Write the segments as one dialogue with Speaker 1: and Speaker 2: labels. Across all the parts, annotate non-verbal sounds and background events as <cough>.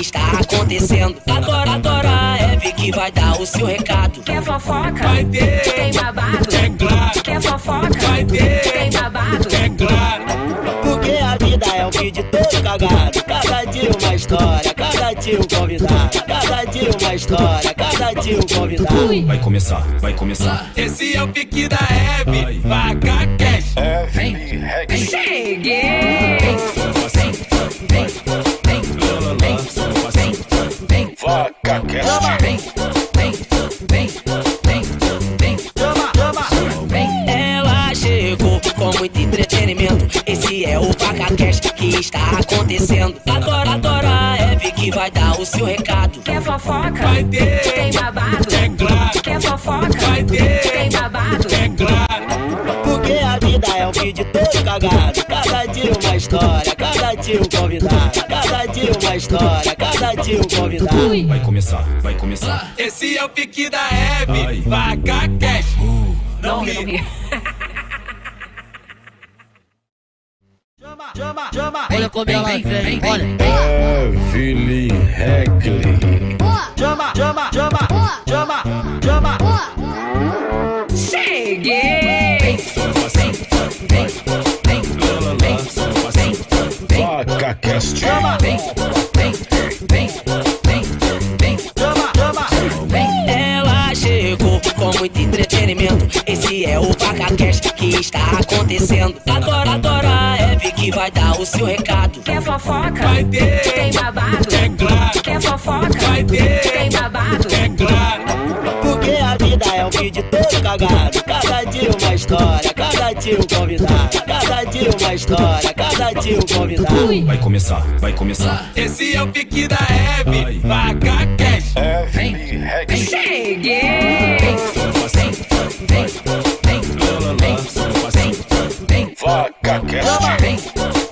Speaker 1: está acontecendo. Agora, agora a Eve que vai dar o seu recado.
Speaker 2: Quer fofoca?
Speaker 3: Vai ter.
Speaker 2: Tem babado?
Speaker 3: É claro.
Speaker 2: Quer fofoca?
Speaker 3: Vai ter.
Speaker 2: Tem babado?
Speaker 3: É claro.
Speaker 1: Porque a vida é um vídeo todo cagado. Cada dia uma história, cada dia um convidado. Cada dia uma história, cada dia um convidado.
Speaker 4: Vai começar, vai começar.
Speaker 3: Esse é o pique da Hebe. Vaca cash.
Speaker 2: Cheguei!
Speaker 1: Ela chegou com muito entretenimento. Esse é o PacaCast que está acontecendo. Agora, agora Eve que vai dar o seu recado.
Speaker 2: Quer fofoca?
Speaker 3: Vai ter.
Speaker 2: Tem babado?
Speaker 3: É claro.
Speaker 2: Quer fofoca?
Speaker 3: Vai ter.
Speaker 2: Tem babado?
Speaker 3: É claro.
Speaker 1: Porque a vida é um vídeo todo cagado. Cada dia uma história, dia um convidado. Cada dia uma história, cada dia um convidado.
Speaker 4: Vai começar, vai começar.
Speaker 3: Esse é o pique da Hebe. Vaca cash. Não ri.
Speaker 5: Olha como ela vem, olha.
Speaker 6: Evelyn Heckley.
Speaker 1: Chama, chama, chama, chama, chama.
Speaker 2: Cheguei!
Speaker 6: Vaca Cast.
Speaker 1: Ela chegou com muito entretenimento. Esse é o PacaCast que está acontecendo. Agora, agora a Eve que vai dar o seu recado.
Speaker 2: Quer fofoca?
Speaker 3: Vai ter.
Speaker 2: Tem babado?
Speaker 3: É claro.
Speaker 2: Quer fofoca?
Speaker 3: Vai ter.
Speaker 2: Tem babado?
Speaker 3: É claro.
Speaker 1: Vida é um vídeo todo cagado. Cada dia uma história, cada dia um convidado. Cada dia uma história, cada dia um convidado.
Speaker 4: Vai começar, vai começar.
Speaker 3: Esse é o pique da Hebe. Vaca cash.
Speaker 6: Evelyn Heckley.
Speaker 2: Cheguei!
Speaker 6: Vaca Cast.
Speaker 1: Ela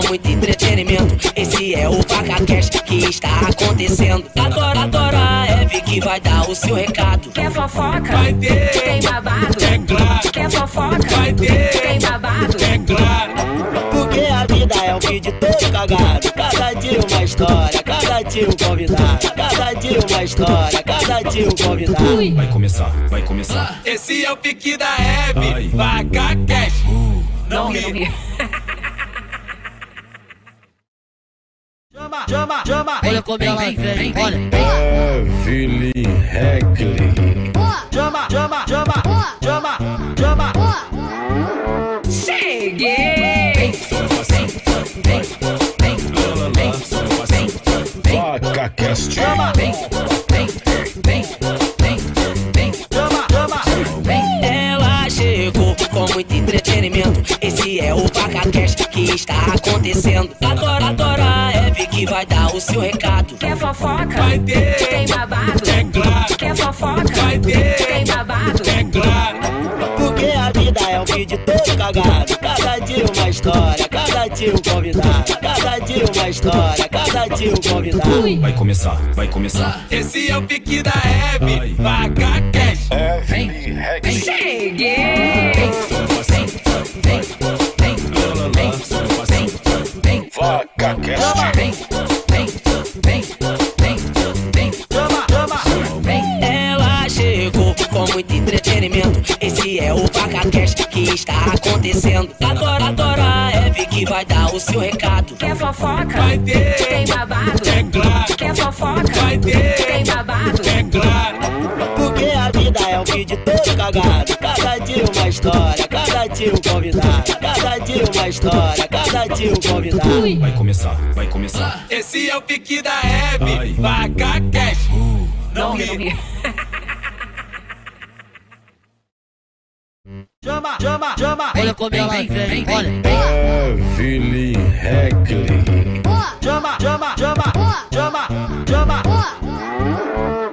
Speaker 1: com muito entretenimento. Esse é o PacaCast que está acontecendo. Agora, agora a Eve que vai dar o seu recado.
Speaker 2: Quer fofoca?
Speaker 3: Vai ter.
Speaker 2: Tem babado?
Speaker 3: É claro.
Speaker 2: Quer fofoca?
Speaker 3: Vai ter.
Speaker 2: Tem babado?
Speaker 3: É claro.
Speaker 1: Porque a vida é um vídeo todo cagado. Cada dia uma história, cada dia um convidado. Cada dia uma história, cada dia um convidado.
Speaker 4: Vai começar, vai começar.
Speaker 3: Esse é o pique da Hebe. Vaca cash. Não ri.
Speaker 1: Chama, chama, chama.
Speaker 5: Olha como ela vem, olha.
Speaker 6: Evelyn Heckley.
Speaker 1: Chama, chama, chama, chama, chama.
Speaker 2: Cheguei!
Speaker 6: Vaca Cast.
Speaker 1: Chama, chama. Entretenimento. Esse é o PacaCast que está acontecendo. Agora, agora a Eve que vai dar o seu recado.
Speaker 2: Quer fofoca?
Speaker 3: Vai ter.
Speaker 2: Tem babado?
Speaker 3: É claro.
Speaker 2: Quer fofoca?
Speaker 3: Vai ter.
Speaker 2: Tem babado?
Speaker 3: É claro.
Speaker 1: Porque a vida é um vídeo todo cagado. Cada dia uma história, cada dia um convidado. Cada dia uma história, cada dia um convidado.
Speaker 4: Vai começar, vai começar.
Speaker 3: Esse é o pique da Hebe. Vaca cash.
Speaker 6: Evelyn Heckley.
Speaker 2: Cheguei!
Speaker 1: Ela chegou com muito entretenimento. Esse é o PacaCast que está acontecendo. Agora, agora a Eve que vai dar o seu recado.
Speaker 2: Quer fofoca?
Speaker 3: Vai ter.
Speaker 2: Tem babado?
Speaker 3: É claro.
Speaker 2: Quer fofoca?
Speaker 3: Vai ter.
Speaker 2: Tem babado?
Speaker 3: É claro.
Speaker 1: Porque a vida é um vídeo todo cagado. Cada dia uma história, dia um convidado. Cada dia uma história, cada dia um convidado.
Speaker 4: Vai começar, vai começar.
Speaker 3: Esse é o pique da Hebe. Vaca cash. Não ri.
Speaker 1: Chama, chama, chama.
Speaker 5: Olha como ela vem, olha.
Speaker 6: Evelyn Heckley.
Speaker 1: Chama, chama, chama, chama, chama.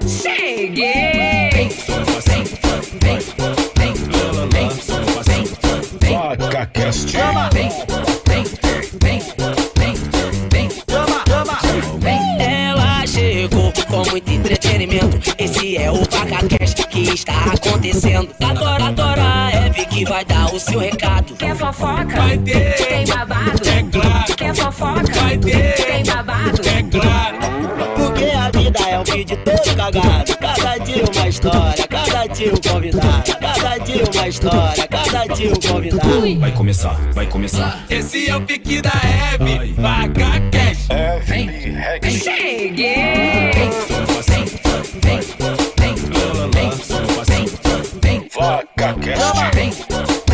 Speaker 2: Cheguei!
Speaker 6: Vaca Cast.
Speaker 1: Chama, chama. Ela chegou com muito entretenimento. Esse é o PacaCast que está acontecendo. Agora, agora a Eve que vai dar o seu recado.
Speaker 2: Quer fofoca?
Speaker 3: Vai ter.
Speaker 2: Tem babado?
Speaker 3: É claro.
Speaker 2: Quer fofoca?
Speaker 3: Vai ter.
Speaker 2: Tem babado?
Speaker 3: É claro.
Speaker 1: Porque a vida é um vídeo todo cagado. Cada dia uma história, cada dia um convidado. Cada dia uma história, cada dia um convidado.
Speaker 4: Vai começar, vai começar.
Speaker 3: Esse é o pique da Hebe. Vaca cash.
Speaker 6: Evelyn Rex.
Speaker 2: Cheguei!
Speaker 6: Vaca Cast.
Speaker 1: Ela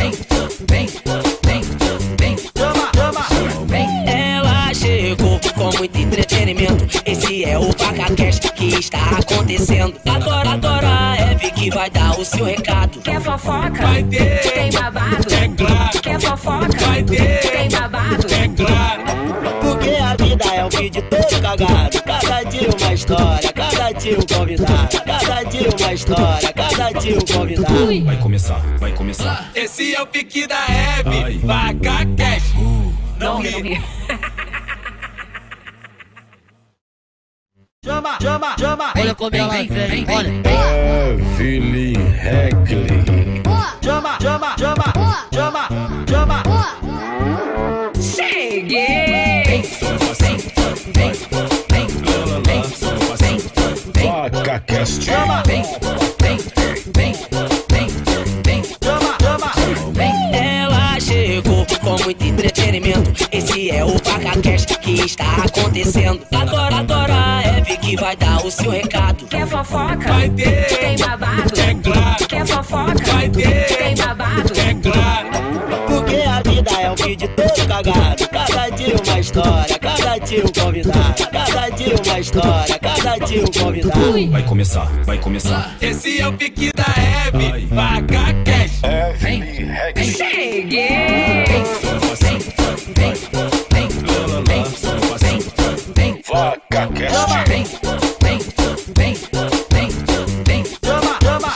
Speaker 1: Esse é o PacaCast que está acontecendo. Agora, agora é Eve que vai dar o seu recado.
Speaker 2: Quer fofoca?
Speaker 3: Vai ter.
Speaker 2: Tem babado?
Speaker 3: É claro.
Speaker 2: Quer fofoca?
Speaker 3: Vai ter.
Speaker 2: Tem babado?
Speaker 3: É claro.
Speaker 1: Porque a vida é um vídeo todo cagado. Cada dia uma história, cada dia um convidado. Cada dia uma história, cada dia um convidado.
Speaker 4: Vai começar, vai começar.
Speaker 3: Esse é o pique da Hebe. Vaca cash. Não ri. <laughs>
Speaker 1: Chama, chama, chama.
Speaker 5: Olha como ela vem, olha.
Speaker 6: Evelyn Rex.
Speaker 1: Chama, chama, chama. Chama, chama.
Speaker 2: Cheguei!
Speaker 6: Vaca Cast.
Speaker 1: Chama, chama. Entretenimento. Esse é o PacaCast que está acontecendo. Agora, agora é Eve que vai dar o seu recado.
Speaker 2: Quer fofoca?
Speaker 3: Vai ter.
Speaker 2: Tem babado?
Speaker 3: É claro.
Speaker 2: Quer fofoca?
Speaker 3: Vai ter.
Speaker 2: Tem babado?
Speaker 3: É claro.
Speaker 1: Porque a vida é um vídeo todo cagado. Cada dia uma história, cada dia um convidado. Cada dia uma história, cada dia um convidado.
Speaker 4: Vai começar, vai começar.
Speaker 3: Esse é o pique da Hebe. Vaca cash.
Speaker 6: Evelyn Rex.
Speaker 2: Cheguei!
Speaker 6: Vaca Cast.
Speaker 1: Chama, chama.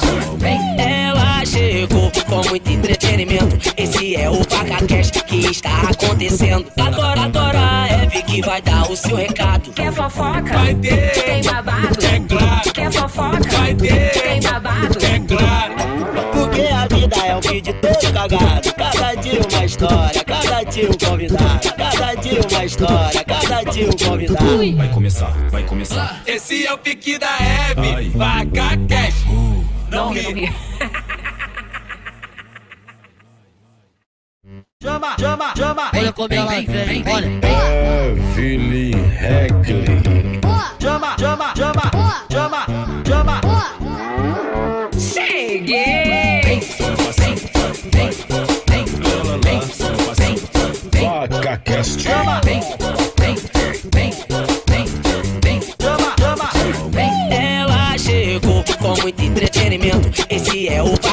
Speaker 1: Ela chegou com muito entretenimento. Esse é o PacaCast que está acontecendo. Agora, agora é Eve que vai dar o seu recado.
Speaker 2: Quer fofoca?
Speaker 3: Vai ter.
Speaker 2: Tem babado?
Speaker 3: É claro.
Speaker 2: Quer fofoca?
Speaker 3: Vai ter.
Speaker 2: Tem babado?
Speaker 3: É claro.
Speaker 1: Porque a vida é um vídeo todo cagado. Cada dia uma história, cada dia um convidado. Dia uma história, cada dia um convidado.
Speaker 4: Vai começar, vai começar.
Speaker 3: Esse é o pique da Hebe. Vaca cash. Não ri. <laughs>
Speaker 1: Chama, chama, chama.
Speaker 5: Olha como ela vem, olha.
Speaker 6: Evelyn Rex.
Speaker 1: Chama, chama, chama. Chama, chama.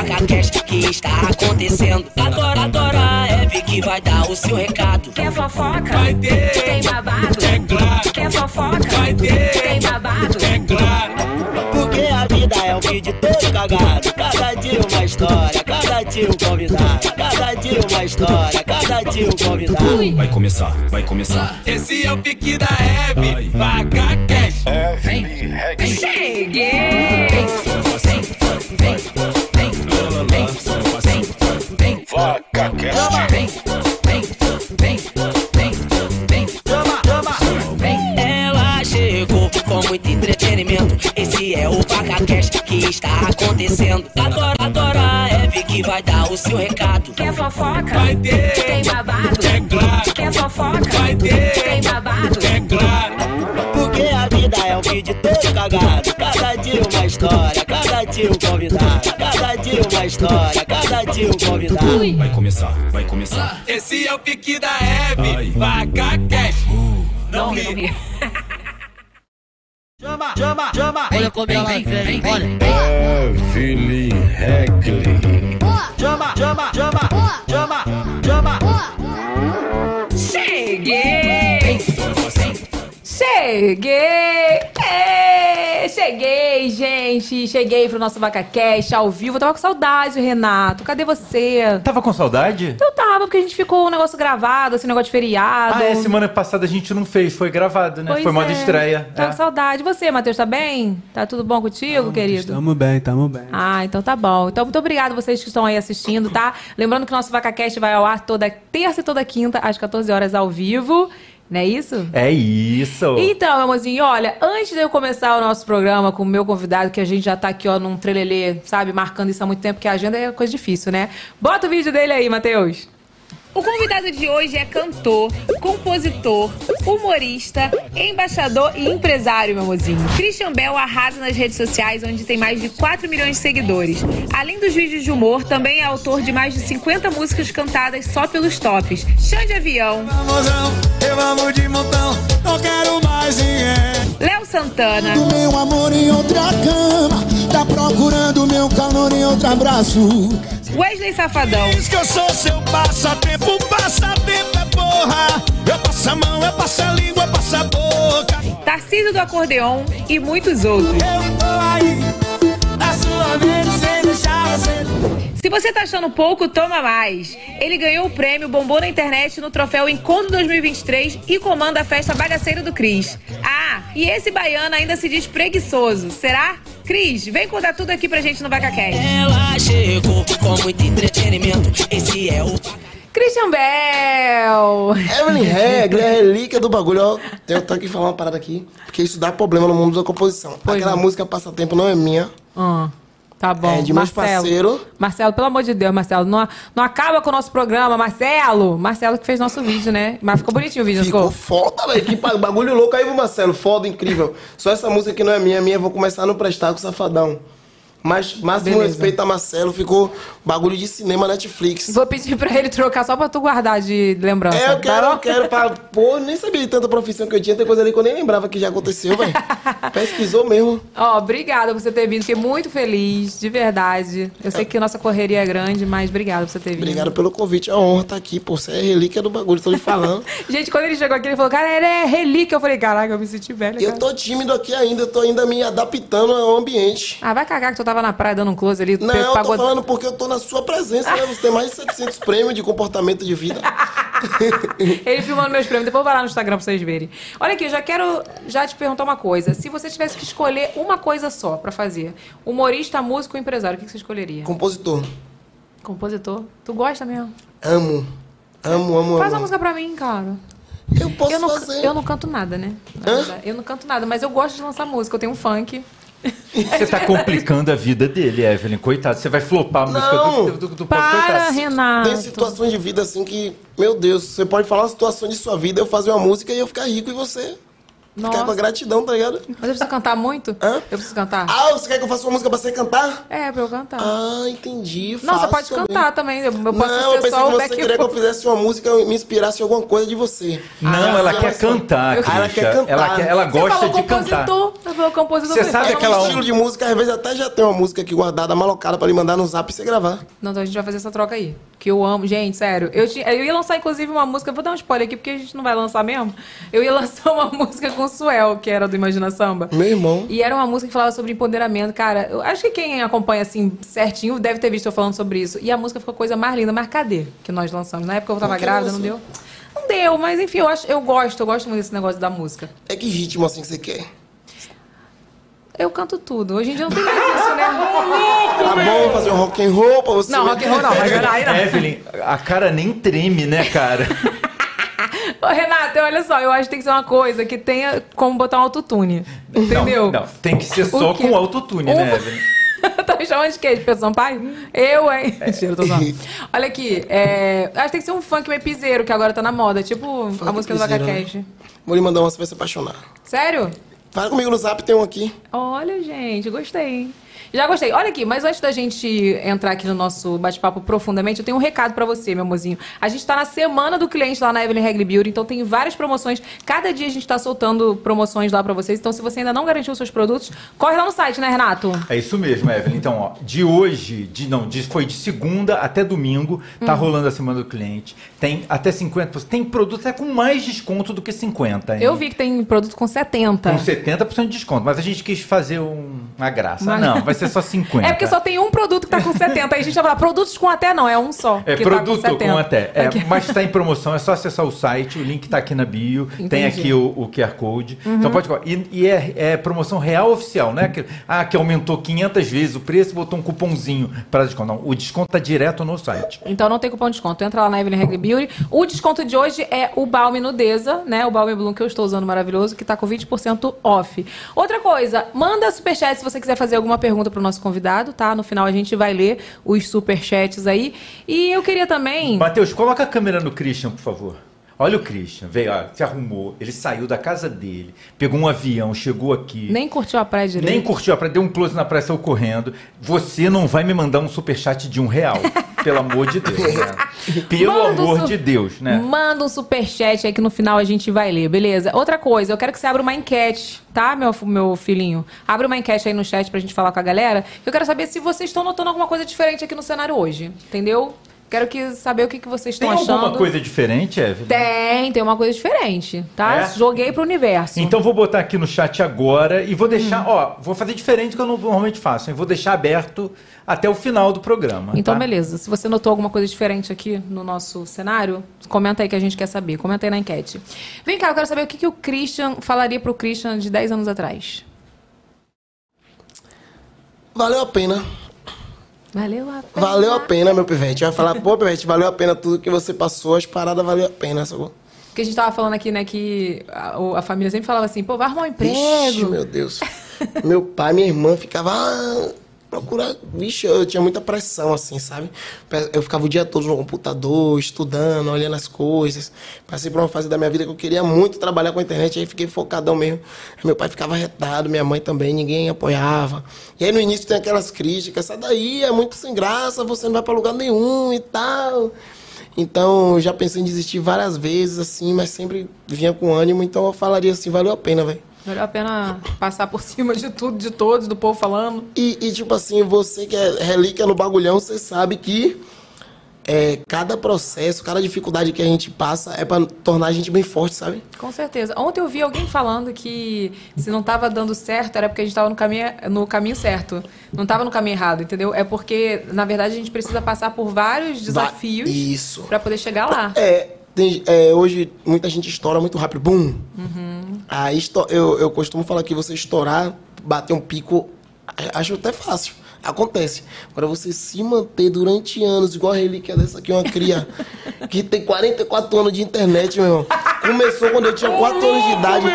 Speaker 1: É PacaCast que está acontecendo. Agora, agora é Eve que vai dar o seu recado.
Speaker 2: Quer fofoca?
Speaker 3: Vai ter.
Speaker 2: Tem babado?
Speaker 3: É claro.
Speaker 2: Quer fofoca?
Speaker 3: Vai ter.
Speaker 2: Tem babado?
Speaker 3: É claro.
Speaker 1: Porque a vida é um vídeo todo cagado. Cada dia uma história, cada dia um convidado. Cada dia uma história, cada dia um convidado.
Speaker 4: Vai começar, vai começar.
Speaker 3: Esse é o pique da Hebe. Vaca cash.
Speaker 6: Evelyn Rex.
Speaker 2: Cheguei!
Speaker 1: Ela chegou com muito entretenimento. Esse é o PacaCast que está acontecendo. Agora, agora é Eve que vai dar o seu recado.
Speaker 2: Quer fofoca?
Speaker 3: Vai ter.
Speaker 2: Tem babado?
Speaker 3: É claro.
Speaker 2: Quer fofoca?
Speaker 3: Vai ter.
Speaker 2: Tem babado?
Speaker 3: É claro.
Speaker 1: Porque a vida é um vídeo todo cagado. Cada dia uma história, cada dia um convidado. Cada dia uma história, convidado.
Speaker 4: Vai começar, vai começar.
Speaker 3: Esse é o pique da Hebe. Vaca cash. Não ri. <laughs>
Speaker 1: Chama, chama, chama.
Speaker 5: Olha como ela vem, olha.
Speaker 6: Evelyn Rex.
Speaker 1: Chama, chama, chama. Chama, chama.
Speaker 2: Cheguei! Cheguei! É, cheguei!
Speaker 7: Gente. Cheguei pro nosso VacaCast ao vivo. Eu tava com saudade, Renato. Cadê você?
Speaker 8: Tava com saudade?
Speaker 7: Eu tava, porque a gente ficou um negócio gravado, assim, um negócio de feriado.
Speaker 8: Ah, é, semana passada a gente não fez, foi gravado, né?
Speaker 7: Pois
Speaker 8: foi modo
Speaker 7: é.
Speaker 8: estreia.
Speaker 7: Tava
Speaker 8: é.
Speaker 7: com saudade. E você, Matheus, tá bem? Tá tudo bom contigo, querido?
Speaker 9: Tamo bem, tamo bem.
Speaker 7: Ah, então tá bom. Então, muito obrigado vocês que estão aí assistindo, tá? Lembrando que o nosso VacaCast vai ao ar toda terça e toda quinta, às 14 horas ao vivo. Não é isso?
Speaker 8: É isso.
Speaker 7: Então, meu amorzinho, olha, antes de eu começar o nosso programa com o meu convidado, que a gente já tá aqui, ó, num trelelê, sabe, marcando isso há muito tempo, que a agenda é coisa difícil, né? Bota o vídeo dele aí, Matheus. O convidado de hoje é cantor, compositor, humorista, embaixador e empresário, meu mozinho. Christian Bell arrasa nas redes sociais, onde tem mais de 4 milhões de seguidores. Além dos vídeos de humor, também é autor de mais de 50 músicas cantadas só pelos tops. Chão de avião,
Speaker 10: eu amo de montão, não quero mais ninguém.
Speaker 7: Léo Santana,
Speaker 10: Do meu amor em outra cama, tá procurando meu calor em outro abraço.
Speaker 7: Wesley Safadão,
Speaker 10: Diz que eu sou seu passatempo, passatempo é porra. Eu passo a mão, eu passo a língua, eu passo a boca.
Speaker 7: Tarcísio do Acordeon e muitos outros.
Speaker 10: Eu tô aí, na sua você.
Speaker 7: Se você tá achando pouco, toma mais. Ele ganhou o prêmio, bombou na internet no troféu Encontro 2023 e comanda a festa Bagaceira do Cris. Ah, e esse baiano ainda se diz preguiçoso. Será? Cris, vem contar tudo aqui pra gente no VacaCast.
Speaker 1: Ela chegou com muito entretenimento. Esse é o
Speaker 7: Christian Bell!
Speaker 11: Evelyn Regler é relíquia do bagulho. Ó, eu tenho que falar uma parada aqui, porque isso dá problema no mundo da composição.
Speaker 7: Pois
Speaker 11: Aquela
Speaker 7: não.
Speaker 11: música Passatempo não é minha.
Speaker 7: Ah, tá bom.
Speaker 11: É de meus parceiros.
Speaker 7: Marcelo, pelo amor de Deus, Marcelo, não, não acaba com o nosso programa, Marcelo. Marcelo que fez nosso vídeo, né? Mas ficou bonitinho o vídeo,
Speaker 11: Ficou
Speaker 7: ficou?
Speaker 11: foda, velho. Que bagulho louco aí, Marcelo. Foda, incrível. Só essa música que não é minha, minha, eu vou começar a não prestar com o Safadão. Mas máximo
Speaker 7: Beleza.
Speaker 11: respeito a Marcelo, ficou bagulho de cinema Netflix.
Speaker 7: Vou pedir pra ele trocar só pra tu guardar de lembrança.
Speaker 11: É, eu
Speaker 7: tá
Speaker 11: quero,
Speaker 7: bom?
Speaker 11: eu quero pra. Pô, nem sabia de tanta profissão que eu tinha, tem coisa ali que eu nem lembrava que já aconteceu, velho. <laughs> Pesquisou mesmo.
Speaker 7: Ó, obrigada por você ter vindo. Fiquei muito feliz, de verdade. Eu sei que a nossa correria é grande, mas obrigada por você ter vindo.
Speaker 11: Obrigado pelo convite, é uma honra estar aqui, pô. Você é relíquia do bagulho, tô lhe falando. <laughs>
Speaker 7: Gente, quando ele chegou aqui, ele falou, cara, ele é relíquia. Eu falei, caraca, eu me senti velha.
Speaker 11: E eu tô tímido aqui ainda, eu tô ainda me adaptando ao ambiente.
Speaker 7: Ah, vai cagar que tu tava na praia dando um close ali.
Speaker 11: Não, eu tô
Speaker 7: pagou-
Speaker 11: falando porque eu tô na sua presença, né? Você tem mais de 700 <laughs> prêmios de comportamento de vida. <laughs>
Speaker 7: Ele filmando meus prêmios. Depois vai lá no Instagram pra vocês verem. Olha aqui, eu já quero já te perguntar uma coisa. Se você tivesse que escolher uma coisa só pra fazer, humorista, músico ou empresário, o que que você escolheria?
Speaker 11: Compositor.
Speaker 7: Compositor? Tu gosta mesmo?
Speaker 11: Amo. Amo, amo,
Speaker 7: Faz uma música pra mim, cara.
Speaker 11: Eu posso
Speaker 7: eu não,
Speaker 11: fazer.
Speaker 7: Eu não canto nada, né? Verdade. Eu não canto nada, mas eu gosto de lançar música. Eu tenho um funk.
Speaker 8: Você tá complicando a vida dele, Evelyn. Coitado, você vai flopar a música
Speaker 11: Não.
Speaker 8: do, do, do, do
Speaker 7: Para,
Speaker 8: coitado.
Speaker 7: Renato.
Speaker 11: Tem situações de vida assim que, meu Deus, você pode falar uma situação de sua vida, eu fazer uma música e eu ficar rico e você ficar com a
Speaker 7: Nossa.
Speaker 11: gratidão, tá ligado?
Speaker 7: Mas eu preciso cantar muito?
Speaker 11: Hã?
Speaker 7: Eu preciso cantar?
Speaker 11: Ah, você quer que eu faça uma música pra você cantar?
Speaker 7: É, pra eu cantar.
Speaker 11: Ah, entendi.
Speaker 7: não, você pode
Speaker 11: também.
Speaker 7: cantar também. Eu posso
Speaker 11: não, eu pensei
Speaker 7: só
Speaker 11: que você queria que eu fizesse uma música e me inspirasse em alguma coisa de você.
Speaker 8: Não,
Speaker 11: Ah,
Speaker 8: ela quer cantar,
Speaker 11: Ah, ela quer cantar.
Speaker 8: Ela, quer- ela
Speaker 7: Você
Speaker 8: gosta
Speaker 7: falou
Speaker 8: de cantar.
Speaker 7: compositor. Você falou compositor.
Speaker 8: Você
Speaker 7: eu
Speaker 8: sabe aquela
Speaker 7: uma-
Speaker 11: estilo de música, às vezes até já tem uma música aqui guardada, malocada, pra lhe mandar no zap e você gravar.
Speaker 7: Não, então a gente vai fazer essa troca aí. Que eu amo. Gente, sério. Eu, tinha- eu ia lançar, inclusive, uma música. Vou dar um spoiler aqui, porque a gente não vai lançar mesmo. Eu ia lançar uma <laughs> música com o Suel, que era do Imagina Samba.
Speaker 11: Meu irmão.
Speaker 7: E era uma música que falava sobre empoderamento. Cara, eu acho que quem acompanha assim certinho deve ter visto eu falando sobre isso. E a música ficou a coisa mais linda. Mas cadê que nós lançamos? Na época eu tava grávida,
Speaker 11: não
Speaker 7: não deu? Não deu, mas enfim, eu, acho, eu gosto, eu gosto muito desse negócio da música.
Speaker 11: É que ritmo assim que você quer?
Speaker 7: Eu canto tudo. Hoje em dia não tem mais isso, né? <laughs>
Speaker 11: Tá bom fazer um rock and roll pra você.
Speaker 7: Não, rock and roll não, vai chorar aí não.
Speaker 8: Evelyn, a cara nem treme, né, cara? <laughs>
Speaker 7: Ô, Renato, olha só, eu acho que tem que ser uma coisa que tenha como botar um autotune. Entendeu?
Speaker 8: Não, não, tem que ser só com autotune,
Speaker 7: Um-
Speaker 8: né, Evelyn? <laughs>
Speaker 7: tá me chamando de quê? De Pedro Sampaio? Eu, hein? Mentira, eu tô zoando. Olha aqui, é, acho que tem que ser um funk meio piseiro, que agora tá na moda. Tipo a música do
Speaker 11: piseiro, né? Vou lhe mandar uma, você vai se apaixonar.
Speaker 7: Sério?
Speaker 11: Fala comigo no zap, tem um aqui.
Speaker 7: Olha, gente, gostei. Já gostei. Olha aqui, mas antes da gente entrar aqui no nosso bate-papo profundamente, eu tenho um recado pra você, meu mozinho. A gente tá na semana do cliente lá na Evelyn Regli Beauty, então tem várias promoções. Cada dia a gente tá soltando promoções lá pra vocês. Então, se você ainda não garantiu os seus produtos, corre lá no site, né, Renato?
Speaker 8: É isso mesmo, Evelyn. Então, ó, de hoje, de não, de, foi de segunda até domingo, tá rolando a semana do cliente. Tem até 50%. Tem produto até com mais desconto do que 50, hein?
Speaker 7: Eu vi que tem produto com 70.
Speaker 8: Com 70% de desconto, mas a gente quis fazer um- uma graça.
Speaker 7: Uma-
Speaker 8: Não, vai ser só 50.
Speaker 7: É porque só tem um produto que tá com 70. Aí a gente vai falar, produtos com até não, é um só.
Speaker 8: É produto
Speaker 7: tá com, 70.
Speaker 8: com até. É,
Speaker 7: Aqui.
Speaker 8: mas está em promoção, é só acessar o site, o link está aqui na bio, tem
Speaker 7: Entendi.
Speaker 8: aqui o, o QR Code.
Speaker 7: Uhum.
Speaker 8: Então pode E, e é, é promoção real oficial, né? Que, ah, que aumentou 500 vezes o preço, botou um cupomzinho para desconto. Não, o desconto está direto no site.
Speaker 7: Então não tem cupom de desconto. Entra lá na Evelyn Regli Beauty. O desconto de hoje é o Balme Nudeza, né? O Balme Bloom que eu estou usando maravilhoso, que tá com 20% off. Outra coisa, manda superchat se você quiser fazer alguma pergunta pro nosso convidado, tá? No final a gente vai ler os superchats aí. E eu queria também.
Speaker 8: Matheus, coloca a câmera no Christian, por favor. Olha o Christian, veio, ó, se arrumou, ele saiu da casa dele, pegou um avião, chegou aqui.
Speaker 7: Nem curtiu a praia direito.
Speaker 8: Nem curtiu a praia, deu um close na praia, saiu correndo. Você não vai me mandar um superchat de um real. <laughs> pelo amor de Deus, né? Pelo
Speaker 7: Manda um
Speaker 8: amor
Speaker 7: su-
Speaker 8: de Deus, né?
Speaker 7: Manda um superchat aí que no final a gente vai ler, beleza? Outra coisa, eu quero que você abra uma enquete, tá, meu, meu filhinho? Abre uma enquete aí no chat pra gente falar com a galera. Eu quero saber se vocês estão notando alguma coisa diferente aqui no cenário hoje, entendeu? Quero que, saber o que, que vocês estão
Speaker 8: Tem
Speaker 7: achando.
Speaker 8: alguma coisa diferente, Evelyn?
Speaker 7: Tem, tem uma coisa diferente, tá?
Speaker 8: É?
Speaker 7: Joguei pro universo.
Speaker 8: Então vou botar aqui no chat agora e vou deixar, ó, vou fazer diferente do que eu não- normalmente faço, hein? Vou deixar aberto até o final do programa.
Speaker 7: Então,
Speaker 8: tá?
Speaker 7: beleza. Se você notou alguma coisa diferente aqui no nosso cenário, comenta aí que a gente quer saber. Comenta aí na enquete. Vem cá, eu quero saber o que, que o Christian falaria pro Christian de 10 anos atrás.
Speaker 11: Valeu a pena.
Speaker 7: Valeu a pena.
Speaker 11: Valeu a pena, meu pivete. Vai falar, pô, pivete, valeu a pena tudo que você passou, as paradas valeu a pena, sacou?
Speaker 7: Porque a gente tava falando aqui, né, que a, a família sempre falava assim, pô, vai arrumar um emprego.
Speaker 11: Vixe, meu Deus. meu pai, minha irmã ficava ah, procurar. Vixe, eu tinha muita pressão, assim, sabe? Eu ficava o dia todo no computador, estudando, olhando as coisas. Passei por uma fase da minha vida que eu queria muito trabalhar com a internet, aí fiquei focadão mesmo. Meu pai ficava retado, minha mãe também, ninguém apoiava. E aí no início tem aquelas críticas, essa daí é muito sem graça, você não vai pra lugar nenhum e tal. Então, já pensei em desistir várias vezes, assim, mas sempre vinha com ânimo, então eu falaria assim, valeu a pena, velho.
Speaker 7: Valeu a pena passar por cima de tudo, de todos, do povo falando.
Speaker 11: E, e, tipo assim, você que é relíquia no bagulhão, você sabe que é, cada processo, cada dificuldade que a gente passa é pra tornar a gente bem forte, sabe?
Speaker 7: Com certeza. Ontem eu vi alguém falando que se não tava dando certo, era porque a gente tava no caminho, no caminho certo. Não tava no caminho errado, entendeu? É porque, na verdade, a gente precisa passar por vários desafios
Speaker 11: Isso.
Speaker 7: pra poder chegar lá.
Speaker 11: É, tem- é, hoje muita gente estoura muito rápido. Bum!
Speaker 7: Uhum.
Speaker 11: Aí eu, eu costumo falar que você estourar, bater um pico, acho até fácil. Acontece. Agora você se manter durante anos, igual a relíquia dessa aqui, uma cria <laughs> que tem 44 anos de internet, meu irmão. Começou quando eu tinha 4 anos de idade.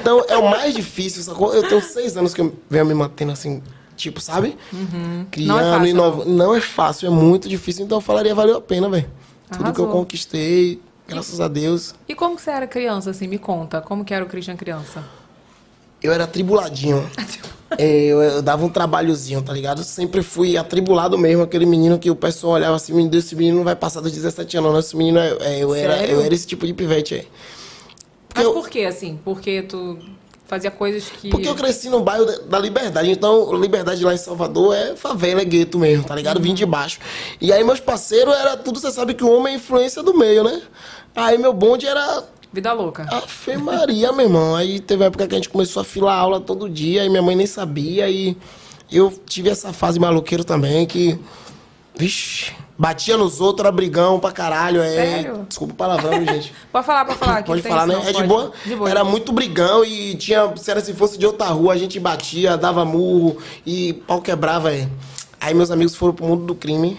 Speaker 11: Então é o mais difícil, sacou? Eu tenho 6 anos que eu venho me mantendo assim, tipo, sabe? Criando,
Speaker 7: Não é fácil,
Speaker 11: inovando. Não é fácil, é muito difícil. Então eu falaria, valeu a pena, velho. Tudo que eu conquistei, graças a Deus.
Speaker 7: E como que você era criança, assim? Me conta. Como que era o Christian criança?
Speaker 11: Eu era atribuladinho. <laughs> É, eu, eu dava um trabalhozinho, tá ligado? Sempre fui atribulado mesmo, aquele menino que o pessoal olhava assim, "Menino, esse menino não vai passar dos 17 anos, não. Esse menino, é, é, eu, era, eu era esse tipo de pivete aí.
Speaker 7: Mas
Speaker 11: eu-
Speaker 7: por que, assim? Porque tu fazia coisas que...
Speaker 11: Porque eu cresci no bairro da- da Liberdade, então Liberdade lá em Salvador é favela, é gueto mesmo, tá ligado? Vim de baixo. E aí meus parceiros era tudo, você sabe que o homem é influência do meio, né? Aí meu bonde era
Speaker 7: Vida louca.
Speaker 11: Afe Maria, meu irmão. Aí teve uma época que a gente começou a filar aula todo dia, e minha mãe nem sabia, e eu tive essa fase maluqueiro também, que. Vixe, batia nos outros, era brigão pra caralho. É...
Speaker 7: Sério?
Speaker 11: Desculpa o palavrão, <laughs> gente.
Speaker 7: Pode falar, pode falar.
Speaker 11: Pode falar, né?
Speaker 7: não,
Speaker 11: É de boa?
Speaker 7: De boa.
Speaker 11: Era muito brigão e tinha. Se era se fosse de outra rua, a gente batia, dava murro e pau quebrava, é. Aí meus amigos foram pro mundo do crime.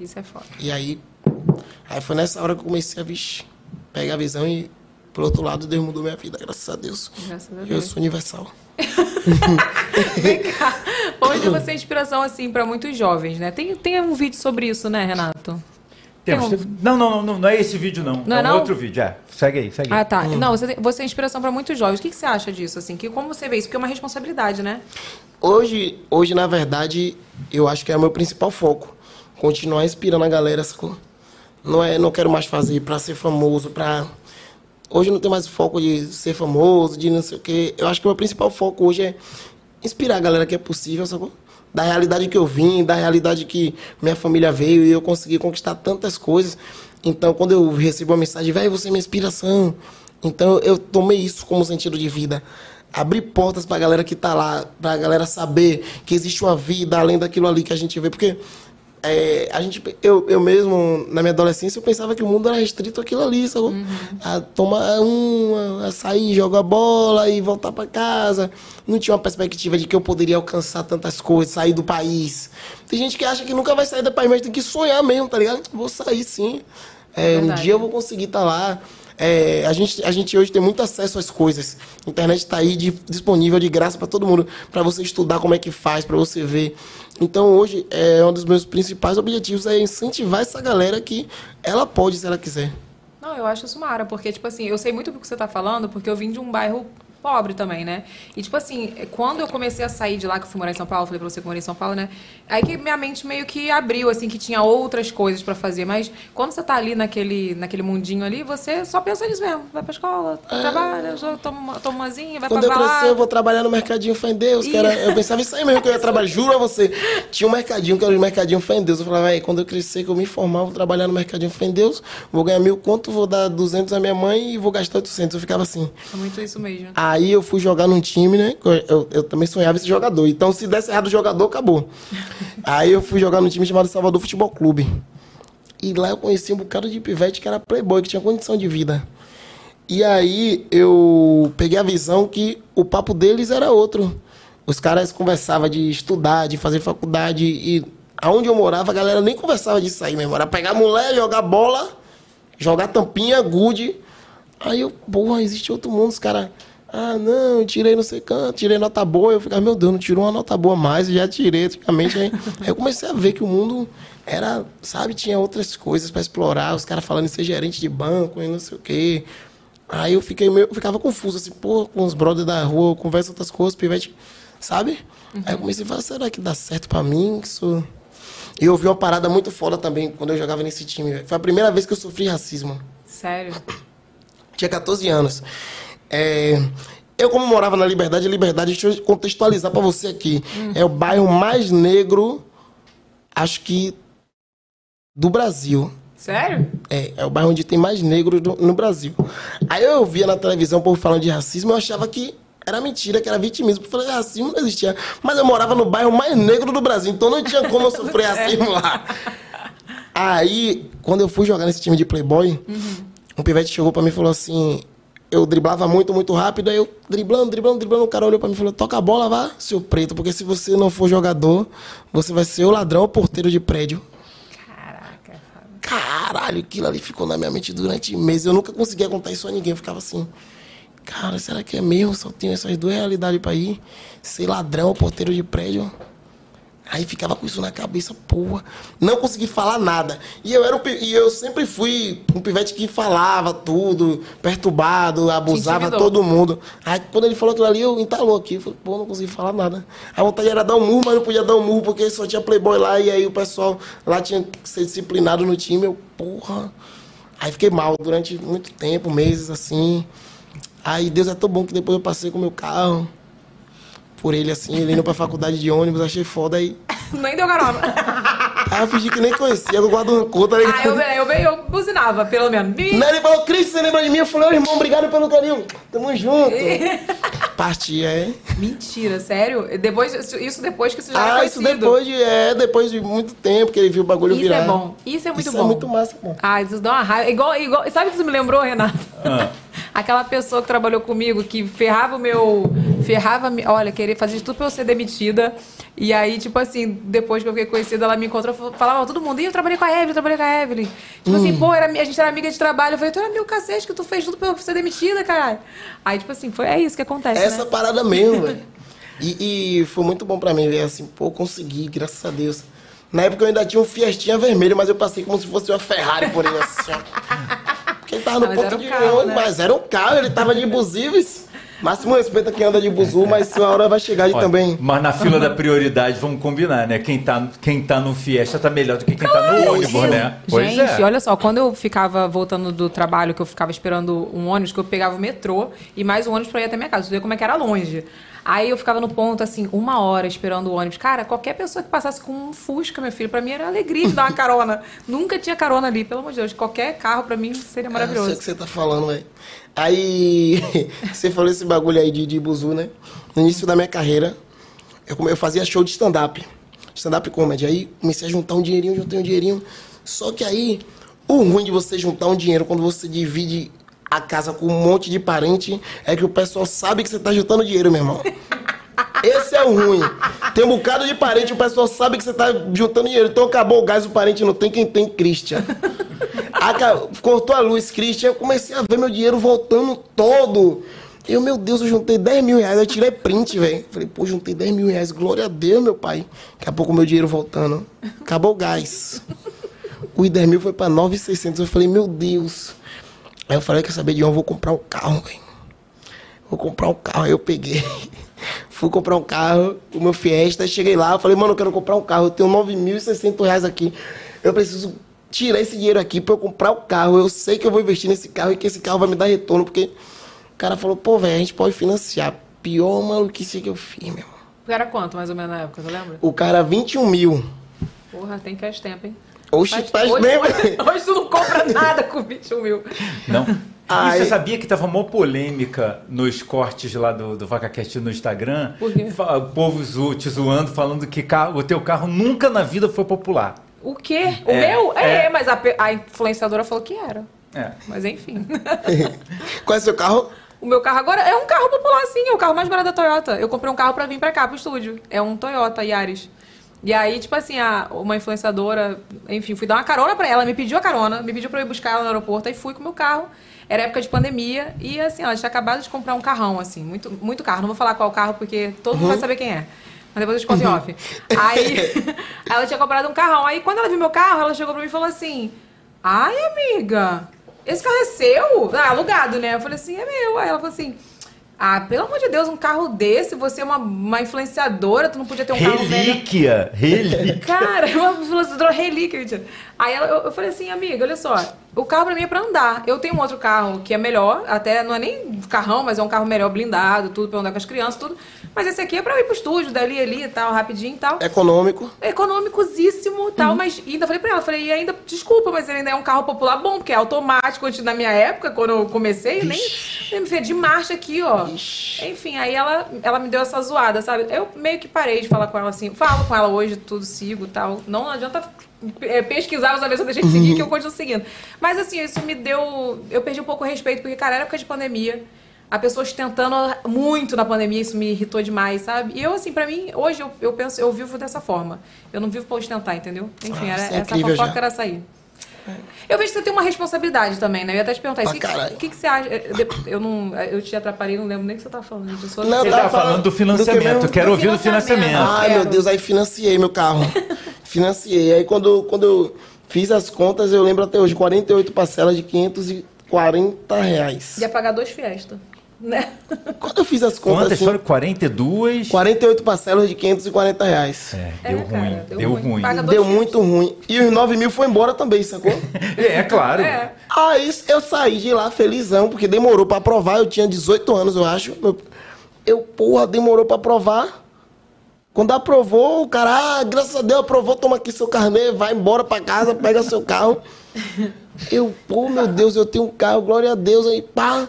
Speaker 7: Isso é foda.
Speaker 11: E aí. Aí foi nessa hora que eu comecei a, vixe, pegar a visão e, por outro lado, Deus mudou minha vida, graças a Deus.
Speaker 7: Graças a
Speaker 11: Eu
Speaker 7: Deus.
Speaker 11: sou universal. <laughs>
Speaker 7: Vem cá. Hoje você é inspiração, assim, pra muitos jovens, né? Tem, tem um vídeo sobre isso, né, Renato?
Speaker 8: Temos,
Speaker 7: Tem um-
Speaker 8: Não, não, não, não, é esse vídeo, não.
Speaker 7: Não é
Speaker 8: um
Speaker 7: não?
Speaker 8: outro vídeo, é. Segue aí, segue aí.
Speaker 7: Ah, tá. Não, você, você é inspiração pra muitos jovens. O que, que você acha disso, assim? Que, como você vê isso? Porque é uma responsabilidade, né?
Speaker 11: Hoje, hoje, na verdade, eu acho que é o meu principal foco. Continuar inspirando a galera, sacou? Não é, não quero mais fazer pra ser famoso, pra... Hoje não tenho mais foco de ser famoso, de não sei o quê. Eu acho que o meu principal foco hoje é inspirar a galera que é possível, sacou? Da realidade que eu vim, da realidade que minha família veio e eu consegui conquistar tantas coisas. Então, quando eu recebo uma mensagem, velho, você é minha inspiração. Então, eu tomei isso como sentido de vida. Abrir portas pra galera que tá lá, pra galera saber que existe uma vida além daquilo ali que a gente vê. Porque é, a gente, eu, eu mesmo, na minha adolescência, eu pensava que o mundo era restrito àquilo ali, sacou? A tomar uma, a sair, jogar bola e voltar pra casa. Não tinha uma perspectiva de que eu poderia alcançar tantas coisas, sair do país. Tem gente que acha que nunca vai sair do país, mas tem que sonhar mesmo, tá ligado? Vou sair sim. É, um dia eu vou conseguir estar lá. É, a, gente, a gente hoje tem muito acesso às coisas. A internet está aí de- disponível de graça para todo mundo, para você estudar como é que faz, para você ver. Então hoje é um dos meus principais objetivos é incentivar essa galera que ela pode se ela quiser.
Speaker 7: Não, eu acho isso mara, porque, tipo assim, eu sei muito do que você tá falando, porque eu vim de um bairro pobre também, né? E, tipo assim, quando eu comecei a sair de lá, que eu fui morar em São Paulo, falei pra você que eu morei em São Paulo, né? Aí que minha mente meio que abriu, assim, que tinha outras coisas pra fazer. Mas quando você tá ali naquele, naquele mundinho ali, você só pensa nisso mesmo. Vai pra escola, trabalha, joga, toma, uma- toma umazinha, vai
Speaker 11: Quando eu
Speaker 7: pra
Speaker 11: crescer, eu
Speaker 7: balada.
Speaker 11: vou trabalhar no Mercadinho Fé em Deus. Era, eu pensava isso aí mesmo que eu ia trabalhar. <laughs> Juro a você. Tinha um mercadinho que era o Mercadinho Fé em Deus. Eu falava, "Véi, quando eu crescer, que eu me formar, vou trabalhar no Mercadinho Fé em Deus. Vou ganhar mil conto, vou dar 200 à minha mãe e vou gastar 800. Eu ficava assim.
Speaker 7: É muito isso mesmo.
Speaker 11: Aí eu fui jogar num time, né? Eu, eu- também sonhava em ser jogador. Então, se desse errado o jogador, acabou. <laughs> Aí eu fui jogar num time chamado Salvador Futebol Clube. E lá eu conheci um bocado de pivete que era playboy, que tinha condição de vida. E aí eu peguei a visão que o papo deles era outro. Os caras conversavam de estudar, de fazer faculdade. E aonde eu morava, a galera nem conversava disso aí mesmo. Era pegar mulher, jogar bola, jogar tampinha, gude. Aí eu, porra, existe outro mundo, os caras. Ah, não, tirei não sei canto, tirei nota boa. Eu ficava, meu Deus, não tirou uma nota boa mais, eu já tirei antigamente. Aí, <laughs> aí eu comecei a ver que o mundo era, sabe, tinha outras coisas pra explorar. Os caras falando em ser gerente de banco e não sei o quê. Aí eu fiquei meio, eu ficava confuso, assim, pô, com os brothers da rua, eu converso outras coisas, pivete, sabe? Aí eu comecei a falar, será que dá certo pra mim? Isso... E eu vi uma parada muito foda também quando eu jogava nesse time. Foi a primeira vez que eu sofri racismo
Speaker 7: Sério.
Speaker 11: tinha 14 anos. É, eu, como morava na Liberdade, a Liberdade, deixa eu contextualizar pra você aqui. É o bairro mais negro, acho que, do Brasil.
Speaker 7: Sério?
Speaker 11: É, é o bairro onde tem mais negro do- no Brasil. Aí eu via na televisão o povo falando de racismo, eu achava que era mentira, que era vitimismo. Eu falei, racismo não existia. Mas eu morava no bairro mais negro do Brasil, então não tinha como eu sofrer <laughs> racismo lá. Aí, quando eu fui jogar nesse time de Playboy, um pivete chegou pra mim e falou assim: eu driblava muito, muito rápido, aí eu driblando, driblando, driblando, o cara olhou pra mim e falou: toca a bola, vá, seu preto, porque se você não for jogador, você vai ser o ladrão ou porteiro de prédio.
Speaker 7: Caraca, Fábio.
Speaker 11: Caralho, aquilo ali ficou na minha mente durante meses. Eu nunca conseguia contar isso a ninguém. Eu ficava assim, cara, será que é mesmo? Só tenho essas duas realidades pra ir? Ser ladrão ou porteiro de prédio? Aí ficava com isso na cabeça, porra. Não consegui falar nada. E eu, era um, e eu sempre fui um pivete que falava tudo, perturbado, abusava todo mundo. Aí quando ele falou aquilo ali, eu entalou aqui. Falei, pô, não consegui falar nada. A vontade era dar um murro, mas não podia dar um murro porque só tinha playboy lá. E aí o pessoal lá tinha que ser disciplinado no time. Eu, porra. Aí fiquei mal durante muito tempo, meses assim. Aí Deus é tão bom que depois eu passei com o meu carro. Por ele assim, ele indo pra faculdade de ônibus, achei foda aí. <laughs>
Speaker 7: Nem deu carona.
Speaker 11: Aí eu fingi que nem conhecia, eu guardo rancor, tá ligado?
Speaker 7: ah, eu, eu, eu, eu buzinava, pelo menos.
Speaker 11: Não, ele falou, Cris, você lembra de mim? Eu falei, ô irmão, obrigado pelo carinho. Tamo junto. Parti, é.
Speaker 7: Mentira, sério? Depois, isso depois que você já era
Speaker 11: Ah, isso depois de, é, depois de muito tempo que ele viu o bagulho
Speaker 7: Isso
Speaker 11: virar.
Speaker 7: é bom. Isso é muito
Speaker 11: Isso
Speaker 7: bom.
Speaker 11: é muito massa, pô.
Speaker 7: Ah, isso dá uma raiva. Igual, igual, sabe o que isso me lembrou, Renato?
Speaker 8: Ah.
Speaker 7: Aquela pessoa que trabalhou comigo, que ferrava o meu. Ferrava. me- Olha, queria fazer de tudo pra eu ser demitida. E aí, tipo assim, depois que eu fiquei conhecida, ela me encontrou, falava todo mundo, e eu trabalhei com a Evelyn, eu trabalhei com a Evelyn. Tipo assim, pô, era, a gente era amiga de trabalho. Eu falei, tu era meu cacete, que tu fez tudo pra eu ser demitida, caralho. Aí, tipo assim, foi, é isso que acontece.
Speaker 11: Essa
Speaker 7: né?
Speaker 11: parada mesmo, <laughs> velho. E, e foi muito bom pra mim ver assim, pô, consegui, graças a Deus. Na época eu ainda tinha um Fiestinha vermelho, mas eu passei como se fosse uma Ferrari por ele assim. Porque ele tava no
Speaker 7: Mas
Speaker 11: ponto
Speaker 7: um
Speaker 11: de
Speaker 7: carro,
Speaker 11: ônibus,
Speaker 7: né?
Speaker 11: mas era um carro, ele tava de busíveis. Máximo respeito a quem anda de buzu, mas uma hora vai chegar ali
Speaker 8: Olha,
Speaker 11: também.
Speaker 8: Mas na fila da prioridade, vamos combinar, né? Quem tá, quem tá no Fiesta tá melhor do que quem tá no ônibus, né?
Speaker 7: Gente, olha só, quando eu ficava voltando do trabalho, que eu ficava esperando um ônibus, que eu pegava o metrô e mais um ônibus pra ir até minha casa, você vê como é que era longe. Aí eu ficava no ponto, assim, uma hora esperando o ônibus. Cara, qualquer pessoa que passasse com um Fusca, meu filho, pra mim era alegria de dar uma carona. <laughs> Nunca tinha carona ali, pelo amor de Deus. Qualquer carro pra mim seria
Speaker 11: Eu sei o
Speaker 7: maravilhoso.
Speaker 11: que você tá falando, velho. Aí, <laughs> você falou esse bagulho aí de, de buzu, né? No início da minha carreira, eu, eu fazia show de stand-up. Stand-up comedy. Aí comecei a juntar um dinheirinho, juntei um dinheirinho. Só que aí, o ruim de você juntar um dinheiro quando você divide a casa com um monte de parente é que o pessoal sabe que você tá juntando dinheiro, meu irmão. <laughs> Esse é o ruim. Tem um bocado de parente, o pessoal sabe que você tá juntando dinheiro. Então acabou o gás, o parente não tem, quem tem, Christian. Aca- Cortou a luz, Christian. Eu comecei a ver meu dinheiro voltando todo. Eu, meu Deus, eu juntei 10 mil reais. Eu tirei print, velho. Falei, pô, juntei 10 mil reais. Glória a Deus, meu pai. Daqui a pouco meu dinheiro voltando. Acabou o gás. O 10 mil foi pra 9,600. Eu falei, meu Deus. Aí eu falei, quer saber de onde eu vou comprar um carro, velho. Vou comprar um carro. Aí eu peguei. <laughs> Fui comprar um carro, o meu Fiesta. Cheguei lá, falei, mano, eu quero comprar um carro. Eu tenho 9.600 reais aqui. Eu preciso tirar esse dinheiro aqui pra eu comprar o carro. Eu sei que eu vou investir nesse carro e que esse carro vai me dar retorno. Porque o cara falou, pô, velho, a gente pode financiar. Pior maluquice que eu fiz, meu irmão.
Speaker 7: Era quanto, mais ou menos, na época, você lembra?
Speaker 11: O cara, 21 mil.
Speaker 7: Porra, tem faz tempo, hein?
Speaker 11: Oxi, faz
Speaker 7: hoje,
Speaker 11: mesmo.
Speaker 7: hoje, hoje tu não compra <laughs> nada com 21 mil.
Speaker 8: Não. <laughs>
Speaker 11: Ai.
Speaker 8: E você sabia que tava mó polêmica nos cortes lá do, do VacaCast no Instagram?
Speaker 7: Por quê?
Speaker 8: O povo zo- te zoando, falando que carro- o teu carro nunca na vida foi popular.
Speaker 7: O quê? O
Speaker 8: É,
Speaker 7: meu? É,
Speaker 8: é.
Speaker 7: mas a, a influenciadora falou que era.
Speaker 8: É.
Speaker 7: Mas enfim. <laughs>
Speaker 11: Qual é o seu carro?
Speaker 7: o meu carro agora é um carro popular, sim. É o carro mais barato da Toyota. Eu comprei um carro pra vir pra cá, pro estúdio. É um Toyota Yaris. E aí, tipo assim, a, uma influenciadora, enfim, fui dar uma carona pra ela, me pediu a carona, me pediu pra eu ir buscar ela no aeroporto, aí fui com o meu carro. Era época de pandemia e assim, ela tinha acabado de comprar um carrão, assim, muito, muito carro. Não vou falar qual carro, porque todo mundo vai saber quem é. Mas depois eu te conto em off. Aí <laughs> ela tinha comprado um carrão. Aí quando ela viu meu carro, ela chegou pra mim e falou assim: Ai, amiga, esse carro é seu? Ah, alugado, né? Eu falei assim, é meu. Aí ela falou assim. Ah, pelo amor de Deus, um carro desse, você é uma, uma influenciadora, tu não podia ter um carro velho.
Speaker 8: Relíquia! Relíquia! <laughs>
Speaker 7: Cara, uma influenciadora relíquia. Aí ela- eu, eu falei assim, amiga, olha só, o carro pra mim é pra andar. Eu tenho um outro carro que é melhor, até não é nem carrão, mas é um carro melhor, blindado, tudo, pra andar com as crianças, tudo. Mas esse aqui é pra eu ir pro estúdio, dali ali e tal, rapidinho e tal.
Speaker 11: Econômico.
Speaker 7: Econômicosíssimo e tal, mas e ainda falei pra ela, falei, e ainda, desculpa, mas ele ainda é um carro popular bom, porque é automático antes da minha época, quando eu comecei, eu nem, nem me fez de marcha aqui, ó. Enfim, aí ela, ela me deu essa zoada, sabe? Eu meio que parei de falar com ela assim, falo com ela hoje, tudo, sigo e tal. Não adianta é, pesquisar saber se eu deixei de seguir, que eu continuo seguindo. Mas assim, isso me deu. Eu perdi um pouco o respeito, porque, cara, era época de pandemia. A pessoa tentando muito na pandemia, isso me irritou demais, sabe? E eu, assim, pra mim, hoje eu, eu penso, eu vivo dessa forma. Eu não vivo pra ostentar, entendeu? Enfim,
Speaker 11: Ah,
Speaker 7: era,
Speaker 11: é
Speaker 7: essa fofoca
Speaker 11: já.
Speaker 7: era aí. Eu vejo que você tem uma responsabilidade também, né? Eu ia até te perguntar isso. O
Speaker 11: Pra
Speaker 7: que, que, que você acha? Eu, não, eu te atrapalhei, não lembro nem o que você tava falando. Eu sou-
Speaker 11: Não,
Speaker 8: Você
Speaker 11: eu tava
Speaker 8: tava falando do
Speaker 11: do
Speaker 8: financiamento.
Speaker 11: que mesmo?
Speaker 8: Quero
Speaker 7: Do
Speaker 8: ouvir do
Speaker 7: financiamento.
Speaker 8: financiamento.
Speaker 11: Ai,
Speaker 7: quero.
Speaker 11: meu Deus, aí financiei meu carro. <laughs> financiei. Aí quando, quando eu fiz as contas, eu lembro até hoje, 48 parcelas de 540 reais.
Speaker 7: Ia pagar dois fiesta, né?
Speaker 11: Quando eu fiz as contas,
Speaker 8: Quantas
Speaker 11: assim,
Speaker 8: foram? 42?
Speaker 11: 48 parcelas de 540 reais.
Speaker 8: É,
Speaker 7: É,
Speaker 8: deu
Speaker 7: cara,
Speaker 8: ruim.
Speaker 7: deu
Speaker 8: Deu
Speaker 7: ruim.
Speaker 8: ruim.
Speaker 11: Deu muito ruim. E os 9 mil foi embora também, sacou? <laughs>
Speaker 8: É, claro.
Speaker 7: É.
Speaker 11: Aí eu saí de lá felizão, porque demorou pra aprovar. Eu tinha 18 anos, eu acho. Eu, eu porra, demorou pra aprovar. Quando aprovou, o cara, ah, graças a Deus, aprovou, toma aqui seu carnê, vai embora pra casa, pega seu carro. <laughs> Eu, pô, meu Deus, eu tenho um carro, glória a Deus. Aí, pá,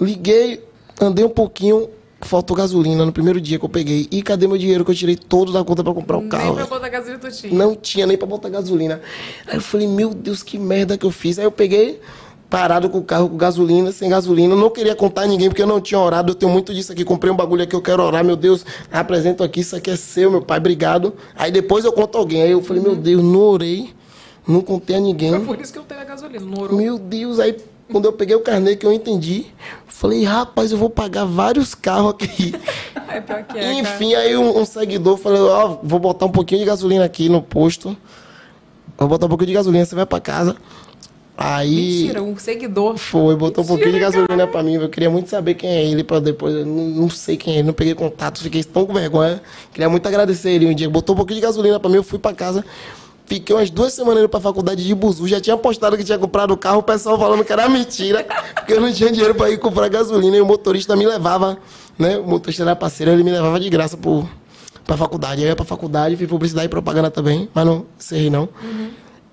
Speaker 11: liguei, andei um pouquinho, faltou gasolina no primeiro dia que eu peguei. E cadê meu dinheiro que eu tirei todo da conta pra comprar o carro?
Speaker 7: Nem pra botar gasolina tu tinha.
Speaker 11: Não tinha nem pra botar gasolina. Aí eu falei, meu Deus, que merda que eu fiz. Aí eu peguei, parado com o carro com gasolina, sem gasolina. Não queria contar a ninguém, porque eu não tinha orado. Eu tenho muito disso aqui. Comprei um bagulho aqui, eu quero orar, meu Deus. Apresento aqui, isso aqui é seu, meu pai, obrigado. Aí depois eu conto alguém. Aí eu falei, meu Deus, não orei. Não contei a ninguém.
Speaker 7: Foi por isso que eu tenho a gasolina, não orou.
Speaker 11: Meu Deus, aí Quando eu peguei o carnê que eu entendi, falei, rapaz, eu vou pagar vários carros aqui.
Speaker 7: É pior que é, cara.
Speaker 11: Enfim, aí um, um seguidor falou, ó, vou botar um pouquinho de gasolina aqui no posto. Vou botar um pouquinho de gasolina, você vai pra casa. Aí.
Speaker 7: Mentira, um seguidor.
Speaker 11: Foi, botou um
Speaker 7: Mentira,
Speaker 11: pouquinho de gasolina
Speaker 7: cara.
Speaker 11: pra mim. Eu queria muito saber quem é ele pra depois. Eu não, não sei quem é ele, não peguei contato, fiquei tão com vergonha. Queria muito agradecer ele um dia. Botou um pouquinho de gasolina pra mim, eu fui pra casa. Fiquei umas duas semanas indo pra faculdade de Buzu. Já tinha postado que tinha comprado o carro, o pessoal falando que era mentira, <laughs> porque eu não tinha dinheiro pra ir comprar gasolina. E o motorista me levava, né? O motorista era parceiro, ele me levava de graça pro, pra faculdade. Aí eu ia pra faculdade, fiz publicidade e propaganda também, mas não sei não.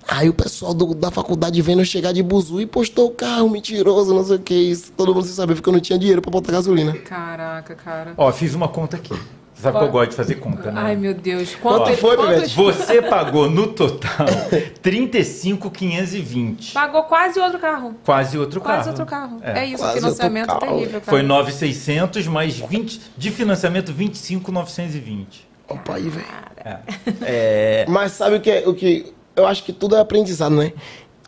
Speaker 11: Aí o pessoal do- da faculdade vendo eu chegar de buzu e postou o carro, mentiroso, não sei o que. Isso todo mundo sem saber, porque eu não tinha dinheiro pra botar gasolina.
Speaker 7: Caraca, cara.
Speaker 8: Ó, fiz uma conta aqui. Você sabe que eu gosto de fazer conta, né?
Speaker 7: Ai, meu Deus. Quanto
Speaker 11: Quanto foi,
Speaker 7: quantos-?
Speaker 8: Você <laughs> pagou no total <laughs> 35,520.
Speaker 7: Pagou quase outro carro.
Speaker 8: Quase outro
Speaker 7: Quase
Speaker 8: carro.
Speaker 7: outro carro. É,
Speaker 8: É.
Speaker 7: isso,
Speaker 11: Quase
Speaker 7: financiamento
Speaker 11: outro carro.
Speaker 7: terrível, cara.
Speaker 8: Foi 9,600 mais 20 de financiamento 25,920.
Speaker 11: Opa aí, velho. <laughs>
Speaker 8: É,
Speaker 11: Mas sabe o que, é- o que. Eu acho que tudo é aprendizado, né?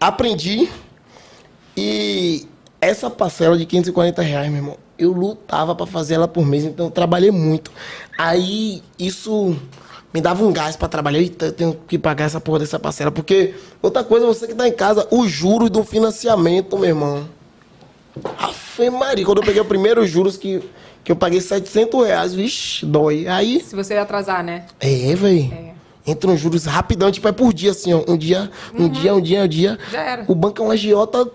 Speaker 11: Aprendi e essa parcela de 540 reais, meu irmão, eu lutava pra fazer ela por mês, então eu trabalhei muito. Aí isso me dava um gás pra trabalhar. Eita, eu tenho que pagar essa porra dessa parcela. Porque, outra coisa, você que tá em casa, os juros do financiamento, meu irmão. Afe Maria, quando eu peguei o primeiro juros que, que eu paguei 700 reais, vixe, dói. Aí
Speaker 7: Se você atrasar, né?
Speaker 11: é, velho. Entra uns juros rapidão, tipo, é por dia, assim, ó. Um dia, um dia, um dia, um dia.
Speaker 7: Já era.
Speaker 11: O banco é um agiota.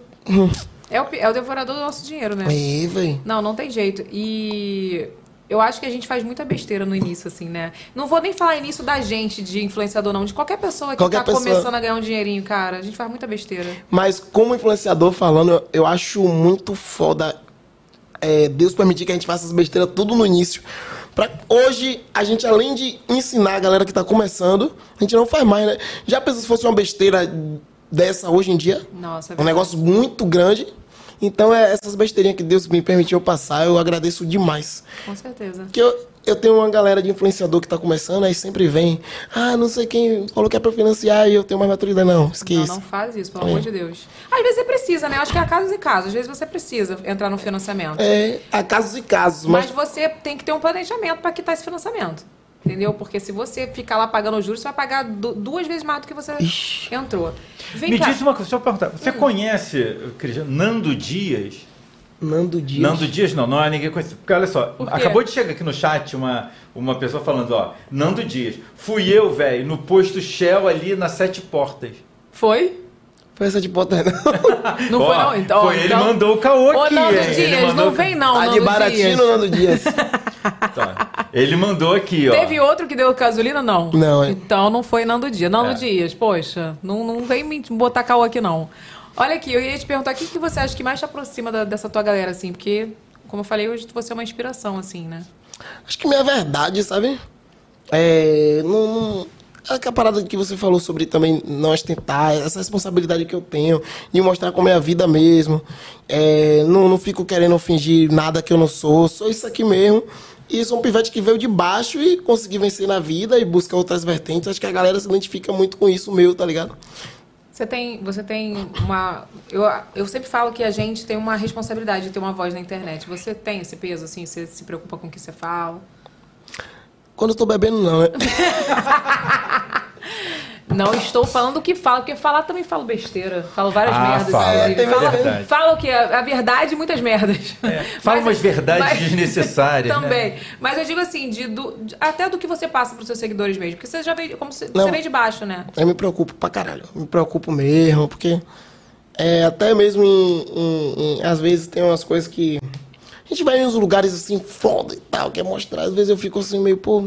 Speaker 7: É o, é o devorador do nosso dinheiro, né?
Speaker 11: É, velho.
Speaker 7: Não, não tem jeito. E eu acho que a gente faz muita besteira no início, assim, né? Não vou nem falar início da gente, de influenciador, não. De qualquer pessoa que
Speaker 11: Qualquer
Speaker 7: tá
Speaker 11: pessoa.
Speaker 7: começando a ganhar um dinheirinho, cara. A gente faz muita besteira.
Speaker 11: Mas como influenciador falando, eu, eu acho muito foda é, Deus permitir que a gente faça essas besteiras tudo no início. Pra hoje, a gente, além de ensinar a galera que tá começando, a gente não faz mais, né? Já pensou se fosse uma besteira dessa hoje em dia?
Speaker 7: Nossa, é
Speaker 11: um negócio muito grande. Então, é essas besteirinhas que Deus me permitiu passar, eu agradeço demais.
Speaker 7: Com certeza.
Speaker 11: Porque eu, eu tenho uma galera de influenciador que tá começando, aí sempre vem, ah, não sei quem falou que é pra financiar e eu tenho mais maturidade. Não,
Speaker 7: Não,
Speaker 11: esqueça.
Speaker 7: não faz isso, pelo amor de Deus. Às vezes você precisa, né? Eu acho que há casos e casos. Às vezes você precisa entrar no financiamento.
Speaker 11: É, há casos e casos,
Speaker 7: Mas
Speaker 11: mas,
Speaker 7: você tem que ter um planejamento para quitar esse financiamento. Entendeu? Porque se você ficar lá pagando os juros, você vai pagar du- duas vezes mais do que você
Speaker 11: Ixi.
Speaker 7: entrou. Vem
Speaker 8: me
Speaker 7: cá.
Speaker 8: diz uma coisa, deixa eu perguntar. Você conhece, Cristiano, Nando Dias?
Speaker 11: Nando Dias.
Speaker 8: Nando Dias não, não é ninguém conhecido. Porque olha só,
Speaker 7: Por
Speaker 8: acabou de chegar aqui no chat uma, uma pessoa falando, ó, Nando Dias, fui eu, velho, no posto Shell ali nas Sete Portas.
Speaker 7: Foi?
Speaker 11: Foi essa de bota, não. <laughs>
Speaker 7: Não
Speaker 8: Ó,
Speaker 7: foi, não? Então,
Speaker 8: foi, ele
Speaker 7: então...
Speaker 8: mandou o caô
Speaker 7: Ô,
Speaker 8: aqui.
Speaker 7: Nando
Speaker 8: hein? Ele
Speaker 7: Dias,
Speaker 8: mandou-
Speaker 7: não vem não,
Speaker 11: A
Speaker 7: Nando
Speaker 11: de Baratinho
Speaker 7: Dias.
Speaker 11: Nando Dias. <laughs>
Speaker 8: Tá. Ele mandou aqui, ó.
Speaker 7: Teve outro que deu gasolina, não?
Speaker 11: Não, é.
Speaker 7: Então não foi Nando Dias. Nando
Speaker 8: É.
Speaker 7: Dias, poxa, não, não vem me botar caô aqui, não. Olha aqui, eu ia te perguntar, o que, que você acha que mais te aproxima da- dessa tua galera, assim? Porque, como eu falei, hoje você é uma inspiração, assim, né?
Speaker 11: Acho que minha verdade, sabe? É. Não. não aquela parada que você falou sobre também não ostentar, essa responsabilidade que eu tenho de mostrar como é a vida mesmo. É, não, não fico querendo fingir nada que eu não sou, sou isso aqui mesmo. E sou um pivete que veio de baixo e consegui vencer na vida e busca outras vertentes. Acho que a galera se identifica muito com isso meu, tá ligado?
Speaker 7: Você tem, você tem uma. Eu, eu sempre falo que a gente tem uma responsabilidade de ter uma voz na internet. Você tem esse peso, assim? Você se preocupa com o que você fala?
Speaker 11: Quando eu tô bebendo, não, né? <laughs>
Speaker 7: Não estou falando o que fala, porque falar também falo besteira. Falo várias
Speaker 8: Ah,
Speaker 7: merdas.
Speaker 8: fala,
Speaker 7: inclusive.
Speaker 11: é
Speaker 7: falo,
Speaker 8: verdade.
Speaker 7: falo o que? A, verdade e muitas merdas. <laughs>
Speaker 8: Fala
Speaker 7: Mas-
Speaker 8: umas verdades
Speaker 7: mas- <laughs>
Speaker 8: desnecessárias. né?
Speaker 7: Também. Mas eu digo assim, de, do- de- até do que você passa pros seus seguidores mesmo. Porque você já veio, como você,
Speaker 11: Não.
Speaker 7: você veio de baixo, né?
Speaker 11: Eu me preocupo pra caralho. Me preocupo mesmo, porque é, até mesmo em, em- em- Às vezes tem umas coisas que. A gente vai em uns lugares assim, foda e tal, quer mostrar. Às vezes eu fico assim, meio, pô,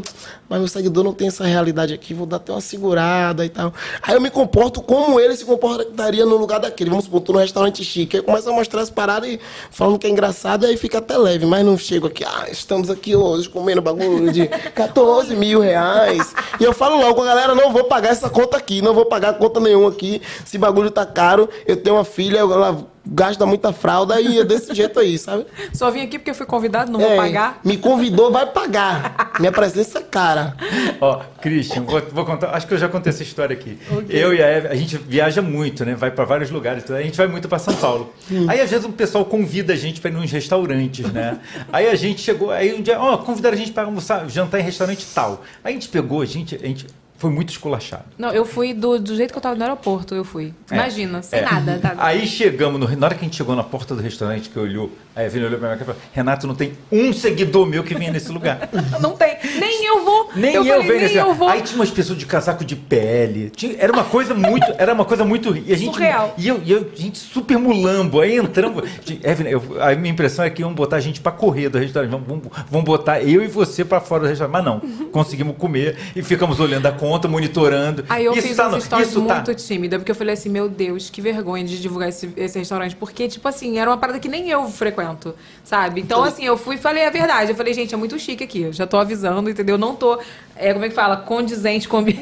Speaker 11: mas meu seguidor não tem essa realidade aqui, vou dar até uma segurada e tal. Aí eu me comporto como ele se comportaria no lugar daquele. Vamos supor, tô num restaurante chique. Aí começa a mostrar as paradas e falando que é engraçado, aí fica até leve, mas não chego aqui, ah, estamos aqui hoje comendo bagulho de 14 mil reais. E eu falo logo, galera, não vou pagar essa conta aqui, não vou pagar conta nenhuma aqui. Esse bagulho tá caro, eu tenho uma filha, ela gasta muita fralda e é desse jeito aí, sabe?
Speaker 7: Só vim aqui porque eu fui convidado, não vou
Speaker 11: É,
Speaker 7: pagar.
Speaker 11: Me convidou vai pagar. Minha presença é cara.
Speaker 8: Ó, Christian, vou, vou contar. Acho que eu já contei essa história aqui. Eu e a Eve, a gente viaja muito, né? Vai pra vários lugares. A gente vai muito pra São Paulo. Aí às vezes o pessoal convida a gente pra ir nos restaurantes, né? <laughs> Aí a gente chegou, aí um dia, ó, convidaram a gente pra almoçar, jantar em restaurante tal. Aí a gente pegou, a gente, a gente foi muito esculachado.
Speaker 7: Não, eu fui do, do jeito que eu tava no aeroporto, eu fui.
Speaker 8: É.
Speaker 7: Imagina, sem
Speaker 8: É.
Speaker 7: nada. Tá?
Speaker 8: Aí chegamos, no, na hora que a gente chegou na porta do restaurante, que olhou, a Evelyn olhou pra mim e falou: Renato, não tem um seguidor meu que venha nesse lugar. <laughs>
Speaker 7: Não tem. Nem eu vou.
Speaker 8: Nem eu,
Speaker 7: eu falei,
Speaker 8: venho
Speaker 7: nem
Speaker 8: nesse
Speaker 7: eu vou.
Speaker 8: Aí tinha umas pessoas de casaco de pele. Tinha- era uma coisa muito. Era uma coisa muito. E a gente,
Speaker 7: Surreal.
Speaker 8: E eu, e eu, gente, super mulambo. Aí entramos. Evelyn, eu- a minha impressão é que iam botar a gente pra correr do restaurante. Vamos, vamos, vamos botar eu e você pra fora do restaurante. Mas não. Conseguimos comer e ficamos olhando a conta, monitorando.
Speaker 7: Aí eu
Speaker 8: isso
Speaker 7: fiz
Speaker 8: tá
Speaker 7: uma
Speaker 8: no- tá-
Speaker 7: muito tímida, porque eu falei assim, meu Deus, que vergonha de divulgar esse, esse restaurante. Porque, tipo assim, era uma parada que nem eu frequento, sabe? Então, assim, eu fui e falei a verdade. Eu falei, gente, é muito chique aqui. Eu já tô avisando, entendeu? Não tô, é, como é que fala? Condizente com o ambiente.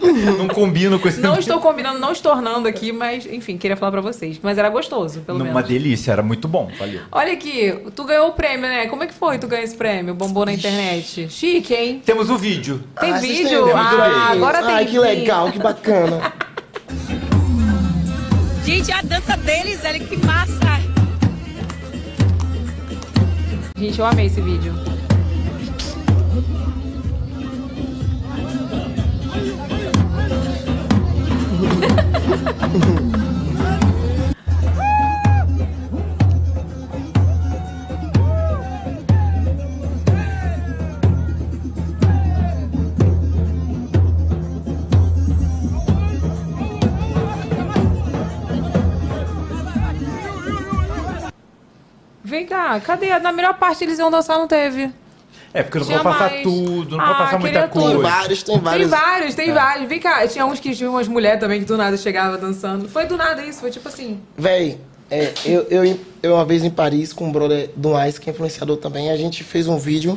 Speaker 7: <laughs>
Speaker 8: Não combino com esse
Speaker 7: não estou combinando, não estornando aqui, mas, enfim, queria falar pra vocês. Mas era gostoso, pelo
Speaker 8: Uma
Speaker 7: menos.
Speaker 8: delícia, era muito bom. Valeu.
Speaker 7: Olha aqui, tu ganhou o prêmio, né? Como é que foi tu ganhar esse prêmio? Bombou na internet. Chique, hein?
Speaker 8: Temos o vídeo.
Speaker 7: Tem
Speaker 11: Ah,
Speaker 7: vídeo?
Speaker 11: têm vídeo
Speaker 7: Ah, agora tem
Speaker 11: Ai, que legal, que bacana.
Speaker 2: Gente, a dança deles, olha que massa.
Speaker 7: Gente, eu amei esse vídeo. <laughs> Vem cá, cadê? Na melhor parte eles iam dançar, não teve.
Speaker 8: É, porque não
Speaker 7: Tinha
Speaker 8: pode passar
Speaker 7: mais.
Speaker 8: tudo, não
Speaker 7: Ah,
Speaker 8: pode passar muita
Speaker 7: tudo.
Speaker 8: coisa.
Speaker 11: Tem vários, tem
Speaker 7: Tem
Speaker 11: vários.
Speaker 7: vários, tem vários. Vem cá, tinha uns que tinham umas mulheres também que do nada chegava dançando. Foi do nada isso, foi tipo assim.
Speaker 11: Véi, é, eu, eu, eu uma vez em Paris com um brother do Ice, que é influenciador também, a gente fez um vídeo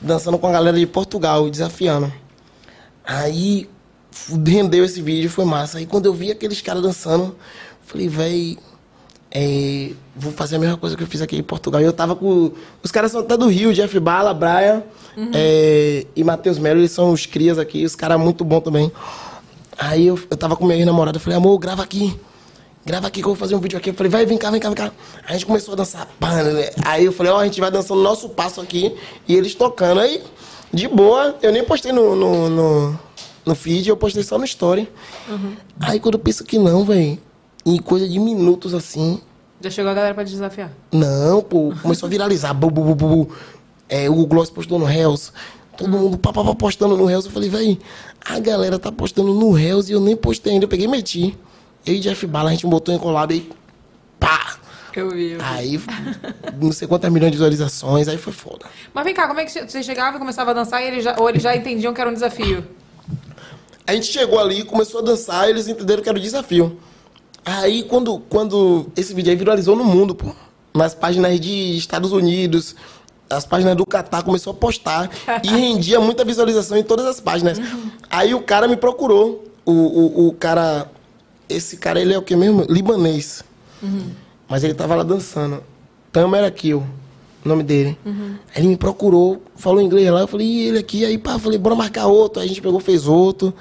Speaker 11: dançando com a galera de Portugal, desafiando. Aí rendeu esse vídeo, foi massa. Aí quando eu vi aqueles caras dançando, falei, véi, é, vou fazer a mesma coisa que eu fiz aqui em Portugal. E eu tava com. Os caras são até do Rio, Jeff Bala, Brian é, e Matheus Melo, eles são os crias aqui, os caras muito bons também. Aí eu, eu tava com minha ex-namorada, eu falei, amor, grava aqui. Grava aqui que eu vou fazer um vídeo aqui. Eu falei, vai, vem cá, vem cá, vem cá. Aí a gente começou a dançar. né? Aí eu falei, ó, a gente vai dançando nosso passo aqui e eles tocando. Aí, de boa, eu nem postei no, no, no, no feed, eu postei só no story. Aí quando eu penso que não, velho, em coisa de minutos assim,
Speaker 7: Já chegou a galera pra te desafiar.
Speaker 11: não, pô, começou a viralizar. Bu, bu, bu, bu. É, o Gloss postou no Hells. Todo mundo pá, pá, pá, postando no Hells. Eu falei, véi, a galera tá postando no Hells e eu nem postei ainda. Eu peguei e meti. Eu e Jeff Bala, a gente botou em collab e pá!
Speaker 7: Eu vi. eu vi.
Speaker 11: Aí, não sei quantas milhões de visualizações, aí foi foda.
Speaker 7: Mas vem cá, como é que você chegava e começava a dançar e eles já, ou eles já entendiam que era um desafio?
Speaker 11: A gente chegou ali, começou a dançar, eles entenderam que era o desafio. Aí, quando, quando esse vídeo aí viralizou no mundo, pô, nas páginas de Estados Unidos, as páginas do Catar começou a postar e <laughs> rendia muita visualização em todas as páginas. Aí o cara me procurou, o, o, o cara, esse cara, ele é o que mesmo? Libanês. Mas ele tava lá dançando. Tamer Kill, o nome dele. Aí ele me procurou, falou inglês lá, eu falei, e ele aqui? Aí pá, falei, bora marcar outro. Aí a gente pegou, fez outro.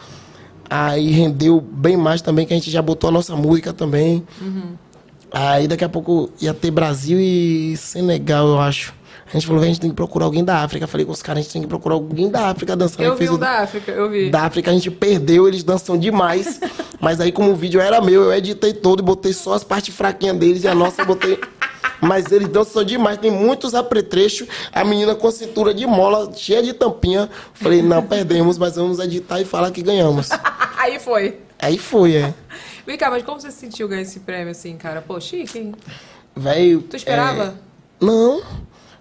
Speaker 11: Aí rendeu bem mais também, que a gente já botou a nossa música também. Aí daqui a pouco ia ter Brasil e Senegal, eu acho. A gente falou, "Véi, a gente tem que procurar alguém da África. Falei com os caras, a gente tem que procurar alguém da África dançando.
Speaker 7: Eu vi
Speaker 11: o-
Speaker 7: da África, eu vi.
Speaker 11: da África a gente perdeu, eles dançam demais. <laughs> mas aí, como o vídeo era meu, eu editei todo e botei só as partes fraquinhas deles e a nossa eu botei. Mas eles dançam demais, tem muitos apetrechos. A menina com a cintura de mola, cheia de tampinha. Falei, não, perdemos, mas vamos editar e falar que ganhamos. <laughs>
Speaker 7: Aí foi.
Speaker 11: Aí foi, é.
Speaker 7: Vem cá, mas como você se sentiu ganhar esse prêmio assim, cara? Pô, chique, hein?
Speaker 11: Velho.
Speaker 7: Tu esperava?
Speaker 11: é, Não.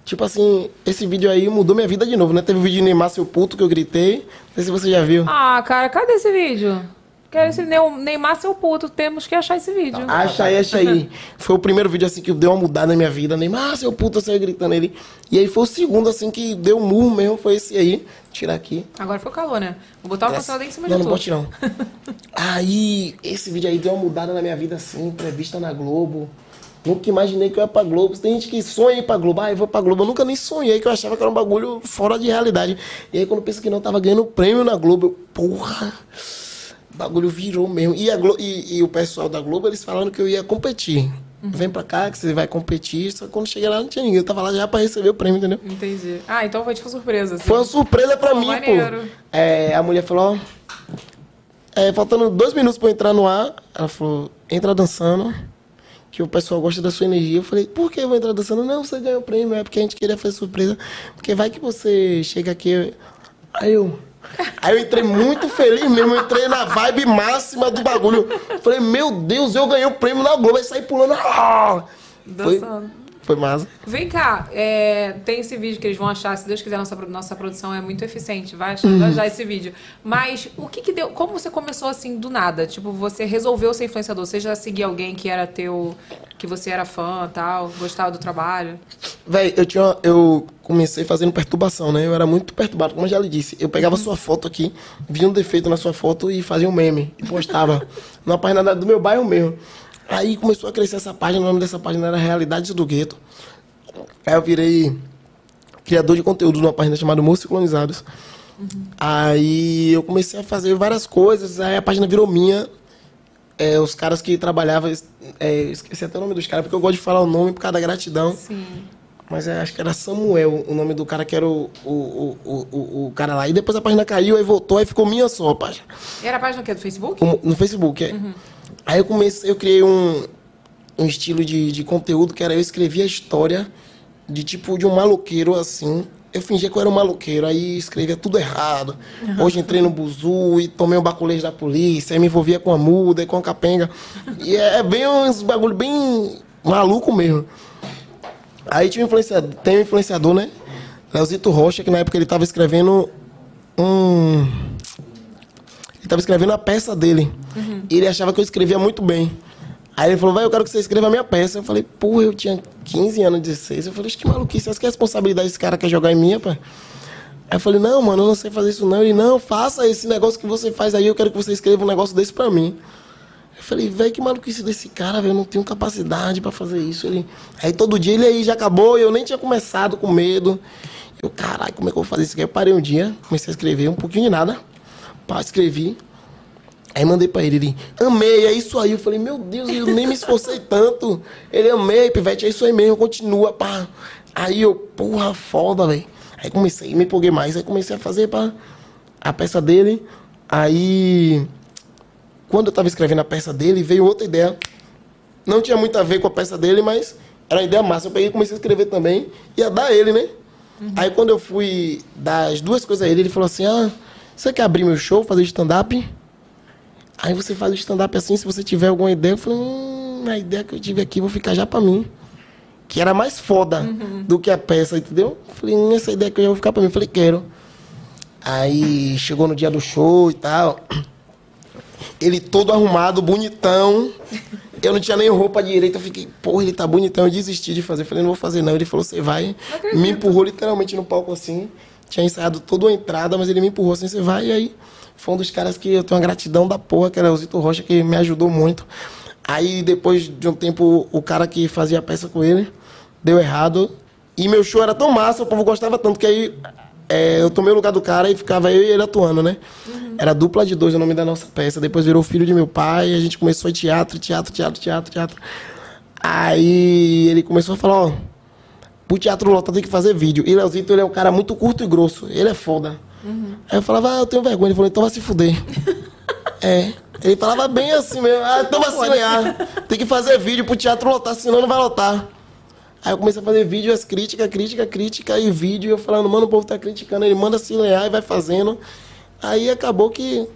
Speaker 11: Tipo assim, esse vídeo aí mudou minha vida de novo, né? Teve o vídeo de Neymar, seu puto, que eu gritei. Não sei se você já viu.
Speaker 7: Ah, cara, cadê esse vídeo? Quero esse Neu- Neymar seu puto, temos que achar esse vídeo.
Speaker 11: Acha aí, acha aí. Foi o primeiro vídeo assim que deu uma mudada na minha vida. Neymar, seu puto, eu saí gritando ele. E aí foi o segundo assim que deu um murro mesmo, foi esse aí. Tirar aqui.
Speaker 7: Agora foi o calor, né? Vou botar o cancelador em cima
Speaker 11: não,
Speaker 7: de
Speaker 11: não
Speaker 7: tu.
Speaker 11: bote não. <laughs> Aí, esse vídeo aí deu uma mudada na minha vida assim, entrevista na Globo. Nunca imaginei que eu ia pra Globo. Tem gente que sonha ir pra Globo. Ah, eu vou pra Globo. Eu nunca nem sonhei que eu achava que era um bagulho fora de realidade. E aí quando eu penso que não, tava ganhando prêmio na Globo. Eu, porra, bagulho virou mesmo. E, e- e o pessoal da Globo, eles falaram que eu ia competir. Vem pra cá que você vai competir. Só que quando cheguei lá não tinha ninguém. Eu tava lá já pra receber o prêmio, entendeu?
Speaker 7: Entendi. Ah, então foi tipo surpresa. Assim.
Speaker 11: Foi uma surpresa pra mim,
Speaker 7: maneiro.
Speaker 11: pô. É, a mulher falou, ó. é, faltando dois minutos pra eu entrar no ar, ela falou, entra dançando, que o pessoal gosta da sua energia. Eu falei, por que eu vou entrar dançando? Não, você ganhou o prêmio, é porque a gente queria fazer surpresa. Porque vai que você chega aqui. Aí eu. Aí eu entrei muito feliz mesmo, eu entrei na vibe máxima do bagulho. Falei, meu Deus, eu ganhei o prêmio na Globo, aí saí pulando. Ah! Foi. Foi massa.
Speaker 7: Vem cá, é, tem esse vídeo que eles vão achar, se Deus quiser, nossa, nossa produção é muito eficiente, vai achar
Speaker 11: Uhum.
Speaker 7: já esse vídeo. Mas o que que deu, como você começou assim do nada? Tipo, você resolveu ser influenciador, você já seguia alguém que era teu, que você era fã tal, gostava do trabalho?
Speaker 11: Véi, eu tinha. Eu comecei fazendo perturbação, né? Eu era muito perturbado, como eu já lhe disse. Eu pegava sua foto aqui, via um defeito na sua foto e fazia um meme. E postava <laughs> na página do meu bairro mesmo. Aí começou a crescer essa página, o nome dessa página era Realidades do Gueto. Aí eu virei criador de conteúdo numa página chamada Moços Colonizados. Aí eu comecei a fazer várias coisas, aí a página virou minha. É, os caras que trabalhavam, é, esqueci até o nome dos caras, porque eu gosto de falar o nome por causa da gratidão.
Speaker 7: Sim.
Speaker 11: Mas é, acho que era Samuel, o nome do cara que era o, o, o, o, o- cara lá. E depois a página caiu, aí voltou, aí ficou minha só a página.
Speaker 7: E era a página que do Facebook?
Speaker 11: Um- No Facebook, é. Aí eu comecei, eu criei um, um estilo de, de conteúdo que era eu escrevia a história de tipo de um maloqueiro assim. Eu fingia que eu era um maloqueiro, aí escrevia tudo errado. Hoje entrei no buzu e tomei um baculejo da polícia, aí me envolvia com a muda e com a capenga. E é bem uns bagulho bem maluco mesmo. Aí tinha um influenciador, tem um influenciador, né? Leozito Rocha, que na época ele tava escrevendo um. Ele tava escrevendo a peça dele. E ele achava que eu escrevia muito bem. Aí ele falou, vai, eu quero que você escreva a minha peça. Eu falei, porra, eu tinha 15 anos, 16. Eu falei, acho que maluquice, acho que a responsabilidade desse cara quer jogar em mim, pai. Aí eu falei, não, mano, eu não sei fazer isso não. Ele, não, faça esse negócio que você faz aí, eu quero que você escreva um negócio desse pra mim. Eu falei, velho, que maluquice desse cara, velho, eu não tenho capacidade pra fazer isso. Ele... Aí todo dia ele aí já acabou, eu nem tinha começado com medo. Eu, caralho, como é que eu vou fazer isso aqui? Eu parei um dia, comecei a escrever um pouquinho de nada. Pá, escrevi. Aí mandei pra ele, ele, amei, é isso aí. Eu falei, meu Deus, eu nem me esforcei tanto. Ele, amei, pivete, é isso aí mesmo, continua, pá. Aí eu, porra, foda, velho. Aí comecei, me empolguei mais, aí comecei a fazer, pá, a peça dele. Aí, quando eu tava escrevendo a peça dele, veio outra ideia. Não tinha muito a ver com a peça dele, mas era uma ideia massa. Eu peguei e comecei a escrever também, ia dar ele, né? Aí quando eu fui dar as duas coisas a ele, ele falou assim, ah, você quer abrir meu show, fazer stand-up? Aí você faz o stand-up assim, se você tiver alguma ideia. Eu falei, hum, a ideia que eu tive aqui, vou ficar já pra mim. Que era mais foda do que a peça, entendeu? Eu falei, hum, essa ideia que eu já vou ficar pra mim. Eu falei, quero. Aí chegou no dia do show e tal. Ele todo arrumado, bonitão. Eu não tinha nem roupa direita. Eu fiquei, porra, ele tá bonitão. Eu desisti de fazer. Eu falei, não vou fazer não. Ele falou, você vai. Me empurrou literalmente no palco assim. Tinha ensaiado toda a entrada, mas ele me empurrou assim, você vai. E aí foi um dos caras que eu tenho uma gratidão da porra, que era o Zito Rocha, que me ajudou muito. Aí depois de um tempo, o cara que fazia a peça com ele deu errado. E meu show era tão massa, o povo gostava tanto, que aí é, eu tomei o lugar do cara e ficava eu e ele atuando, né? Era dupla de dois o nome da nossa peça. Depois virou filho de meu pai, a gente começou em teatro, teatro, teatro, teatro, teatro. Aí ele começou a falar, ó, pro teatro lotado tem que fazer vídeo. E Leozito, ele é um cara muito curto e grosso, ele é foda. Aí eu falava, ah, eu tenho vergonha. Ele falou, então vai se fuder. <laughs> é. Ele falava bem assim mesmo, ah, então ganhar. Tem que fazer vídeo pro teatro lotar, senão não vai lotar. Aí eu comecei a fazer vídeo, as críticas, crítica, crítica e vídeo. E eu falando, mano, o povo tá criticando. Ele manda se lear e vai fazendo. Aí acabou que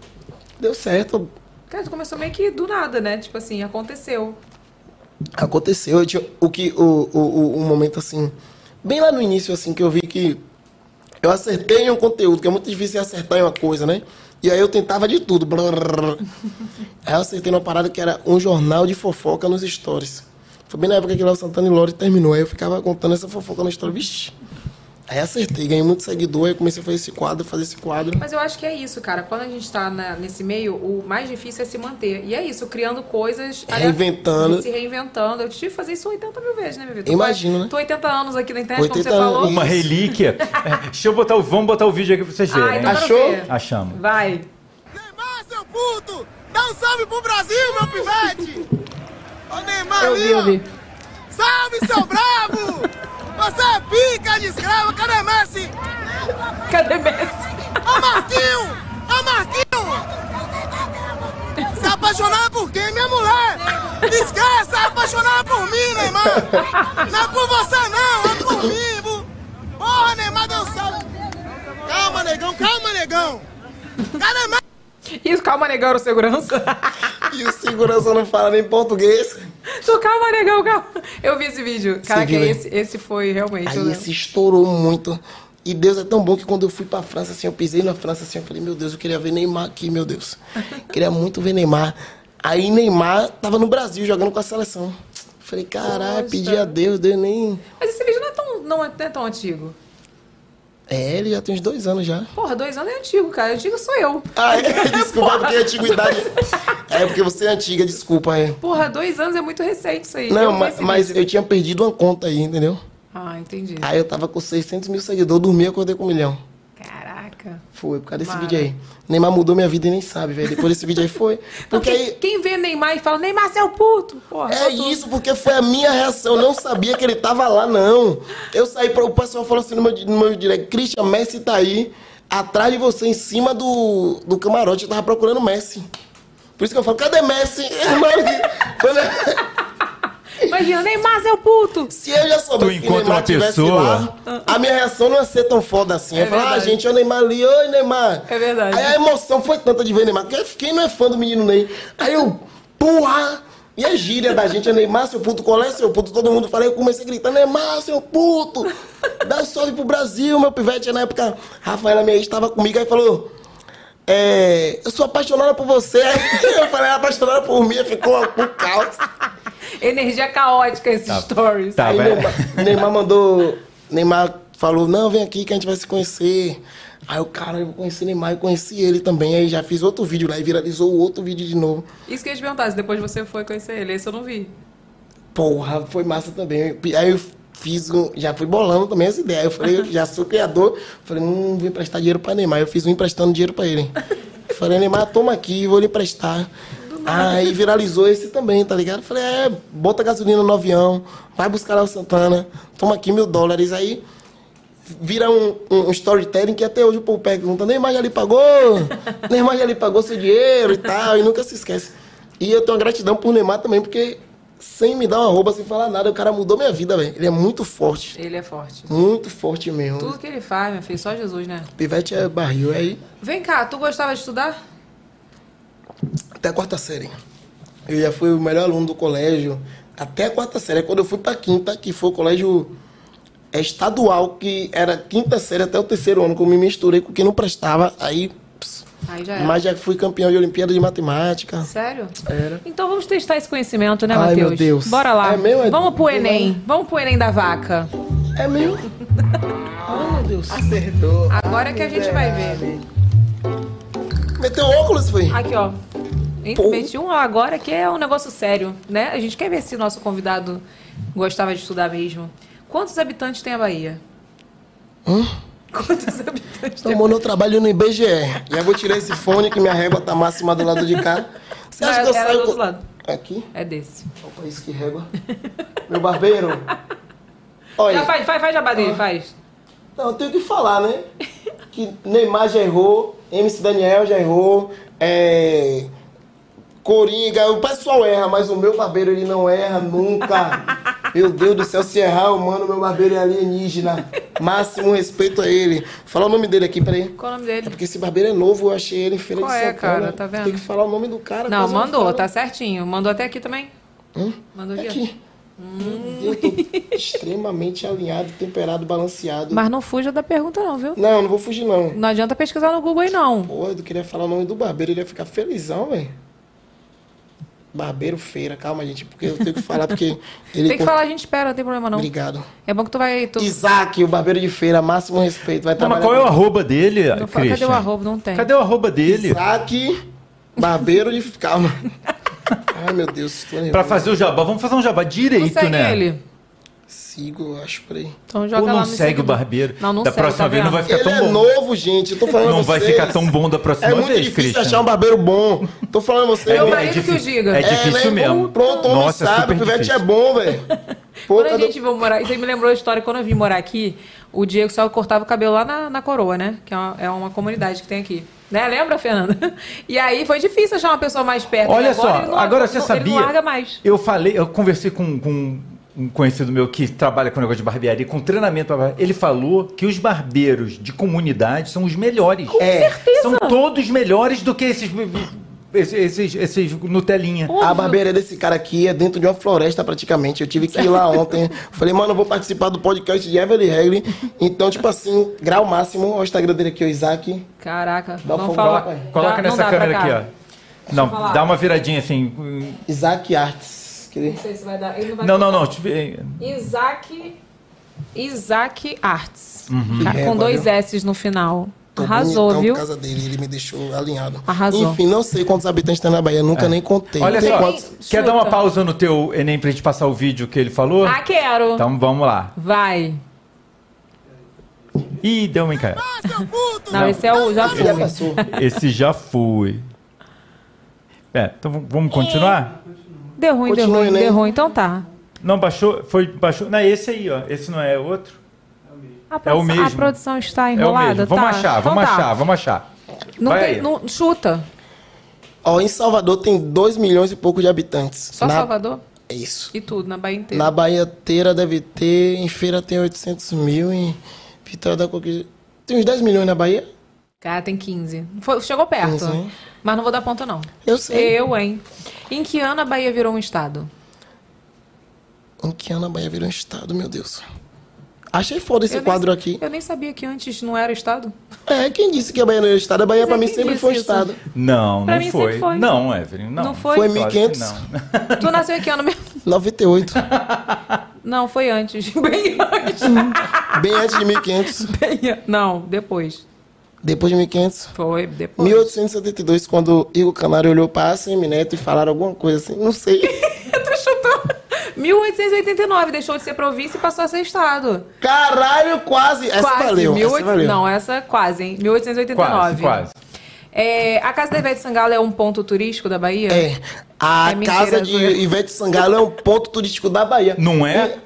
Speaker 11: deu certo.
Speaker 7: Cara, tu começou meio que do nada, né? Tipo assim, aconteceu.
Speaker 11: Aconteceu. Eu tinha, o que, o, o, o, um momento assim, bem lá no início, assim, que eu vi que eu acertei em um conteúdo, que é muito difícil acertar em uma coisa, né? E aí eu tentava de tudo. <laughs> Aí eu acertei numa parada que era um jornal de fofoca nos stories. Foi bem na época que Léo Santana e Lore terminou. Aí eu ficava contando essa fofoca na história. Vixe, Aí acertei, ganhei muito seguidor, aí eu comecei a fazer esse quadro, fazer esse quadro.
Speaker 7: Mas eu acho que é isso, cara. Quando a gente tá na- nesse meio, o mais difícil é se manter. E é isso, criando coisas.
Speaker 11: Reinventando.
Speaker 7: Se reinventando. Eu tive que fazer isso 80 mil vezes, né, meu vida?
Speaker 11: Imagino, né?
Speaker 7: Tô 80 anos aqui na internet, como
Speaker 11: 80
Speaker 7: você falou.
Speaker 8: Uma relíquia. <laughs> É, deixa eu botar o. Vamos botar o vídeo aqui pra vocês verem.
Speaker 7: Ah, então
Speaker 11: Achou?
Speaker 7: ver.
Speaker 8: Achamos.
Speaker 7: Vai.
Speaker 10: Neymar, seu puto! Dá um salve pro Brasil, meu pivete! <laughs> Ô Neymar
Speaker 7: Eu
Speaker 10: ali,
Speaker 7: vi, eu vi.
Speaker 10: Salve, seu brabo! <laughs> Você é pica de escravo, cadê Messi?
Speaker 7: Cadê Messi?
Speaker 10: Ô Marquinho! Ô Marquinho! Se apaixonar por quem, minha mulher? Esquece, é apaixonar por mim, Neymar! Não é por você não, é por mim! Porra, Neymar deu salve! Calma, negão, calma, negão! Cadê Messi?
Speaker 7: Isso, calma, negão, era o segurança. <laughs>
Speaker 11: E o segurança não fala nem português.
Speaker 7: Tu, calma, negão, calma. Eu vi esse vídeo. Caraca, esse, esse foi realmente.
Speaker 11: Aí
Speaker 7: né?
Speaker 11: esse estourou muito. E Deus é tão bom que quando eu fui pra França, assim, eu pisei na França, assim, eu falei, meu Deus, eu queria ver Neymar aqui, meu Deus. <laughs> Queria muito ver Neymar. Aí Neymar tava no Brasil jogando com a seleção. Falei, caralho, pedi a Deus, Deus nem.
Speaker 7: Mas esse vídeo não é tão, não é, não é tão antigo.
Speaker 11: É, ele já tem uns dois anos já.
Speaker 7: Porra, dois anos é antigo, cara. Antigo sou eu.
Speaker 11: Ah, é, <laughs> desculpa, é porque a antiguidade. É porque você é antiga, desculpa, é.
Speaker 7: Porra, dois anos é muito recente isso aí.
Speaker 11: Não,
Speaker 7: Eu
Speaker 11: mas, mas eu tinha perdido uma conta aí, entendeu?
Speaker 7: Ah, entendi.
Speaker 11: Aí eu tava com 600 mil seguidores, dormi e acordei com um milhão.
Speaker 7: Caraca.
Speaker 11: Foi, por causa desse
Speaker 7: Mara.
Speaker 11: vídeo aí. Neymar mudou minha vida e nem sabe, velho. Depois desse vídeo aí foi.
Speaker 7: Então,
Speaker 11: Porque
Speaker 7: quem,
Speaker 11: aí.
Speaker 7: quem vê Neymar e fala, Neymar, é o puto. Porra,
Speaker 11: É isso, porque foi a minha reação. Eu não sabia que ele tava lá, não. Eu saí para o pessoal falou assim no meu, no meu direct: Christian, Messi tá aí, atrás de você, em cima do, do camarote. Eu tava procurando Messi. Por isso que eu falo: cadê Messi? <laughs> Quando-
Speaker 7: Imagina, Neymar, é o puto.
Speaker 11: Se eu já soubesse
Speaker 8: Tu
Speaker 11: que
Speaker 8: encontra
Speaker 11: Neymar
Speaker 8: uma
Speaker 11: tivesse
Speaker 8: pessoa-
Speaker 11: lá, a minha reação não ia ser tão foda assim. Eu ia falar, ah, gente, o Neymar ali, oi, Neymar.
Speaker 7: É verdade.
Speaker 11: Aí a emoção foi tanta de ver Neymar, quem não é fã do menino Ney? Aí eu, porra! E a gíria da gente é Neymar, seu puto, qual é seu puto? Todo mundo fala, eu comecei a gritar, Neymar, seu puto! Dá um salve pro Brasil, meu pivete. Na época, Rafaela, minha ex, estava comigo, aí falou, é, eu sou apaixonada por você. Aí <laughs> eu falei, apaixonada por mim, ficou um caos.
Speaker 7: Energia caótica esses stories.
Speaker 8: Tá,
Speaker 11: Aí
Speaker 8: velho.
Speaker 11: Neymar, Neymar mandou. Neymar falou: Não, vem aqui que a gente vai se conhecer. Aí o cara, eu vou conhecer Neymar, eu conheci ele também. Aí já fiz outro vídeo lá e viralizou outro vídeo de novo.
Speaker 7: Isso que eu ia te perguntar, se depois você foi conhecer ele. Esse eu não vi.
Speaker 11: Porra, foi massa também. Aí eu fiz um. Já fui bolando também essa ideia. Eu falei, eu já sou criador. Falei, não vou emprestar dinheiro pra Neymar. Eu fiz um emprestando dinheiro pra ele. Falei, Neymar, toma aqui, vou lhe emprestar. Aí viralizou esse também, tá ligado? Falei, é, bota gasolina no avião, vai buscar lá o Santana, toma aqui mil dólares. Aí vira um, um storytelling que até hoje o povo pergunta, Neymar já lhe pagou? Neymar já lhe pagou seu dinheiro e tal, e nunca se esquece. E eu tenho uma gratidão por Neymar também, porque sem me dar uma roupa, sem falar nada, o cara mudou minha vida, velho. Ele é muito forte,
Speaker 7: Ele é forte.
Speaker 11: muito forte mesmo.
Speaker 7: Tudo que ele faz, meu filho, só Jesus, né?
Speaker 11: Pivete é barril, aí
Speaker 7: Vem cá, tu gostava de estudar?
Speaker 11: até a quarta série. Eu já fui o melhor aluno do colégio, até a quarta série. Quando eu fui pra quinta, que foi o colégio é, estadual, que era quinta série até o terceiro ano, que eu me misturei com quem não prestava, aí...
Speaker 7: já era.
Speaker 11: Mas já fui campeão de Olimpíada de Matemática.
Speaker 7: Sério?
Speaker 11: Era.
Speaker 7: Então vamos testar esse conhecimento, né,
Speaker 11: Ai,
Speaker 7: Matheus?
Speaker 11: meu Deus.
Speaker 7: Bora lá.
Speaker 11: É meu, é-
Speaker 7: Vamos pro Enem. Vamos pro Enem da vaca.
Speaker 11: É meu? Ai, <laughs> meu Deus. Acertou.
Speaker 7: Agora é que a gente vai ver.
Speaker 11: Meteu óculos, foi?
Speaker 7: Aqui, ó. Meti um agora que é um negócio sério, né? A gente quer ver se o nosso convidado gostava de estudar mesmo. Quantos habitantes tem a Bahia? Quantos habitantes tem a
Speaker 11: Tomou no trabalho no IBGE. Já vou tirar esse fone que minha régua tá máxima do lado de cá. Você
Speaker 7: Não,
Speaker 11: acha que eu
Speaker 7: era
Speaker 11: saio
Speaker 7: do outro lado.
Speaker 11: Aqui?
Speaker 7: É desse.
Speaker 11: Opa, isso que régua. Meu barbeiro. Olha.
Speaker 7: Já faz, faz, faz jabá dele, faz.
Speaker 11: Não, eu tenho que falar, né? Que Neymar já errou, MC Daniel já errou, é... Coringa, o pessoal erra, mas o meu barbeiro ele não erra nunca. Meu Deus do céu, se errar, mano, meu barbeiro é alienígena. Máximo respeito a ele. Fala o nome dele aqui, peraí.
Speaker 7: Qual o nome
Speaker 11: É
Speaker 7: dele?
Speaker 11: porque esse barbeiro é novo, eu achei ele em Feira
Speaker 7: Qual
Speaker 11: de
Speaker 7: é,
Speaker 11: Santana.
Speaker 7: cara? Tá vendo?
Speaker 11: Tem que falar o nome do cara.
Speaker 7: Não, mandou,
Speaker 11: falo.
Speaker 7: tá certinho. Mandou até aqui também. Mandou aqui. ó.
Speaker 11: Aqui. Meu Deus, eu tô extremamente alinhado, temperado, balanceado.
Speaker 7: Mas não fuja da pergunta, não, viu?
Speaker 11: Não, não vou fugir, não.
Speaker 7: Não adianta pesquisar no Google aí, não.
Speaker 11: Pô, eu queria falar o nome do barbeiro, ele ia ficar felizão, velho. Barbeiro Feira, calma, gente, porque eu tenho que falar, porque ele. <laughs>
Speaker 7: Tem que falar, a gente espera, não tem problema não.
Speaker 11: Obrigado.
Speaker 7: É bom que tu vai... Tu...
Speaker 11: Isaac, o barbeiro de feira, máximo respeito. Vai
Speaker 8: Não, mas qual é o arroba dele,
Speaker 7: Não
Speaker 8: Christian?
Speaker 7: Cadê o arroba? Não tem.
Speaker 8: Cadê o arroba dele?
Speaker 11: Isaac, barbeiro de. Calma. Ai, meu Deus. tô nervoso.
Speaker 8: Pra fazer o jabá. Vamos fazer um jabá direito, né?
Speaker 7: ele?
Speaker 11: Sigo, acho por aí.
Speaker 7: Então joga
Speaker 8: Ou não
Speaker 7: lá no
Speaker 8: segue
Speaker 7: seguidor.
Speaker 8: o barbeiro.
Speaker 7: Não, não
Speaker 8: da
Speaker 7: segue,
Speaker 8: próxima
Speaker 7: tá
Speaker 8: vez não vai ficar
Speaker 11: Ele
Speaker 8: tão
Speaker 11: é
Speaker 8: bom.
Speaker 11: novo, gente. Eu tô falando
Speaker 8: Não vai ficar tão bom da próxima
Speaker 11: É muito
Speaker 8: vez,
Speaker 11: difícil
Speaker 8: Christian.
Speaker 11: achar um barbeiro bom. Tô falando a vocês.
Speaker 7: Meu
Speaker 11: né?
Speaker 7: marido que o diga.
Speaker 8: É difícil
Speaker 11: né?
Speaker 8: mesmo.
Speaker 11: Pronto, homem
Speaker 8: Nossa,
Speaker 11: sabe.
Speaker 8: super
Speaker 11: O pivete
Speaker 8: difícil.
Speaker 11: é bom, velho. <laughs>
Speaker 7: Quando a gente veio morar, isso aí me lembrou a história, quando eu vim morar aqui, o Diego só cortava o cabelo lá na, na Coroa, né? Que é uma, é uma comunidade que tem aqui. Né? Lembra, Fernanda? <laughs> E aí foi difícil achar uma pessoa mais perto.
Speaker 8: Olha
Speaker 7: E agora
Speaker 8: só,
Speaker 7: não-
Speaker 8: agora você
Speaker 7: Ele
Speaker 8: sabia.
Speaker 7: não larga mais.
Speaker 8: Eu falei, eu conversei com, com um conhecido meu que trabalha com negócio de barbearia, com treinamento. Ele falou que os barbeiros de comunidade são os melhores. Com
Speaker 11: É.
Speaker 7: certeza.
Speaker 8: São todos melhores do que esses. Esses, esses, esses Nutelinha.
Speaker 11: A barbearia desse cara aqui é dentro de uma floresta praticamente. Eu tive que ir lá ontem. Falei, mano, eu vou participar do podcast de Evelyn Regli. Então, tipo assim, grau máximo. Olha o Instagram dele aqui, o Isaac.
Speaker 7: Caraca,
Speaker 11: Dá um
Speaker 7: não
Speaker 11: fogo
Speaker 7: fala.
Speaker 8: Coloca
Speaker 7: dá- não
Speaker 8: nessa câmera aqui, ó. Não,
Speaker 7: falar.
Speaker 8: dá uma viradinha assim.
Speaker 11: Isaac Arts. Que ele-
Speaker 7: Não sei se vai dar. Ele não vai
Speaker 8: Não, não, não. é,
Speaker 7: Isaac. Isaac Arts.
Speaker 8: Uhum.
Speaker 7: Ca-
Speaker 11: É,
Speaker 7: Com dois
Speaker 11: valeu.
Speaker 7: S no final.
Speaker 11: Tô
Speaker 7: Arrasou,
Speaker 11: bonitão
Speaker 7: viu?
Speaker 11: por causa dele, ele me deixou alinhado.
Speaker 7: Arrasou.
Speaker 11: Enfim, não sei quantos habitantes tem na Bahia, nunca nem contei.
Speaker 8: É. Olha
Speaker 11: Tem
Speaker 8: só,
Speaker 11: quantos?
Speaker 8: quer
Speaker 7: Chuta.
Speaker 8: dar uma pausa no teu Enem pra gente passar o vídeo que ele falou?
Speaker 7: Ah, quero.
Speaker 8: Então vamos lá.
Speaker 7: Vai.
Speaker 8: Ih, deu uma encaixada.
Speaker 7: Não, esse é o. Já
Speaker 11: passou.
Speaker 8: Esse já foi. É, então vamos continuar?
Speaker 7: Deu ruim, deu ruim,
Speaker 11: né?
Speaker 7: deu ruim. Então tá.
Speaker 8: Não, baixou, foi, baixou. Não, é esse aí, ó. Esse não é outro?
Speaker 7: A
Speaker 8: É o
Speaker 7: produção,
Speaker 8: mesmo.
Speaker 7: A produção está
Speaker 8: É o
Speaker 7: enrolada,
Speaker 8: mesmo. Vamos
Speaker 7: tá?
Speaker 8: achar,
Speaker 7: Então
Speaker 8: vamos
Speaker 7: tá.
Speaker 8: achar, vamos achar.
Speaker 7: Não
Speaker 8: Vai
Speaker 7: tem,
Speaker 8: aí.
Speaker 7: não- chuta.
Speaker 11: Ó, em Salvador tem 2 milhões e pouco de habitantes.
Speaker 7: Só
Speaker 11: na...
Speaker 7: Salvador?
Speaker 11: É isso.
Speaker 7: E tudo, na Bahia inteira.
Speaker 11: Na Bahia inteira deve ter, em Feira tem 800 mil, em Vitória da Conquista... Tem uns 10 milhões na Bahia?
Speaker 7: Cara, tem 15. Foi- chegou perto.
Speaker 11: 15, hein?
Speaker 7: Mas não vou dar ponto, não.
Speaker 11: Eu sei.
Speaker 7: Eu, hein? Em que ano a Bahia virou um estado?
Speaker 11: Em que ano a Bahia virou um estado, meu Deus? Achei foda esse
Speaker 7: Eu nem
Speaker 11: quadro aqui.
Speaker 7: Eu nem sabia que antes não era estado.
Speaker 11: É, quem disse que a Bahia não era estado? A Bahia
Speaker 7: Mas
Speaker 11: pra
Speaker 7: é
Speaker 11: mim
Speaker 7: quem
Speaker 11: sempre
Speaker 7: disse
Speaker 11: foi
Speaker 7: isso?
Speaker 11: estado.
Speaker 8: Não,
Speaker 7: Pra
Speaker 8: não
Speaker 7: mim
Speaker 8: foi.
Speaker 7: sempre foi.
Speaker 8: Não, Evelyn, não.
Speaker 7: Não foi?
Speaker 11: Foi
Speaker 8: Claro que
Speaker 11: 1500?
Speaker 8: Não. <laughs> <laughs>
Speaker 7: Tu nasceu em que ano mesmo?
Speaker 11: 98. <laughs>
Speaker 7: Não, foi antes. Bem antes.
Speaker 11: Bem antes de 1500.
Speaker 7: Bem an- Não, depois.
Speaker 11: Depois de 1500.
Speaker 7: Foi, depois.
Speaker 11: 1872, quando Igor Canário olhou pra ACM Neto e falaram alguma coisa assim, não sei.
Speaker 7: tu chutou. 1889, deixou de ser província e passou a ser estado.
Speaker 11: Caralho, quase! Essa
Speaker 7: quase.
Speaker 11: valeu,
Speaker 7: 18...
Speaker 11: essa valeu.
Speaker 7: Não, essa quase, hein? 1889.
Speaker 8: Quase, quase.
Speaker 7: É, a Casa da Ivete Sangalo é um ponto turístico da Bahia?
Speaker 11: É. A
Speaker 7: É mentira,
Speaker 11: casa de. Ivete Sangalo é um ponto turístico da Bahia.
Speaker 8: Não é?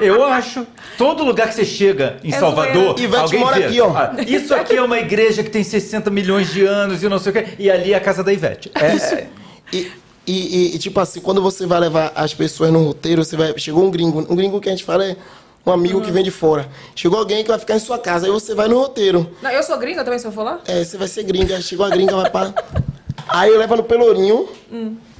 Speaker 8: Eu acho. Todo lugar que você chega em
Speaker 7: É
Speaker 8: Salvador.
Speaker 11: Ivete
Speaker 8: alguém
Speaker 11: mora
Speaker 8: vê.
Speaker 11: aqui, ó.
Speaker 8: Ah, isso aqui é uma igreja que tem 60 milhões de anos e não sei o quê. E ali é a casa da Ivete. É, é-
Speaker 11: E, e, e- e, tipo assim, quando você vai levar as pessoas no roteiro, você vai. Chegou um gringo. Um gringo que a gente fala é um amigo que vem de fora. Chegou alguém que vai ficar em sua casa, aí você vai no roteiro.
Speaker 7: Não, eu sou gringa também, se eu for lá?
Speaker 11: É, você vai ser gringa. Chegou a gringa, vai pra. Aí leva no Pelourinho.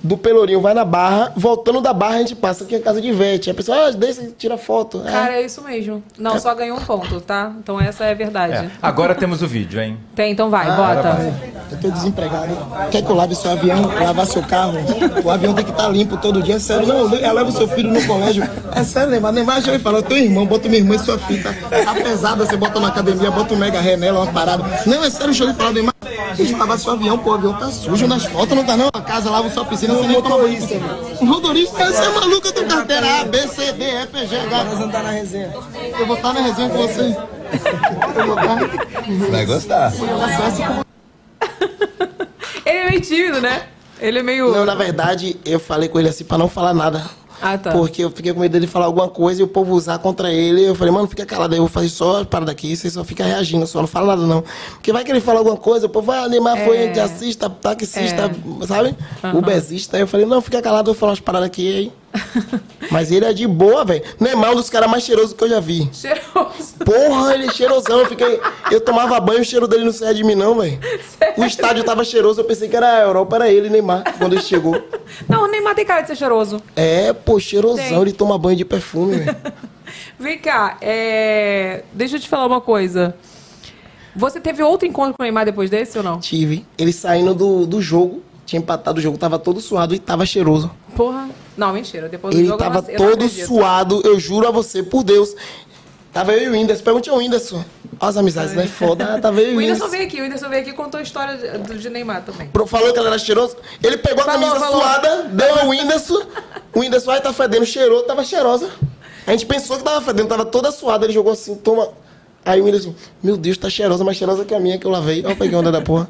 Speaker 11: Do Pelourinho vai na Barra. Voltando da Barra, a gente passa aqui a casa de Ivete. A pessoa, ah, deixa, tira foto. É.
Speaker 7: Cara, é isso mesmo. Não, só ganhou um ponto, tá? Então essa é a verdade.
Speaker 8: é. Agora temos o vídeo, hein?
Speaker 7: Tem, então vai,
Speaker 11: Ah,
Speaker 7: bota.
Speaker 11: Eu tô desempregado. Quer que eu lave seu avião, lavar seu carro? O avião tem que estar limpo todo dia. É sério, não, eu levo seu filho no colégio. É sério, Neymar. Neymar já me falou, teu irmão, bota minha irmã em sua fita. Tá pesada, você bota na academia, bota um mega ré nela, uma parada. Não, é sério, deixa eu lhe falar, Neymar. Deixa eu lavar seu avião, pô, o avião tá sujo nas fotos, não tá não? A casa lava sua piscina, você nem toma banho. Motorista, você é maluco, eu tenho carteira A, B, C, D, F, G, H. Nós vamos estar na resenha. Eu vou estar na resenha com você. Eu vou estar.
Speaker 9: Vai gostar.
Speaker 7: Ele é meio tímido, né? Ele é meio.
Speaker 11: Não, na verdade, eu falei com ele assim pra não falar nada.
Speaker 7: Ah, tá.
Speaker 11: Porque eu fiquei com medo dele falar alguma coisa e o povo usar contra ele. Eu falei, mano, fica calado aí, eu vou fazer só a parada aqui, você só fica reagindo, só não fala nada não. Porque vai que ele fala alguma coisa, o povo vai, ah, Neymar
Speaker 7: É.
Speaker 11: foi jazzista, taxista, sabe? Ubezista. Aí eu falei, não, fica calado, eu vou falar umas paradas aqui aí. <laughs> Mas ele é de boa, velho. Neymar é um dos caras mais cheirosos que eu já vi.
Speaker 7: Cheiroso.
Speaker 11: Porra, ele é cheirosão. Eu, fiquei, eu tomava banho, o cheiro dele não saía de mim, não, velho. O estádio tava cheiroso, eu pensei que era a Europa, era ele, Neymar, quando ele chegou. <laughs>
Speaker 7: Não, o Neymar tem cara de ser cheiroso.
Speaker 11: É, pô, cheirosão,
Speaker 7: Tem.
Speaker 11: ele toma banho de perfume, velho. <laughs>
Speaker 7: Vem cá, é... deixa eu te falar uma coisa. Você teve outro encontro com o Neymar depois desse ou não?
Speaker 11: Tive. Ele saindo do, do jogo, tinha empatado o jogo, tava todo suado e tava cheiroso.
Speaker 7: Porra. Não, mentira. Depois do
Speaker 11: Ele
Speaker 7: jogo eu
Speaker 11: tava
Speaker 7: não- eu
Speaker 11: todo suado, eu juro a você, por Deus. Tava eu e o Whindersson. Pergunte ao Whindersson. Olha as amizades, né? Foda. Tava eu e <laughs>
Speaker 7: O Whindersson veio aqui, o Whindersson veio aqui e contou a história de, de Neymar também.
Speaker 11: Falou que ele era cheiroso. Ele pegou a
Speaker 7: Falou,
Speaker 11: camisa
Speaker 7: falou.
Speaker 11: suada, deu ao Whindersson. O Whindersson, ai, tá fedendo, cheirou, tava cheirosa. A gente pensou que tava fedendo, tava toda suada. Ele jogou assim, toma. Aí o Whindersson, meu Deus, tá cheirosa, mais cheirosa que a minha que eu lavei. Ó, eu peguei onda da porra.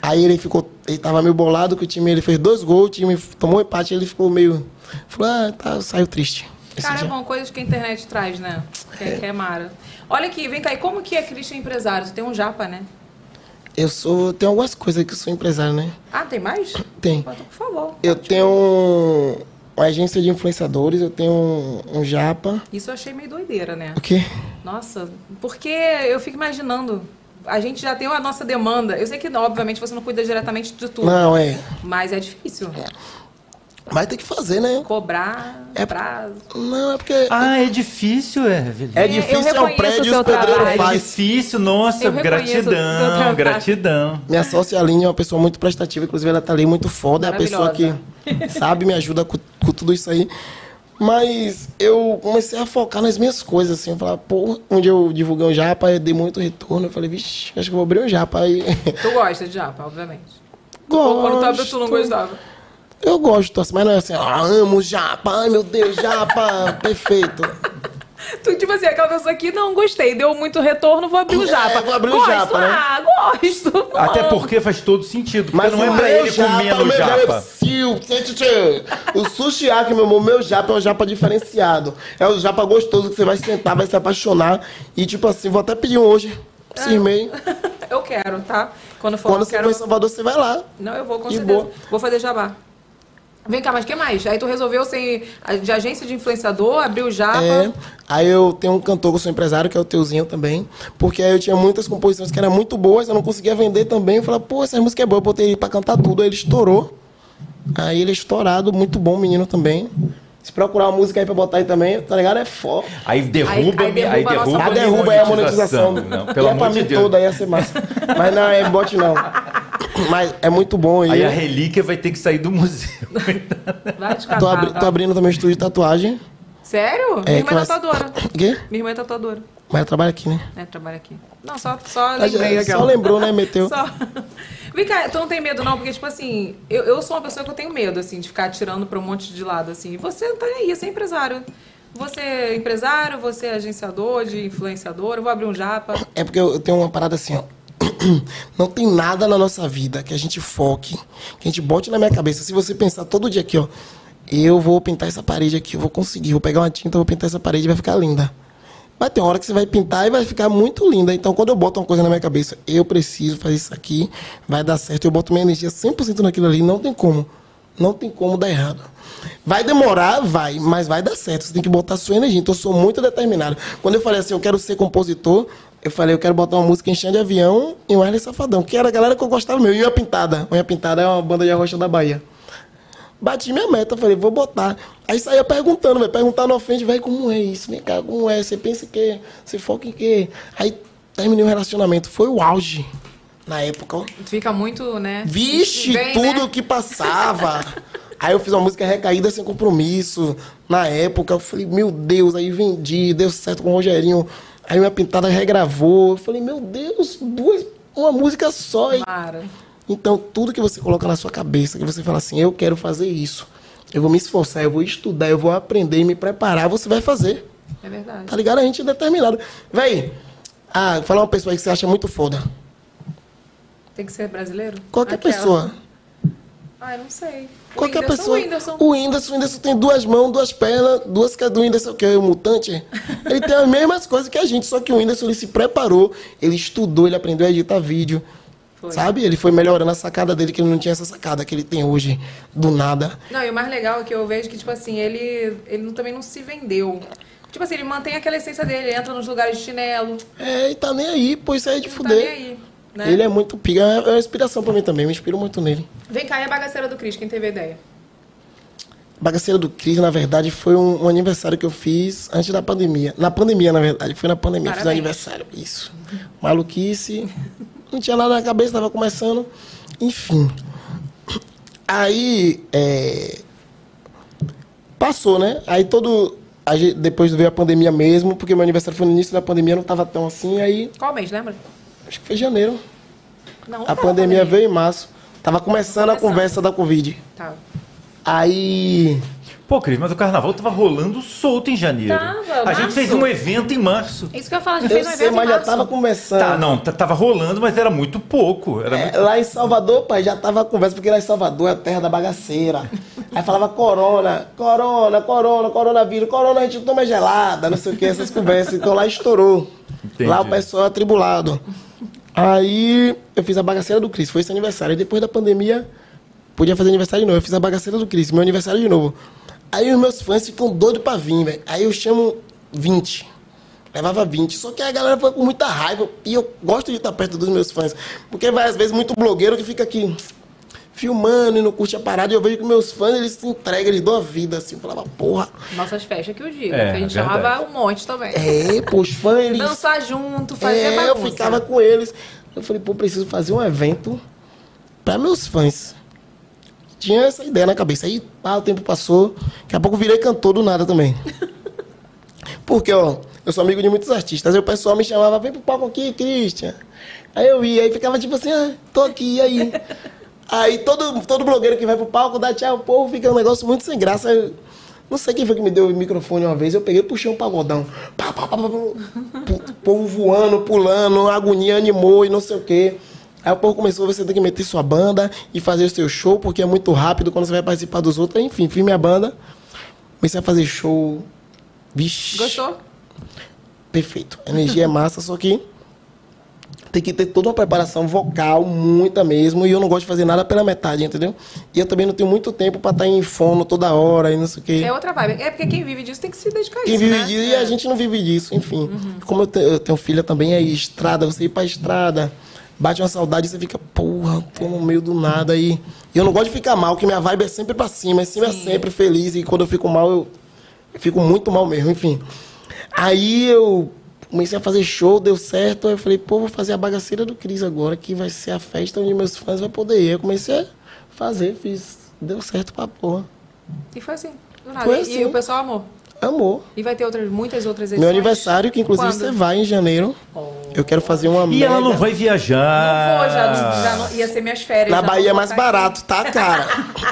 Speaker 11: Aí ele ficou, ele tava meio bolado que o time, ele fez dois gols, o time tomou um empate, ele ficou meio. Falou, ah, tá, saiu triste.
Speaker 7: Cara, é bom, coisas que a internet traz, né? Que é, que é mara. Olha aqui, vem cá, e como que é Christian empresário? Você tem um japa, né?
Speaker 11: Eu sou. Tem algumas coisas que eu sou empresário, né?
Speaker 7: Ah, tem mais? <clears throat>
Speaker 11: Tem.
Speaker 7: Por favor.
Speaker 11: Eu tenho um- uma agência de influenciadores, eu tenho um, um japa.
Speaker 7: Isso eu achei meio doideira, né?
Speaker 11: O quê?
Speaker 7: Nossa, porque eu fico imaginando. A gente já tem a nossa demanda. Eu sei que, obviamente, você não cuida diretamente de tudo.
Speaker 11: Não, é.
Speaker 7: Mas é difícil.
Speaker 11: Mas tem que fazer, né?
Speaker 7: Cobrar,
Speaker 11: É-
Speaker 7: prazo.
Speaker 11: Não, é porque.
Speaker 8: Ah, é difícil, Evelyn.
Speaker 11: É
Speaker 7: eu
Speaker 11: difícil, é um
Speaker 7: reconheço
Speaker 11: prédio
Speaker 7: o
Speaker 11: e os pedreiros.
Speaker 8: É
Speaker 11: faz.
Speaker 8: difícil, nossa,
Speaker 7: o
Speaker 8: gratidão, gratidão.
Speaker 11: Minha sócia Aline é uma pessoa muito prestativa, inclusive ela tá ali muito foda, é a pessoa que sabe, me ajuda com, com tudo isso aí. Mas eu comecei a focar nas minhas coisas, assim, eu falava, pô, onde eu divulguei um japa, eu dei muito retorno, eu falei, vixe, acho que eu vou abrir um japa aí. <laughs>
Speaker 7: Tu gosta de japa, obviamente. Ou quando tu abriu, tu não
Speaker 11: Gosto.
Speaker 7: gostava.
Speaker 11: Eu gosto, mas não é assim, ah, amo japa, ai meu Deus, japa, <laughs> perfeito. <laughs>
Speaker 7: Tu, tipo assim, aquela pessoa que não gostei, deu muito retorno, vou abrir o japa.
Speaker 11: É, vou abrir o
Speaker 7: gosto,
Speaker 11: japa, né?
Speaker 7: Ah, gosto.
Speaker 8: Até porque faz todo sentido.
Speaker 11: Mas
Speaker 8: não é
Speaker 11: o
Speaker 8: pra ele
Speaker 11: o
Speaker 8: japa.
Speaker 11: Sil, tchê, tchê, tchê. O sushi aqui, meu amor, meu japa é um japa diferenciado. É um japa gostoso que você vai sentar, vai se apaixonar. E tipo assim, vou até pedir um hoje. Cismei. <laughs>
Speaker 7: Eu quero, tá? Quando for,
Speaker 11: Quando
Speaker 7: eu
Speaker 11: você
Speaker 7: quero...
Speaker 11: for em Salvador, você vai lá.
Speaker 7: Não, eu vou com certeza.
Speaker 11: boa.
Speaker 7: Vou fazer jabá. Vem cá, mas o que mais? Aí tu resolveu ser de agência de influenciador, abriu o japa.
Speaker 11: É. Aí eu tenho um cantor que eu sou empresário, que é o Teuzinho também. Porque aí eu tinha muitas composições que eram muito boas, eu não conseguia vender também. Eu falei, pô, essa música é boa, eu botei ele pra cantar tudo. Aí ele estourou. Aí ele é estourado, muito bom menino também. Se procurar uma música aí pra botar aí também, tá ligado? É foda.
Speaker 8: Aí derruba,
Speaker 7: Aí- aí
Speaker 8: aí
Speaker 7: derruba a nossa
Speaker 8: derruba,
Speaker 11: A derruba é a monetização.
Speaker 8: Não,
Speaker 11: e
Speaker 8: pelo
Speaker 11: é
Speaker 8: amor
Speaker 11: pra
Speaker 8: de
Speaker 11: mim
Speaker 8: Deus.
Speaker 11: toda, ia ser massa. Mas não, é bote não. Mas é muito bom aí.
Speaker 8: Aí a relíquia vai ter que sair do museu. <laughs>
Speaker 7: Vai te
Speaker 11: Tô, abri-
Speaker 7: vai.
Speaker 11: tô abrindo também um estúdio de tatuagem.
Speaker 7: Sério?
Speaker 11: É,
Speaker 7: Minha irmã é tatuadora.
Speaker 11: Quê?
Speaker 7: Minha irmã é tatuadora.
Speaker 11: Mas ela trabalha aqui, né?
Speaker 7: É, trabalha aqui. Não, só, só lembrei
Speaker 11: Só
Speaker 7: aquela.
Speaker 11: lembrou, né? Meteu. <laughs>
Speaker 7: Só. Vem cá, tu não tem medo não? Porque, tipo assim, eu, eu sou uma pessoa que eu tenho medo, assim, de ficar atirando pra um monte de lado, assim. E você não tá aí, você é empresário. Você é empresário, você é agenciador de influenciador, eu vou abrir um japa.
Speaker 11: É porque eu eu tenho uma parada assim, ó. <clears throat> Não tem nada na nossa vida que a gente foque, que a gente bote na minha cabeça. Se você pensar todo dia aqui, ó, eu vou pintar essa parede aqui, eu vou conseguir, vou pegar uma tinta, vou pintar essa parede vai ficar linda. Vai ter hora que você vai pintar e vai ficar muito linda. Então, quando eu boto uma coisa na minha cabeça, eu preciso fazer isso aqui, vai dar certo, eu boto minha energia 100% naquilo ali, não tem como. Não tem como dar errado. Vai demorar, vai, mas vai dar certo. Você tem que botar sua energia. Então, eu sou muito determinado. Quando eu falei assim, eu quero ser compositor, eu falei, eu quero botar uma música em chão de avião e um Wesley Safadão, que era a galera que eu gostava mesmo. E Unha Pintada. Unha Pintada é uma banda de arrocha da Bahia. Bati minha meta, falei, vou botar. Aí saía perguntando, vai perguntar na frente, velho, como é isso? Vem cá, como é? Você pensa em quê? Você foca em quê? Aí terminei o relacionamento. Foi o auge na época,
Speaker 7: fica muito, né?
Speaker 11: Vixe,
Speaker 7: Vem,
Speaker 11: tudo
Speaker 7: né?
Speaker 11: que passava. aí eu fiz uma música recaída sem compromisso. Na época, eu falei, meu Deus, aí vendi, deu certo com o Rogerinho. Aí minha pintada regravou. Eu falei, meu Deus, duas, uma música só.
Speaker 7: Para.
Speaker 11: Então, tudo que você coloca na sua cabeça, que você fala assim, eu quero fazer isso. Eu vou me esforçar, eu vou estudar, eu vou aprender e me preparar, você vai fazer.
Speaker 7: É verdade.
Speaker 11: Tá ligado? A gente é determinado. Véi, ah, fala uma pessoa aí que você acha muito foda.
Speaker 7: Tem que ser brasileiro?
Speaker 11: Qualquer
Speaker 7: Aquela.
Speaker 11: pessoa.
Speaker 7: Ah, eu não sei. O
Speaker 11: Qualquer
Speaker 7: Whindersson,
Speaker 11: pessoa.
Speaker 7: O Whindersson.
Speaker 11: O Whindersson, o Whindersson tem duas mãos, duas pernas, duas que é do Whindersson, que é o mutante. <laughs> Ele tem as mesmas coisas que a gente, só que o Whindersson ele se preparou, ele estudou, ele aprendeu a editar vídeo.
Speaker 7: Foi.
Speaker 11: Sabe? Ele foi melhorando a sacada dele, que ele não tinha essa sacada que ele tem hoje, do nada.
Speaker 7: Não, e o mais legal é que eu vejo que, tipo assim, ele, ele também não se vendeu. Tipo assim, ele mantém aquela essência dele, ele entra nos lugares de chinelo.
Speaker 11: É, e tá nem aí, pô, isso aí é de
Speaker 7: Não
Speaker 11: fuder.
Speaker 7: tá nem aí. Né?
Speaker 11: Ele é muito pica, é uma inspiração pra mim também, me inspiro muito nele.
Speaker 7: Vem cá, e a bagaceira do Cris, quem teve a ideia?
Speaker 11: Bagaceira do Cris, na verdade, foi um, um aniversário que eu fiz antes da pandemia. Na pandemia, na verdade. Foi na pandemia, fiz um
Speaker 7: Parabéns.
Speaker 11: aniversário. Isso. Maluquice. Não tinha nada na cabeça, tava começando. Enfim. Aí, é, passou, né? Aí todo. a gente- depois veio a pandemia mesmo, porque meu aniversário foi no início da pandemia, não tava tão assim, aí.
Speaker 7: Qual mês, lembra?
Speaker 11: Acho que foi janeiro.
Speaker 7: Não,
Speaker 11: A pandemia veio em março. Tava começando a
Speaker 7: Começando.
Speaker 11: conversa da Covid.
Speaker 7: Tá.
Speaker 11: Aí.
Speaker 8: Pô, Cris, mas o carnaval tava rolando solto em janeiro.
Speaker 7: Tava,
Speaker 8: a
Speaker 7: março.
Speaker 8: gente fez um evento em março.
Speaker 7: Isso que eu ia falar, a gente
Speaker 11: Eu
Speaker 7: fez um
Speaker 11: sei,
Speaker 7: evento
Speaker 11: mas
Speaker 7: em
Speaker 11: já
Speaker 7: março.
Speaker 11: tava começando.
Speaker 8: Tá, não, tava rolando, mas era muito pouco. Era
Speaker 11: É,
Speaker 8: muito...
Speaker 11: lá em Salvador, pai, já tava a conversa, porque lá em Salvador é a terra da bagaceira. Aí falava corona, corona, corona, coronavírus, corona, a gente toma gelada, não sei o que, essas conversas. Então lá estourou.
Speaker 8: Entendi.
Speaker 11: Lá o pessoal é atribulado. Aí eu fiz a bagaceira do Cris, foi esse aniversário. Aí depois da pandemia, podia fazer aniversário de novo. Eu fiz a bagaceira do Cris, meu aniversário de novo. Aí os meus fãs ficam doidos pra vir, velho. Aí eu chamo 20. Levava 20. Só que a galera foi com muita raiva. E eu gosto de estar perto dos meus fãs. Porque vai, às vezes, muito blogueiro que fica aqui filmando e não curte a parada. E eu vejo que meus fãs, eles se entregam, eles dão a vida, assim. Eu falava, porra.
Speaker 7: Nossas festas que eu digo.
Speaker 8: É,
Speaker 7: que a gente chamava um monte também.
Speaker 11: É, pô, os fãs, eles...
Speaker 7: Dançar junto, fazer
Speaker 11: É,
Speaker 7: bagunça.
Speaker 11: eu ficava com eles. Eu falei, pô, preciso fazer um evento para meus fãs. Tinha essa ideia na cabeça. Aí, pá, o tempo passou. Daqui a pouco eu virei cantor do nada também. <laughs> Porque, ó, eu sou amigo de muitos artistas. Aí o pessoal me chamava, vem pro palco aqui, Christian. Aí eu ia, aí ficava tipo assim, ah, tô aqui, e aí? Aí todo, todo blogueiro que vai pro palco dá tchau, o povo fica um negócio muito sem graça. Eu- não sei quem foi que me deu o microfone uma vez, eu peguei e puxei um pagodão. Pá, pá, pá, povo voando, pulando, agonia animou e não sei o quê. Aí o povo começou, você tem que meter sua banda e fazer o seu show, porque é muito rápido quando você vai participar dos outros. Enfim, fiz minha banda, comecei a fazer show. Vixe.
Speaker 7: Gostou?
Speaker 11: Perfeito. A energia é massa, só que tem que ter toda uma preparação vocal, muita mesmo, e eu não gosto de fazer nada pela metade, entendeu? E eu também não tenho muito tempo pra estar em fono toda hora e não sei o quê.
Speaker 7: É outra vibe. É porque quem vive disso tem que se dedicar a
Speaker 11: Quem
Speaker 7: isso,
Speaker 11: vive
Speaker 7: né?
Speaker 11: disso, e a gente não vive disso, enfim. Como eu, te- eu tenho filha também, aí estrada, você ir pra estrada, bate uma saudade, você fica, porra, tô no meio do nada aí. E eu não gosto de ficar mal, que minha vibe é sempre pra cima, é cima é sempre feliz, e quando eu fico mal, eu fico muito mal mesmo, enfim. Aí eu comecei a fazer show, deu certo, aí eu falei, pô, vou fazer a bagaceira do Cris agora, que vai ser a festa onde meus fãs vão poder ir. Eu comecei a fazer, fiz, deu certo pra porra.
Speaker 7: E foi assim, do nada.
Speaker 11: Foi
Speaker 7: E-
Speaker 11: assim.
Speaker 7: E o pessoal amou.
Speaker 11: Amor.
Speaker 7: E vai ter outras, muitas outras edições.
Speaker 11: Meu aniversário, que inclusive
Speaker 7: Quando?
Speaker 11: você vai em janeiro. Eu quero fazer uma
Speaker 8: E ela não
Speaker 11: mega-
Speaker 8: vai viajar.
Speaker 7: Pô, já, não- já não- ia ser minhas férias.
Speaker 11: Na
Speaker 7: já não
Speaker 11: Bahia é
Speaker 7: vou
Speaker 11: mais barato, tá, cara?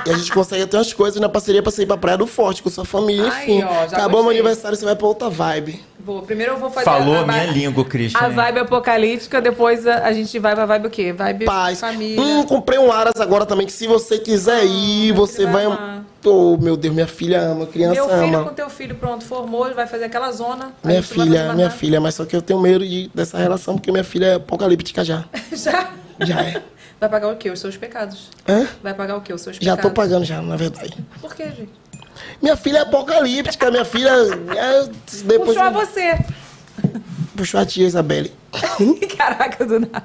Speaker 11: e a gente consegue até umas coisas na parceria pra sair pra Praia do Forte com sua família,
Speaker 7: Ai,
Speaker 11: enfim.
Speaker 7: ó, já
Speaker 11: Acabou meu
Speaker 7: gostei.
Speaker 11: aniversário, você vai pra outra vibe.
Speaker 7: Vou. Primeiro eu vou fazer
Speaker 8: Falou
Speaker 7: a,
Speaker 8: a minha
Speaker 7: vibe-
Speaker 8: língua, Christian.
Speaker 7: a vibe apocalíptica, depois a, a gente vai pra vibe o quê? Vibe
Speaker 11: Paz.
Speaker 7: família.
Speaker 11: Hum, comprei um Aras agora também, que se você quiser ir,
Speaker 7: meu
Speaker 11: você
Speaker 7: filho
Speaker 11: vai...
Speaker 7: vai amar.
Speaker 11: Oh, meu Deus, minha filha ama, criança
Speaker 7: Meu filho
Speaker 11: ama.
Speaker 7: com teu filho pronto, formou, vai fazer aquela zona.
Speaker 11: Minha filha, minha filha, mas só que eu tenho medo de, dessa relação, porque minha filha é apocalíptica já. <laughs>
Speaker 7: Já?
Speaker 11: Já é.
Speaker 7: Vai pagar o quê? Os seus pecados.
Speaker 11: Hã?
Speaker 7: Vai pagar o quê? Os seus
Speaker 11: Já
Speaker 7: pecados.
Speaker 11: tô pagando já, na verdade.
Speaker 7: Por quê, gente?
Speaker 11: Minha filha é apocalíptica, minha filha. é, depois
Speaker 7: Puxou a você.
Speaker 11: puxou a tia Isabelle. <laughs>
Speaker 7: Caraca, do nada.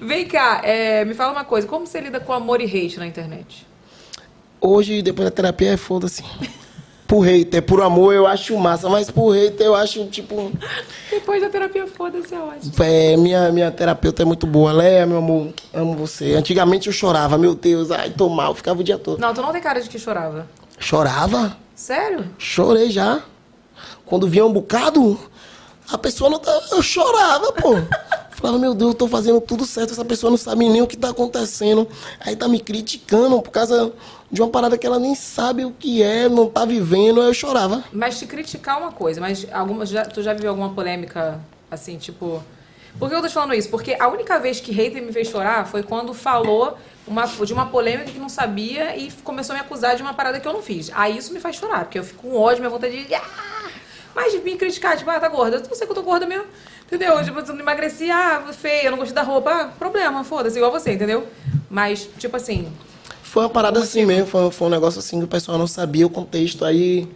Speaker 7: Vem cá, é, me fala uma coisa. Como você lida com amor e hate na internet?
Speaker 11: Hoje, depois da terapia, é foda-se. Por hater, por amor, eu acho massa, mas por hater, eu acho, tipo.
Speaker 7: Depois da terapia, foda-se, é ótimo.
Speaker 11: É, minha, minha terapeuta é muito boa. Léa, meu amor, amo você. Antigamente eu chorava, meu Deus, ai, tô mal, ficava o dia todo.
Speaker 7: Não, tu não tem cara de que chorava.
Speaker 11: Chorava?
Speaker 7: Sério?
Speaker 11: Chorei já. Quando vinha um bocado, a pessoa não tava. Eu chorava, pô. <laughs> Falava, meu Deus, eu tô fazendo tudo certo, essa pessoa não sabe nem o que tá acontecendo. Aí tá me criticando por causa de uma parada que ela nem sabe o que é, não tá vivendo. Aí eu chorava.
Speaker 7: Mas te criticar é uma coisa, mas alguma, já, tu já viveu alguma polêmica, assim, tipo... Por que eu tô te falando isso? Porque a única vez que hater me fez chorar foi quando falou uma, de uma polêmica que não sabia e começou a me acusar de uma parada que eu não fiz. Aí isso me faz chorar, porque eu fico com ódio, minha vontade de... Ah! Mas de me criticar, tipo, ah, tá gorda. Eu não sei que eu tô gorda mesmo. Entendeu? Tipo, eu não emagreci, ah, feia, eu não gostei da roupa. Ah, problema, foda-se, igual você, entendeu? Mas, tipo assim,
Speaker 11: Foi uma parada assim mesmo, foi, foi um negócio assim que o pessoal não sabia o contexto, aí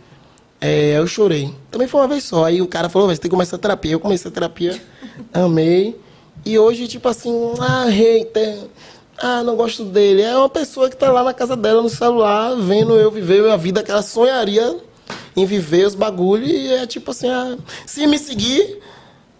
Speaker 11: é, eu chorei. Também foi uma vez só, aí o cara falou, "Vai, você tem que começar a terapia. Eu comecei a terapia, <laughs> amei. E hoje, tipo assim, ah, hater, ah, não gosto dele. É uma pessoa que tá lá na casa dela, no celular, vendo eu viver a vida que ela sonharia em viver os bagulhos. E é tipo assim, ah, se me seguir,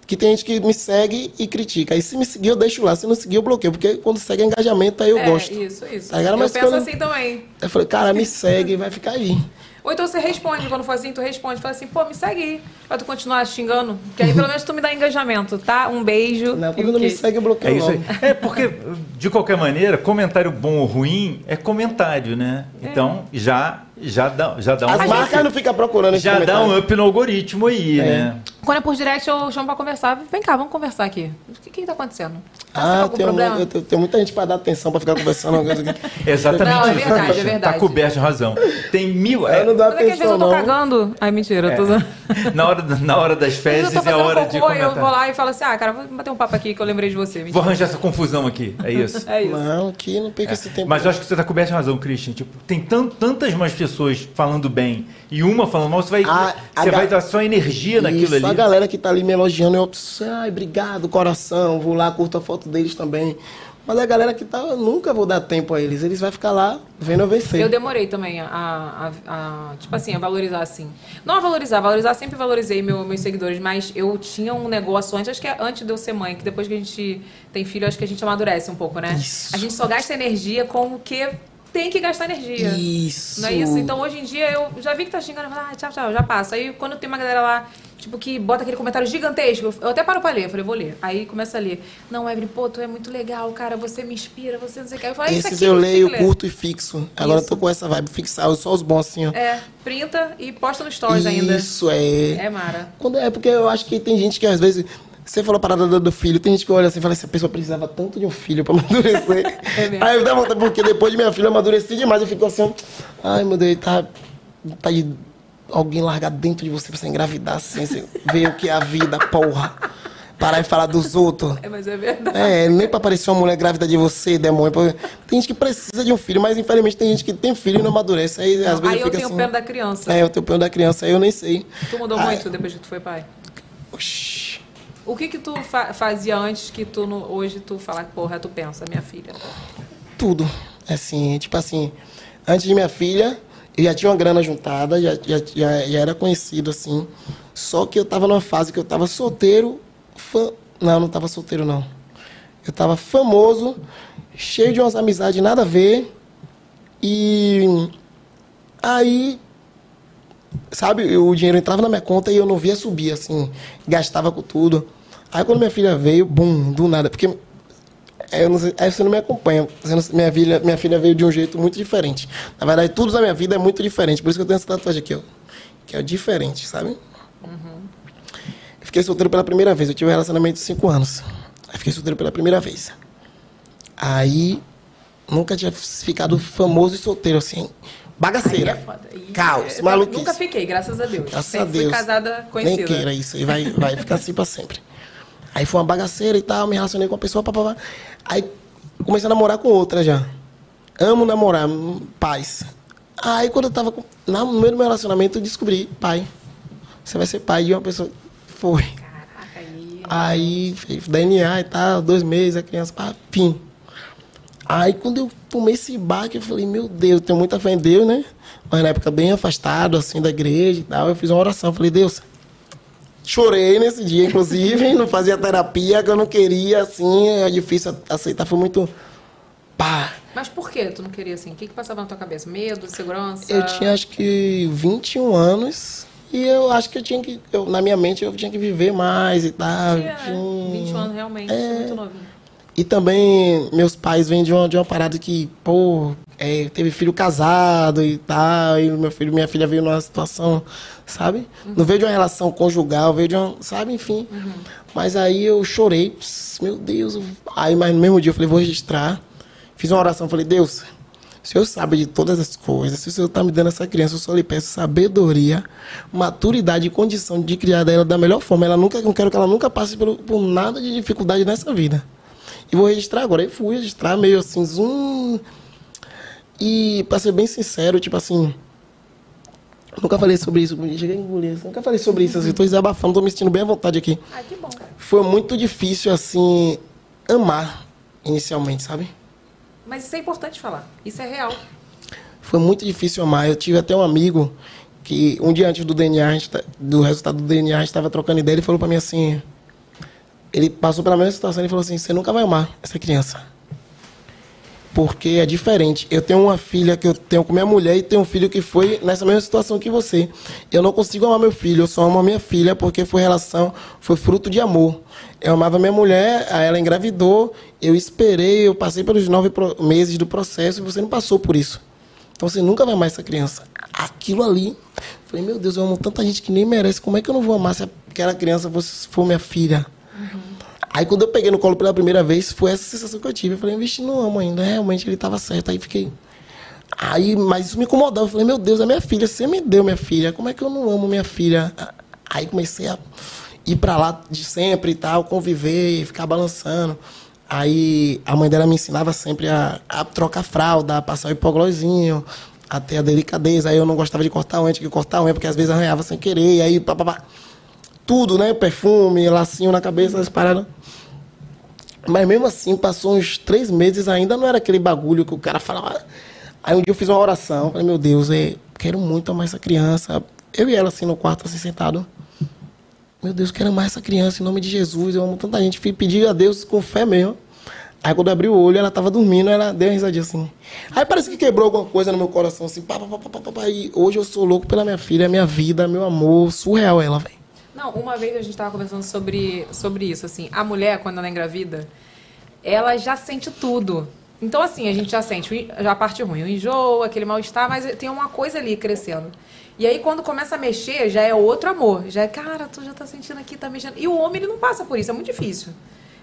Speaker 11: Que tem gente que me segue e critica. Aí se me seguir, eu deixo lá. Se não seguir, eu bloqueio. Porque quando segue é engajamento, aí eu
Speaker 7: é,
Speaker 11: gosto.
Speaker 7: Isso, isso.
Speaker 11: Tá ligado?
Speaker 7: eu
Speaker 11: Mas
Speaker 7: penso
Speaker 11: quando-
Speaker 7: assim também.
Speaker 11: Eu falei, cara, me segue vai ficar aí. <laughs>
Speaker 7: Ou então você responde, quando for assim, tu responde, fala assim, pô, me segue aí, pra tu continuar xingando. Que aí pelo menos tu me dá engajamento, tá? Um beijo.
Speaker 11: Não,
Speaker 7: e
Speaker 11: quando não me segue, eu
Speaker 8: É
Speaker 11: bloqueio
Speaker 8: isso aí. É porque, de qualquer maneira, comentário bom ou ruim é comentário, né? Então, já, já dá, já dá um
Speaker 11: As marcas não ficam procurando esse
Speaker 8: já dá
Speaker 11: comentário.
Speaker 8: um up no algoritmo aí, né?
Speaker 7: Quando é por direct, eu chamo pra conversar. Vem cá, vamos conversar aqui. O que que tá acontecendo? Tá
Speaker 11: Ah,
Speaker 7: algum
Speaker 11: tem,
Speaker 7: problema?
Speaker 11: eu tem muita gente pra dar atenção, pra ficar conversando. uma coisa aqui. <laughs>
Speaker 8: Exatamente
Speaker 7: Não, é
Speaker 8: isso.
Speaker 7: verdade,
Speaker 8: Cristian.
Speaker 7: é verdade.
Speaker 8: Tá coberto de razão. Tem mil.
Speaker 11: Eu não
Speaker 7: Mas é que às vezes eu
Speaker 11: atenção,
Speaker 7: tô
Speaker 11: não.
Speaker 7: cagando. Ai, mentira, eu tô <laughs>
Speaker 8: na, hora, na hora das fezes é a hora de
Speaker 7: cocô e eu vou
Speaker 8: comentar.
Speaker 7: lá e falo assim, ah, cara, vou bater um papo aqui que eu lembrei de você.
Speaker 8: Vou
Speaker 7: Mentira.
Speaker 8: arranjar essa confusão aqui, é isso. <laughs>
Speaker 7: É isso.
Speaker 11: Não, aqui não perca esse tempo.
Speaker 8: Mas eu acho que você tá coberto de razão, Christian. Tipo, tem tan- tantas mais pessoas falando bem e uma falando mal, você vai,
Speaker 11: A- a
Speaker 8: você
Speaker 11: ga-
Speaker 8: vai dar só energia naquilo
Speaker 11: Isso,
Speaker 8: ali.
Speaker 11: a galera que tá ali me elogiando, eu, ai, obrigado, coração, vou lá, curto a foto deles também. Mas a galera que tá, eu nunca vou dar tempo a eles, eles vão ficar lá vendo eu vencer.
Speaker 7: Eu demorei também a, a- a- tipo assim, a valorizar assim. Não a valorizar, valorizar sempre valorizei meu- meus seguidores, mas eu tinha um negócio antes, acho que é antes de eu ser mãe, que depois que a gente tem filho, acho que a gente amadurece um pouco, né?
Speaker 11: Isso.
Speaker 7: A gente só gasta energia com o que tem que gastar energia.
Speaker 11: Isso.
Speaker 7: Não é isso? Então hoje em dia eu já vi que tá xingando, falo, ah, tchau, tchau, já passa. Aí quando tem uma galera lá, tipo, que bota aquele comentário gigantesco, eu até paro pra ler, eu falei, vou ler. Aí começa a ler. Não, Evelyn, pô, tu é muito legal, cara, você me inspira, você não sei o que. Eu falo, "Ah, isso
Speaker 11: Esses
Speaker 7: aqui
Speaker 11: eu leio,
Speaker 7: tem que ler."
Speaker 11: curto e fixo. Agora eu tô com essa vibe, fixar só os bons assim, ó.
Speaker 7: É, printa e posta no stories ainda.
Speaker 11: Isso é.
Speaker 7: É, Mara.
Speaker 11: Quando, é porque eu acho que tem gente que às vezes. Você falou a parada do, do filho, tem gente que olha assim e fala assim, a pessoa precisava tanto de um filho pra <laughs> amadurecer. <laughs>
Speaker 7: É mesmo.
Speaker 11: Aí eu dá vontade, porque depois de minha filha amadurecer demais, eu fico assim, ai meu Deus, tá. Tá de alguém largar dentro de você pra você engravidar assim, você ver o que é a vida, porra. Parar e falar dos outros.
Speaker 7: É, mas é verdade.
Speaker 11: É, nem pra aparecer uma mulher grávida de você, demônio. Tem gente que precisa de um filho, mas infelizmente tem gente que tem filho e não amadurece. Aí às vezes
Speaker 7: Aí eu tenho
Speaker 11: assim.
Speaker 7: pena da criança.
Speaker 11: É, eu tenho pena da criança, aí eu nem sei.
Speaker 7: Tu mudou
Speaker 11: Ai,
Speaker 7: muito depois que tu foi pai?
Speaker 11: oxi.
Speaker 7: O que que tu fa- fazia antes que tu no- hoje tu fala, porra, tu pensa, minha filha?
Speaker 11: tudo. Assim, tipo assim, antes de minha filha, eu já tinha uma grana juntada, já, já, já, já era conhecido, assim. Só que eu tava numa fase que eu tava solteiro. Não, não tava solteiro, não. Eu tava famoso, cheio de umas amizades nada a ver. E aí, sabe, o dinheiro entrava na minha conta e eu não via subir, assim, gastava com tudo. Aí quando minha filha veio, bum, do nada, porque é, eu não sei, aí você não me acompanha. Não- minha, filha, minha filha veio de um jeito muito diferente. Na verdade, tudo da minha vida é muito diferente. Por isso que eu tenho essa tatuagem aqui, ó. Que é diferente, sabe? Eu fiquei solteiro pela primeira vez. Eu tive um relacionamento de cinco anos. Aí fiquei solteiro pela primeira vez. Aí, nunca tinha ficado famoso e solteiro, assim. Bagaceira.
Speaker 7: Aí é foda. Ih,
Speaker 11: Caos,
Speaker 7: eu
Speaker 11: maluquice.
Speaker 7: Nunca fiquei, graças a Deus.
Speaker 11: Graças
Speaker 7: Sempre
Speaker 11: a Deus.
Speaker 7: fui casada conhecida.
Speaker 11: Nem queira isso, aí vai, vai ficar assim pra sempre. Aí foi uma bagaceira e tal, me relacionei com uma pessoa, papapá. Aí comecei a namorar com outra já. Amo namorar, hum, paz. Aí quando eu tava com, no meio do meu relacionamento, eu descobri, pai. Você vai ser pai de uma pessoa. Foi.
Speaker 7: Caraca, aí.
Speaker 11: Aí DNA e tal, dois meses, a criança, pá, fim. Aí quando eu tomei esse baque, eu falei, meu Deus, tenho muita fé em Deus, né? Mas na época bem afastado, assim, da igreja e tal, eu fiz uma oração, falei, Deus, chorei nesse dia, inclusive, <laughs> não fazia terapia, que eu não queria, assim, é difícil aceitar, foi muito, pá.
Speaker 7: Mas por que tu não queria assim? O que que passava na tua cabeça? Medo, segurança?
Speaker 11: Eu tinha acho que 21 anos e eu acho que eu tinha que, eu, na minha mente, eu tinha que viver mais e tal.
Speaker 7: Tinha,
Speaker 11: tinha-
Speaker 7: 20 anos realmente,
Speaker 11: É.
Speaker 7: muito novinho.
Speaker 11: E também meus pais vêm de uma, de uma parada que, pô, é, teve filho casado e tal, e meu filho, minha filha veio numa situação, sabe? Não veio de uma relação conjugal, veio de uma, sabe, enfim. Mas aí eu chorei, meu Deus. eu- Aí, mas no mesmo dia eu falei, vou registrar. Fiz uma oração, falei, Deus, o Senhor sabe de todas as coisas, se o Senhor está me dando essa criança, eu só lhe peço sabedoria, maturidade e condição de criar ela da melhor forma. Ela nunca, eu quero que ela nunca passe por, por nada de dificuldade nessa vida. E vou registrar agora. Aí fui registrar meio assim, zoom. E pra ser bem sincero, tipo assim. Nunca falei sobre isso. Cheguei a engolir. Nunca falei sobre isso. Assim, tô desabafando, tô me sentindo bem à vontade aqui.
Speaker 7: Ah, que bom.
Speaker 11: Foi muito difícil, assim, amar inicialmente, sabe?
Speaker 7: Mas isso é importante falar. Isso é real.
Speaker 11: Foi muito difícil amar. Eu tive até um amigo que um dia antes do DNA, tá- do resultado do DNA, a gente estava trocando ideia, ele falou pra mim assim: ele passou pela mesma situação e falou assim: você nunca vai amar essa criança. Porque é diferente. Eu tenho uma filha que eu tenho com minha mulher e tenho um filho que foi nessa mesma situação que você. Eu não consigo amar meu filho, eu só amo a minha filha porque foi relação, foi fruto de amor. Eu amava minha mulher, ela engravidou, eu esperei, eu passei pelos nove meses do processo e você não passou por isso. Então você nunca vai amar essa criança. Aquilo ali, falei, meu Deus, eu amo tanta gente que nem merece. Como é que eu não vou amar se aquela criança fosse, for minha filha? Aí quando eu peguei no colo pela primeira vez, foi essa sensação que eu tive. Eu falei, vixe, não amo ainda. Realmente ele estava certo. Aí fiquei. Aí, mas isso me incomodava. Eu falei, meu Deus, é minha filha. Você me deu minha filha. Como é que eu não amo minha filha? Aí comecei a ir pra lá de sempre e tal, conviver e ficar balançando. Aí a mãe dela me ensinava sempre a, a trocar fralda, a passar o hipoglossinho, a ter a delicadeza. Aí eu não gostava de cortar unha, tinha que cortar unha, porque às vezes arranhava sem querer. Aí, pá, pá, pá. Tudo, né? Perfume, lacinho na cabeça, as paradas. Mas mesmo assim, passou uns três meses ainda, não era aquele bagulho que o cara falava. Aí um dia eu fiz uma oração, falei, meu Deus, é, quero muito amar essa criança. Eu e ela assim no quarto, assim, sentado. Meu Deus, quero amar essa criança em nome de Jesus. Eu amo tanta gente. Fui pedir a Deus com fé mesmo. Aí quando eu abri o olho, ela tava dormindo, ela deu uma risadinha assim. Aí parece que quebrou alguma coisa no meu coração, assim, pá, pá, pá, pá, pá, pá. E hoje eu sou louco pela minha filha, minha vida, meu amor, surreal ela, velho.
Speaker 7: Não, uma vez a gente tava conversando sobre, sobre isso, assim, a mulher, quando ela é engravida, ela já sente tudo. Então, assim, a gente já sente a parte ruim, o enjoo, aquele mal-estar, mas tem uma coisa ali crescendo. E aí, quando começa a mexer, já é outro amor. Já é, cara, tu já tá sentindo aqui, tá mexendo. E o homem, ele não passa por isso, é muito difícil.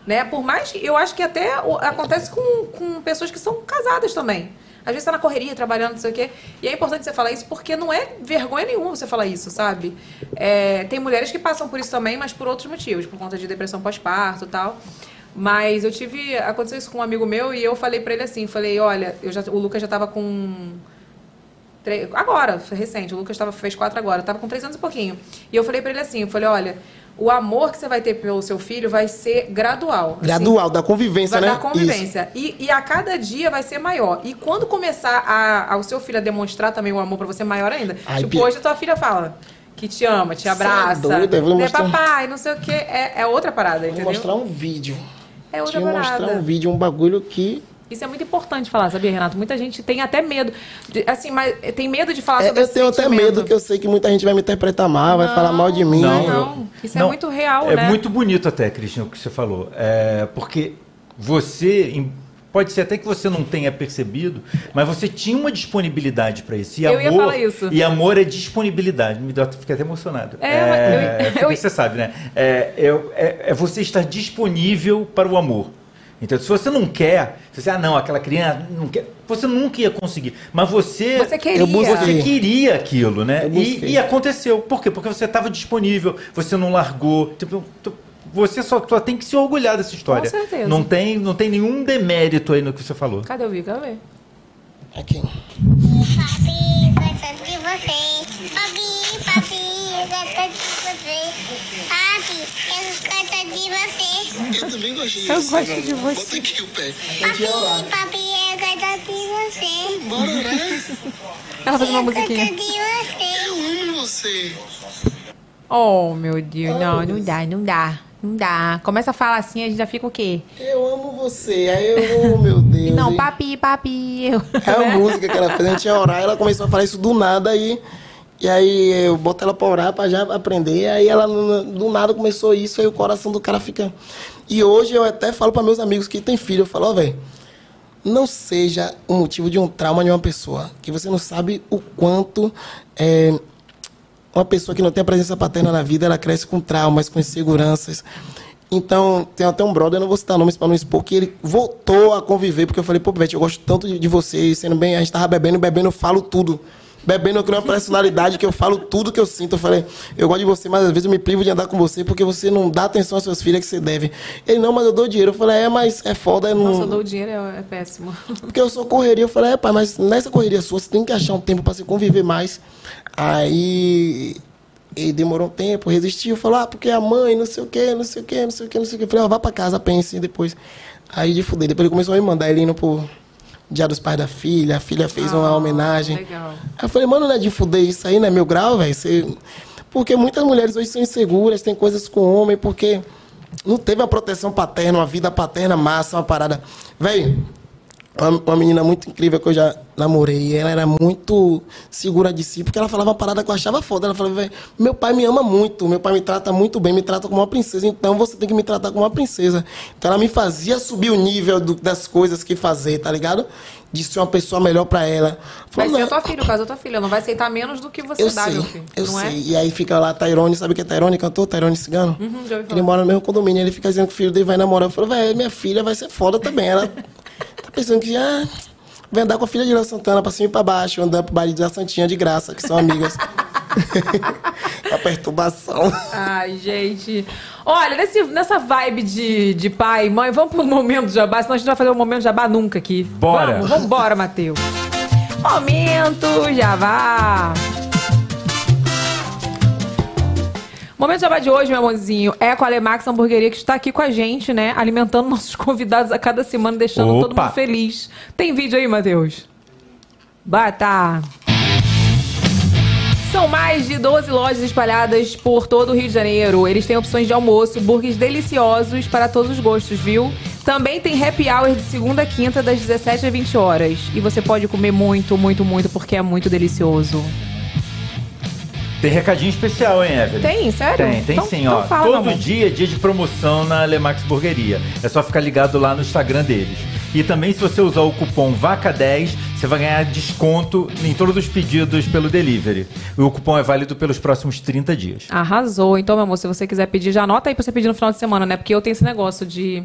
Speaker 7: Né? Por mais que eu acho que até acontece com, com pessoas que são casadas também. Às vezes tá na correria, trabalhando, não sei o quê. E é importante você falar isso porque não é vergonha nenhuma você falar isso, sabe? É, tem mulheres que passam por isso também, mas por outros motivos, por conta de depressão pós-parto e tal. Mas eu tive. Aconteceu isso com um amigo meu e eu falei pra ele assim: falei, olha, eu já, o Lucas já tava com. Agora, recente, o Lucas tava, fez quatro agora, tava com três anos e pouquinho. E eu falei pra ele assim: eu falei, olha, o amor que você vai ter pelo seu filho vai ser gradual. assim.
Speaker 11: Gradual, da convivência,
Speaker 7: Vai
Speaker 11: né?
Speaker 7: dar convivência. E, e a cada dia vai ser maior. E quando começar a, a- o seu filho a demonstrar também o amor pra você maior ainda.
Speaker 11: Ai,
Speaker 7: tipo, hoje a tua filha fala que te ama, te
Speaker 11: é
Speaker 7: abraça.
Speaker 11: doida, eu vou mostrar um-
Speaker 7: papai, não sei o quê. É, é outra parada,
Speaker 11: Vou
Speaker 7: entendeu?
Speaker 11: mostrar um vídeo.
Speaker 7: É outra
Speaker 11: Te mostrar
Speaker 7: parada.
Speaker 11: um vídeo, um bagulho que.
Speaker 7: Isso é muito importante falar, sabia, Renato? Muita gente tem até medo. de- assim, mas tem medo de falar
Speaker 11: É,
Speaker 7: sobre
Speaker 11: eu
Speaker 7: esse
Speaker 11: tenho até
Speaker 7: sentimento.
Speaker 11: medo que eu sei que muita gente vai me interpretar mal, vai falar mal de mim.
Speaker 7: Não, não. Isso é muito real,
Speaker 8: é
Speaker 7: né?
Speaker 8: muito bonito até, Cristian, o que você falou. É, porque você, pode ser até que você não tenha percebido, mas você tinha uma disponibilidade para isso. E
Speaker 7: Eu ia
Speaker 8: amor,
Speaker 7: falar isso.
Speaker 8: E amor é disponibilidade. Me dá, fiquei até emocionado.
Speaker 7: É, eu-
Speaker 8: porque <laughs>
Speaker 7: eu-
Speaker 8: você sabe, né? É, é- é- é você estar disponível para o amor. Então, se você não quer, se você, ah, não, aquela criança não quer, você nunca ia conseguir. Mas você.
Speaker 7: Você queria.
Speaker 8: Você queria aquilo, né? E, e aconteceu. Por quê? Porque você estava disponível, você não largou. Tipo, tu- você só, só tem que se orgulhar dessa história.
Speaker 7: Com certeza.
Speaker 8: Não tem, não tem nenhum demérito aí no que você falou.
Speaker 7: Cadê o Vi? Quero ver.
Speaker 11: Aqui.
Speaker 9: Papi, gosto de você. Papi, papi, eu gosto de você. Papi, eu gosto de você.
Speaker 10: Eu também gosto de
Speaker 7: Eu
Speaker 10: você.
Speaker 7: gosto de você.
Speaker 10: Bota aqui o pé.
Speaker 9: Papi, papi, eu gosto de você.
Speaker 10: Bora orar.
Speaker 7: Ela faz uma
Speaker 9: Eu gosto
Speaker 7: musiquinha.
Speaker 9: de você.
Speaker 10: Eu amo você.
Speaker 7: Oh, meu Deus. Não, não dá, não dá. Não dá. Começa a falar assim, a gente já fica o quê?
Speaker 11: Eu amo você. Aí eu, oh, meu Deus.
Speaker 7: Não, papi, papi. Eu.
Speaker 11: É a música que ela fez, a gente ia orar, ela começou a falar isso do nada e, e aí eu boto ela pra orar pra já aprender, aí ela do nada começou isso, aí o coração do cara fica. E hoje eu até falo pra meus amigos que têm filho, eu falo, ó, velho, não seja o motivo de um trauma de uma pessoa, que você não sabe o quanto é, uma pessoa que não tem a presença paterna na vida, ela cresce com traumas, com inseguranças. Então, tem até um brother, eu não vou citar nomes para não expor, que ele voltou a conviver, porque eu falei, pô, Pivete, eu gosto tanto de, de você, sendo bem, a gente tava bebendo, bebendo, eu falo tudo. Bebendo, eu crio uma personalidade que eu falo tudo que eu sinto. Eu falei, eu gosto de você, mas às vezes eu me privo de andar com você porque você não dá atenção às suas filhas que você deve. Ele, não, mas eu dou dinheiro. Eu falei, é, mas é foda, eu não...
Speaker 7: Nossa, eu dou dinheiro, é, é péssimo. <laughs>
Speaker 11: Porque eu sou correria. Eu falei, é, pai, mas nessa correria sua, você tem que achar um tempo para se conviver mais. Aí ele demorou um tempo, resistiu, falou, ah, porque a mãe, não sei o quê, não sei o quê, não sei o quê, não sei o quê. Eu falei, ó, vá pra casa, pense depois. Aí de fuder. Depois ele começou a me mandar ele indo pro Dia dos Pais da Filha, a filha fez uma
Speaker 7: Ah,
Speaker 11: homenagem.
Speaker 7: legal.
Speaker 11: Aí eu falei, mano, não é de fuder isso aí, não é meu grau, velho? Você... Porque muitas mulheres hoje são inseguras, tem coisas com homem, porque não teve uma proteção paterna, uma vida paterna massa, uma parada. Velho, uma, uma menina muito incrível que eu já namorei. Ela era muito segura de si, porque ela falava uma parada que eu achava foda. Ela falava, meu pai me ama muito, meu pai me trata muito bem, me trata como uma princesa, então você tem que me tratar como uma princesa. Então ela me fazia subir o nível do- das coisas que fazer, tá ligado? De ser uma pessoa melhor pra ela.
Speaker 7: Vai
Speaker 11: Falou,
Speaker 7: ser
Speaker 11: "Não,
Speaker 7: a tua filha, o caso tua filha. Não vai aceitar menos do que você
Speaker 11: eu
Speaker 7: dá,
Speaker 11: sei,
Speaker 7: meu filho.
Speaker 11: eu
Speaker 7: não
Speaker 11: sei.
Speaker 7: é?
Speaker 11: E aí fica lá Tairone, sabe o que é Tairone, cantor? Tairone Cigano?
Speaker 7: Uhum,
Speaker 11: Ele mora no mesmo condomínio, ele fica dizendo que o filho dele vai namorar. Eu falo, velho, minha filha vai ser foda também. Ela <laughs> tá pensando que já vai andar com a filha de Léo Santana pra cima e pra baixo, andando pro baile da Santinha de graça, que são amigas. a <laughs> perturbação.
Speaker 7: Ai, gente. Olha, nesse- nessa vibe de, de pai e mãe, vamos pro momento jabá, senão a gente não vai fazer o momento jabá nunca aqui.
Speaker 8: Bora.
Speaker 7: Vamos, vambora, Matheus. Momento jabá. O momento jabá de hoje, meu amorzinho, é com a Alemax Hamburgueria, que está aqui com a gente, né? Alimentando nossos <laughs> convidados a cada semana, deixando todo
Speaker 8: Opa.
Speaker 7: mundo feliz. Tem vídeo aí, Matheus? Bata! São mais de 12 lojas espalhadas por todo o Rio de Janeiro. Eles têm opções de almoço, burgers deliciosos para todos os gostos, viu? Também tem happy hour de segunda a quinta, das 17 às 20 horas. E você pode comer muito, muito, muito, porque é muito delicioso.
Speaker 8: Tem recadinho especial, hein, Evelyn?
Speaker 7: Tem, sério?
Speaker 8: Tem, tem
Speaker 7: Então-
Speaker 8: sim,
Speaker 7: então
Speaker 8: ó.
Speaker 7: fala,
Speaker 8: Todo
Speaker 7: amor.
Speaker 8: dia é dia de promoção na Lemax Burgueria. É só ficar ligado lá no Instagram deles. E também, se você usar o cupom VACA10, você vai ganhar desconto em todos os pedidos pelo delivery. E o cupom é válido pelos próximos 30 dias.
Speaker 7: Arrasou. Então, meu amor, se você quiser pedir, já anota aí pra você pedir no final de semana, né? Porque eu tenho esse negócio de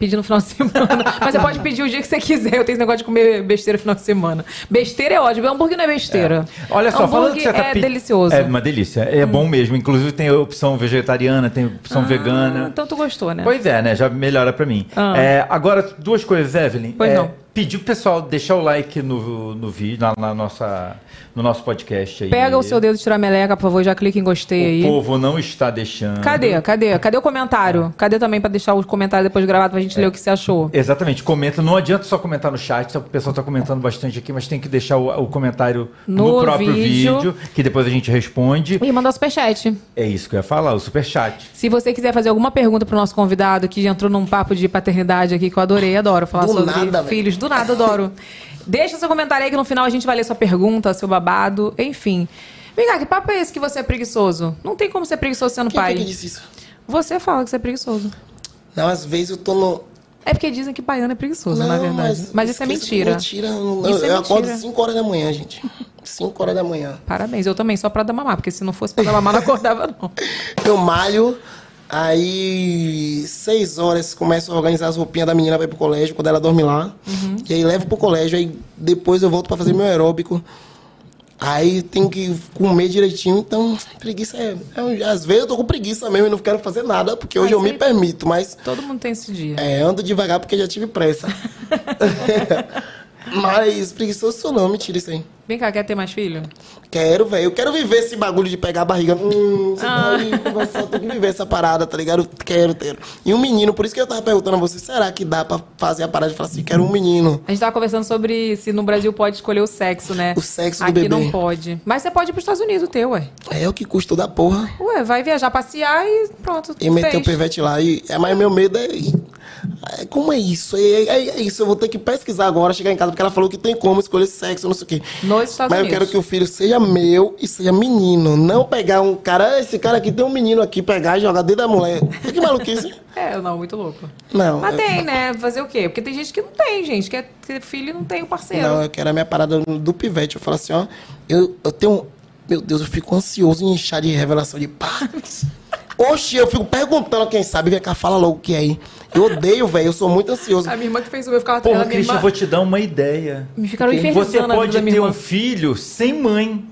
Speaker 7: pedir no final de <laughs> semana. Mas você pode pedir o dia que você quiser. Eu tenho esse negócio de comer besteira no final de semana. Besteira é ótimo. Hambúrguer não é besteira.
Speaker 8: Olha só, falando que
Speaker 7: Hambúrguer
Speaker 8: você tá
Speaker 7: é
Speaker 8: pe-
Speaker 7: delicioso.
Speaker 8: É uma delícia. É bom mesmo. Inclusive tem a opção vegetariana, tem a opção
Speaker 7: Ah,
Speaker 8: vegana.
Speaker 7: Então tu gostou, né?
Speaker 8: Pois é, né? Já melhora pra mim.
Speaker 7: Ah.
Speaker 8: É, agora, duas coisas, Evelyn.
Speaker 7: Pois
Speaker 8: É,
Speaker 7: não.
Speaker 8: Pedir pro pessoal deixar o like no, no vídeo, na, na nossa, no nosso podcast aí.
Speaker 7: Pega o seu dedo de tirar meleca, por favor, já clica em gostei
Speaker 8: O
Speaker 7: aí.
Speaker 8: povo não está deixando.
Speaker 7: Cadê? Cadê? Cadê o comentário? Cadê também pra deixar o comentário depois gravado pra gente ler o que você achou?
Speaker 8: Exatamente, comenta. Não adianta só comentar no chat, o pessoal tá comentando bastante aqui, mas tem que deixar o, o comentário no,
Speaker 7: No
Speaker 8: próprio
Speaker 7: vídeo.
Speaker 8: vídeo. que depois a gente responde.
Speaker 7: E mandar o superchat.
Speaker 8: É isso que eu ia falar, o superchat.
Speaker 7: Se você quiser fazer alguma pergunta pro nosso convidado, que já entrou num papo de paternidade aqui, que eu adorei, adoro falar
Speaker 11: Do
Speaker 7: sobre
Speaker 11: nada,
Speaker 7: filhos. Do nada, adoro. Deixa seu comentário aí que no final a gente vai ler sua pergunta, seu babado, enfim. Vem cá, que papo é esse que você é preguiçoso? Não tem como ser preguiçoso sendo
Speaker 11: Quem
Speaker 7: pai.
Speaker 11: foi que disse isso?
Speaker 7: Você fala que você é preguiçoso.
Speaker 11: Não, às vezes eu tô no.
Speaker 7: É porque dizem que baiano é preguiçoso,
Speaker 11: não,
Speaker 7: na verdade. Mas, isso é
Speaker 11: que
Speaker 7: mentira.
Speaker 11: Mentira. Não,
Speaker 7: Isso
Speaker 11: eu
Speaker 7: é
Speaker 11: acordo
Speaker 7: mentira.
Speaker 11: 5 horas da manhã, gente. <laughs> 5 horas da manhã.
Speaker 7: Parabéns, eu também, só pra dar mamar, porque se não fosse pra dar mamar, não acordava, não.
Speaker 11: Eu malho, aí seis horas começo a organizar as roupinhas da menina pra ir pro colégio, quando ela dorme lá.
Speaker 7: Uhum.
Speaker 11: E aí levo pro colégio, aí depois eu volto pra fazer meu aeróbico. Aí tenho que comer direitinho, então preguiça é, é Às vezes eu tô com preguiça mesmo e não quero fazer nada, porque hoje eu me permito, mas
Speaker 7: Todo mundo tem esse dia.
Speaker 11: é, ando devagar porque já tive pressa. <laughs> <laughs> mas preguiçoso sou não, mentira isso aí.
Speaker 7: Vem cá, quer ter mais filho?
Speaker 11: Quero, velho. Eu quero viver esse bagulho de pegar a barriga. Hum, você
Speaker 7: Ah.
Speaker 11: você tem que viver essa parada, tá ligado? Quero ter. E um menino, por isso que eu tava perguntando a você, será que dá pra fazer a parada de falar assim, quero um menino?
Speaker 7: A gente tava conversando sobre se no Brasil pode escolher o sexo, né?
Speaker 11: O sexo do
Speaker 7: Aqui
Speaker 11: bebê.
Speaker 7: não pode. Mas você pode ir pros Estados Unidos, o teu, ué.
Speaker 11: É o que custa da porra.
Speaker 7: Ué, vai viajar, passear e pronto.
Speaker 11: E meter o pivete lá. E, é, mas meu medo é, é, Como é isso? É, é- é isso. Eu vou ter que pesquisar agora, chegar em casa, porque ela falou que tem como escolher sexo, não sei o quê.
Speaker 7: Nos Estados
Speaker 11: Mas eu
Speaker 7: Unidos.
Speaker 11: quero que o filho seja meu e seja menino. Não pegar um cara, "Ah, esse cara aqui tem um menino aqui, pegar e jogar dentro da mulher. Que <laughs> maluquice.
Speaker 7: É, não, muito louco.
Speaker 11: Não.
Speaker 7: Mas
Speaker 11: eu-
Speaker 7: tem, né? Fazer o quê? Porque tem gente que não tem, gente. Que é ter filho e não tem o parceiro.
Speaker 11: Não, eu quero a minha parada do pivete. Eu falo assim, ó. Eu, eu tenho. Meu Deus, eu fico ansioso em inchar de revelação de pá. <laughs> Oxi, eu fico perguntando a quem sabe, vem cá, fala logo o que é aí. Eu odeio, velho, eu sou muito ansioso.
Speaker 7: A minha irmã que fez o meu ficava
Speaker 8: Porra, Christian,
Speaker 7: irmã.
Speaker 8: eu vou te dar uma ideia.
Speaker 7: Me ficaram
Speaker 8: Você
Speaker 7: infernizando a
Speaker 8: pode
Speaker 7: vida da minha
Speaker 8: ter um filho sem mãe.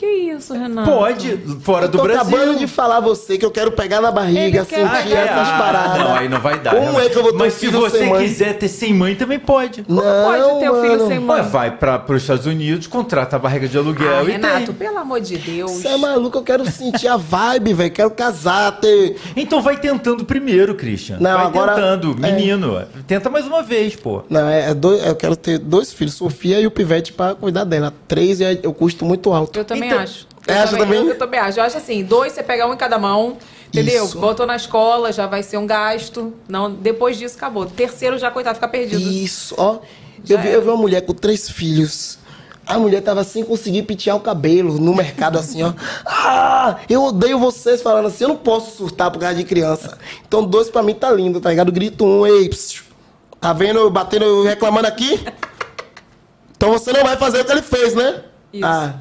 Speaker 7: Que isso, Renato?
Speaker 8: Pode, fora
Speaker 11: Eu
Speaker 8: do
Speaker 11: tô
Speaker 8: Brasil.
Speaker 11: acabando de falar a você que eu quero pegar na
Speaker 7: Ele
Speaker 11: barriga,
Speaker 7: quer
Speaker 11: sentir
Speaker 7: pegar.
Speaker 11: essas
Speaker 8: Ah,
Speaker 11: paradas.
Speaker 8: Não, aí não vai dar.
Speaker 11: Como é que eu vou ter
Speaker 8: Mas
Speaker 11: um
Speaker 8: se
Speaker 11: filho
Speaker 8: você
Speaker 11: sem mãe?
Speaker 8: quiser ter sem mãe, também pode.
Speaker 11: Não,
Speaker 7: Pode ter o filho
Speaker 11: mano.
Speaker 7: sem
Speaker 8: Ué,
Speaker 7: mãe.
Speaker 8: vai para os Estados Unidos, contrata a barriga de aluguel
Speaker 7: Ah,
Speaker 8: e
Speaker 7: Renato,
Speaker 8: tem.
Speaker 7: pelo amor de Deus.
Speaker 11: Você é maluco, eu quero sentir a vibe, velho. Quero casar, ter.
Speaker 8: Então vai tentando primeiro, Christian.
Speaker 11: Não,
Speaker 8: vai
Speaker 11: agora-
Speaker 8: tentando,
Speaker 11: é.
Speaker 8: menino. Tenta mais uma vez, pô.
Speaker 11: Não, é, é dois, eu quero ter dois filhos, Sofia e o Pivete, pra cuidar dela. Três é, eu custo muito alto.
Speaker 7: Eu também
Speaker 8: Então-
Speaker 7: acho.
Speaker 11: É, acha também?
Speaker 7: Eu, eu também acho. Eu acho assim, dois você pega um em cada mão, entendeu?
Speaker 11: Isso.
Speaker 7: Botou na escola, já vai ser um gasto. Não, depois disso, acabou. Terceiro já, coitado, fica perdido.
Speaker 11: Isso, ó. Eu vi, eu vi uma mulher com três filhos. A mulher tava sem conseguir pentear o cabelo no mercado, assim, ó. Ah, eu odeio vocês falando assim, eu não posso surtar por causa de criança. Então, dois pra mim tá lindo, tá ligado? Grito um, ei, psiu. tá vendo eu batendo, eu reclamando aqui? Então você não vai fazer o que ele fez, né?
Speaker 7: Isso.
Speaker 11: Ah,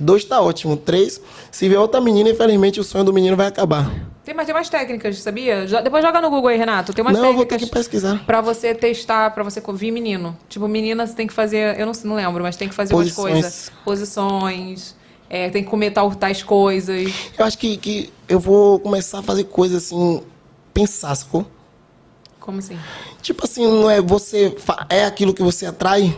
Speaker 11: dois tá ótimo. Três, se vier outra menina, infelizmente o sonho do menino vai acabar.
Speaker 7: Tem, mas tem umas técnicas, sabia? Já- depois joga no Google aí, Renato. Tem umas
Speaker 11: não, eu vou ter
Speaker 7: técnicas
Speaker 11: que pesquisar.
Speaker 7: pra você testar, pra você vir menino. Tipo, menina, você tem que fazer. Eu não, não lembro, mas tem que fazer umas
Speaker 11: Posições.
Speaker 7: coisas. Posições. é, tem que comer tal, tais coisas.
Speaker 11: Eu acho que, que eu vou começar a fazer coisas assim, pensar, sacou?
Speaker 7: Como assim?
Speaker 11: Tipo assim, não é você é aquilo que você atrai.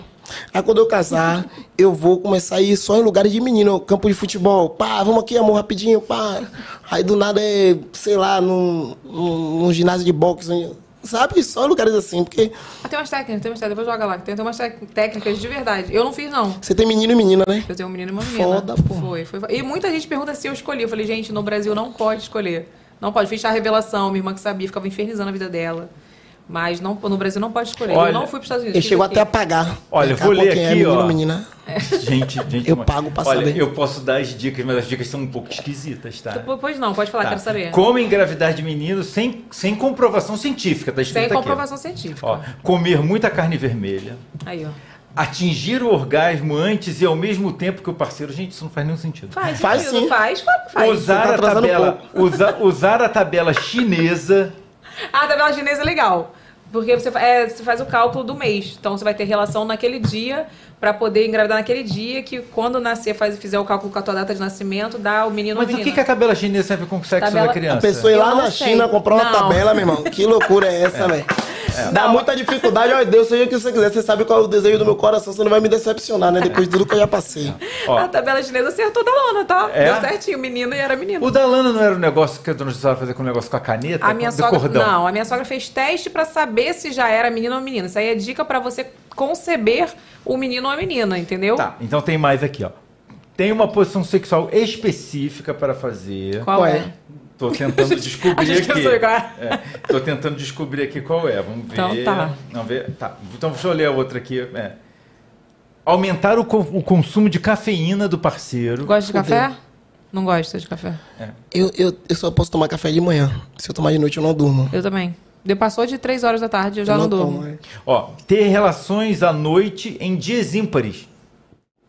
Speaker 11: Aí quando eu casar, eu vou começar a ir só em lugares de menino, campo de futebol. Pá, vamos aqui, amor, rapidinho, pá. Aí do nada é, sei lá, num, num, num ginásio de boxe, sabe? Só lugares assim, porque
Speaker 7: Ah, tem umas técnicas, tem umas técnicas. Depois joga lá. Tem, tem umas técnicas de verdade. Eu não fiz, não.
Speaker 11: você tem menino e menina, né?
Speaker 7: Eu tenho um menino e uma menina.
Speaker 11: Foda, pô.
Speaker 7: Foi, foi. E muita gente pergunta se eu escolhi. Eu falei, gente, no Brasil não pode escolher. Não pode. Fiz a revelação, minha irmã que sabia, ficava infernizando a vida dela. Mas não, no Brasil não pode escolher.
Speaker 8: Olha,
Speaker 7: eu não fui para os Estados Unidos.
Speaker 11: Ele chegou
Speaker 7: aqui.
Speaker 11: até a pagar.
Speaker 8: Olha, vou ler
Speaker 11: é
Speaker 8: aqui,
Speaker 11: menino
Speaker 8: ó.
Speaker 11: menina.
Speaker 8: Gente, gente.
Speaker 11: Eu
Speaker 8: mas-
Speaker 11: pago pra
Speaker 8: Olha,
Speaker 11: saber.
Speaker 8: eu posso dar as dicas, mas as dicas são um pouco esquisitas, tá?
Speaker 7: Pois não, pode falar,
Speaker 8: Tá.
Speaker 7: quero saber.
Speaker 8: Como engravidar de menino sem, sem comprovação científica, tá escrito
Speaker 7: Sem
Speaker 8: aqui.
Speaker 7: comprovação científica.
Speaker 8: Ó, comer muita carne vermelha.
Speaker 7: Aí, ó.
Speaker 8: Atingir o orgasmo antes e ao mesmo tempo que o parceiro. Gente, isso não faz nenhum sentido.
Speaker 7: Faz,
Speaker 11: Faz
Speaker 7: sentido,
Speaker 11: sim.
Speaker 7: Faz, claro que faz.
Speaker 8: Usar,
Speaker 11: tá
Speaker 8: a
Speaker 11: um
Speaker 8: tabela, usa- usar a tabela chinesa. <laughs>
Speaker 7: Ah, a tabela chinesa é legal. Porque você, é, você faz o cálculo do mês. Então você vai ter relação naquele dia pra poder engravidar naquele dia, que quando nascer, faz, fizer o cálculo com a tua data de nascimento, dá o menino
Speaker 8: Mas o que, que a tabela chinesa serve com o sexo
Speaker 7: Tabela-
Speaker 8: da
Speaker 11: A
Speaker 8: criança?
Speaker 11: pessoa ir lá na
Speaker 7: sei.
Speaker 11: China comprar uma
Speaker 7: Não.
Speaker 11: tabela, meu irmão. Que loucura é essa, velho? Dá muita dificuldade, ó Deus, seja o que você quiser. Você sabe qual é o desejo do meu coração, você não vai me decepcionar, né? Depois de tudo que eu já passei.
Speaker 8: Ó,
Speaker 7: A tabela chinesa acertou da lona, tá?
Speaker 8: É?
Speaker 7: Deu certinho, menino e era menino.
Speaker 8: o da Lana não era um negócio que a dona Gisela fazia com o negócio com a caneta?
Speaker 7: A minha sogra.
Speaker 8: cordão?
Speaker 7: Não, a minha sogra fez teste pra saber se já era menino ou menina. Isso aí é dica pra você conceber o menino ou a menina, entendeu?
Speaker 8: Tá, então tem mais aqui, ó. Tem uma posição sexual específica para fazer.
Speaker 7: Qual
Speaker 11: Qual
Speaker 7: é?
Speaker 11: é?
Speaker 8: Tô tentando <laughs> descobrir aqui.
Speaker 7: é.
Speaker 8: É, tô tentando descobrir aqui qual é. Vamos ver.
Speaker 7: Então tá.
Speaker 8: Vamos ver. Tá. Então deixa eu ler a outra aqui. É. Aumentar o, co- o consumo de cafeína do parceiro.
Speaker 7: Gosta de
Speaker 11: Fudeu.
Speaker 7: café? Não gosta de café.
Speaker 11: Eu, eu, eu só posso tomar café de manhã. Se eu tomar de noite, eu não durmo.
Speaker 7: Eu também. De passou de 3 horas da tarde, eu já
Speaker 11: Eu
Speaker 7: não,
Speaker 11: tomo,
Speaker 7: durmo.
Speaker 11: é.
Speaker 8: Ó, ter relações à noite em dias ímpares.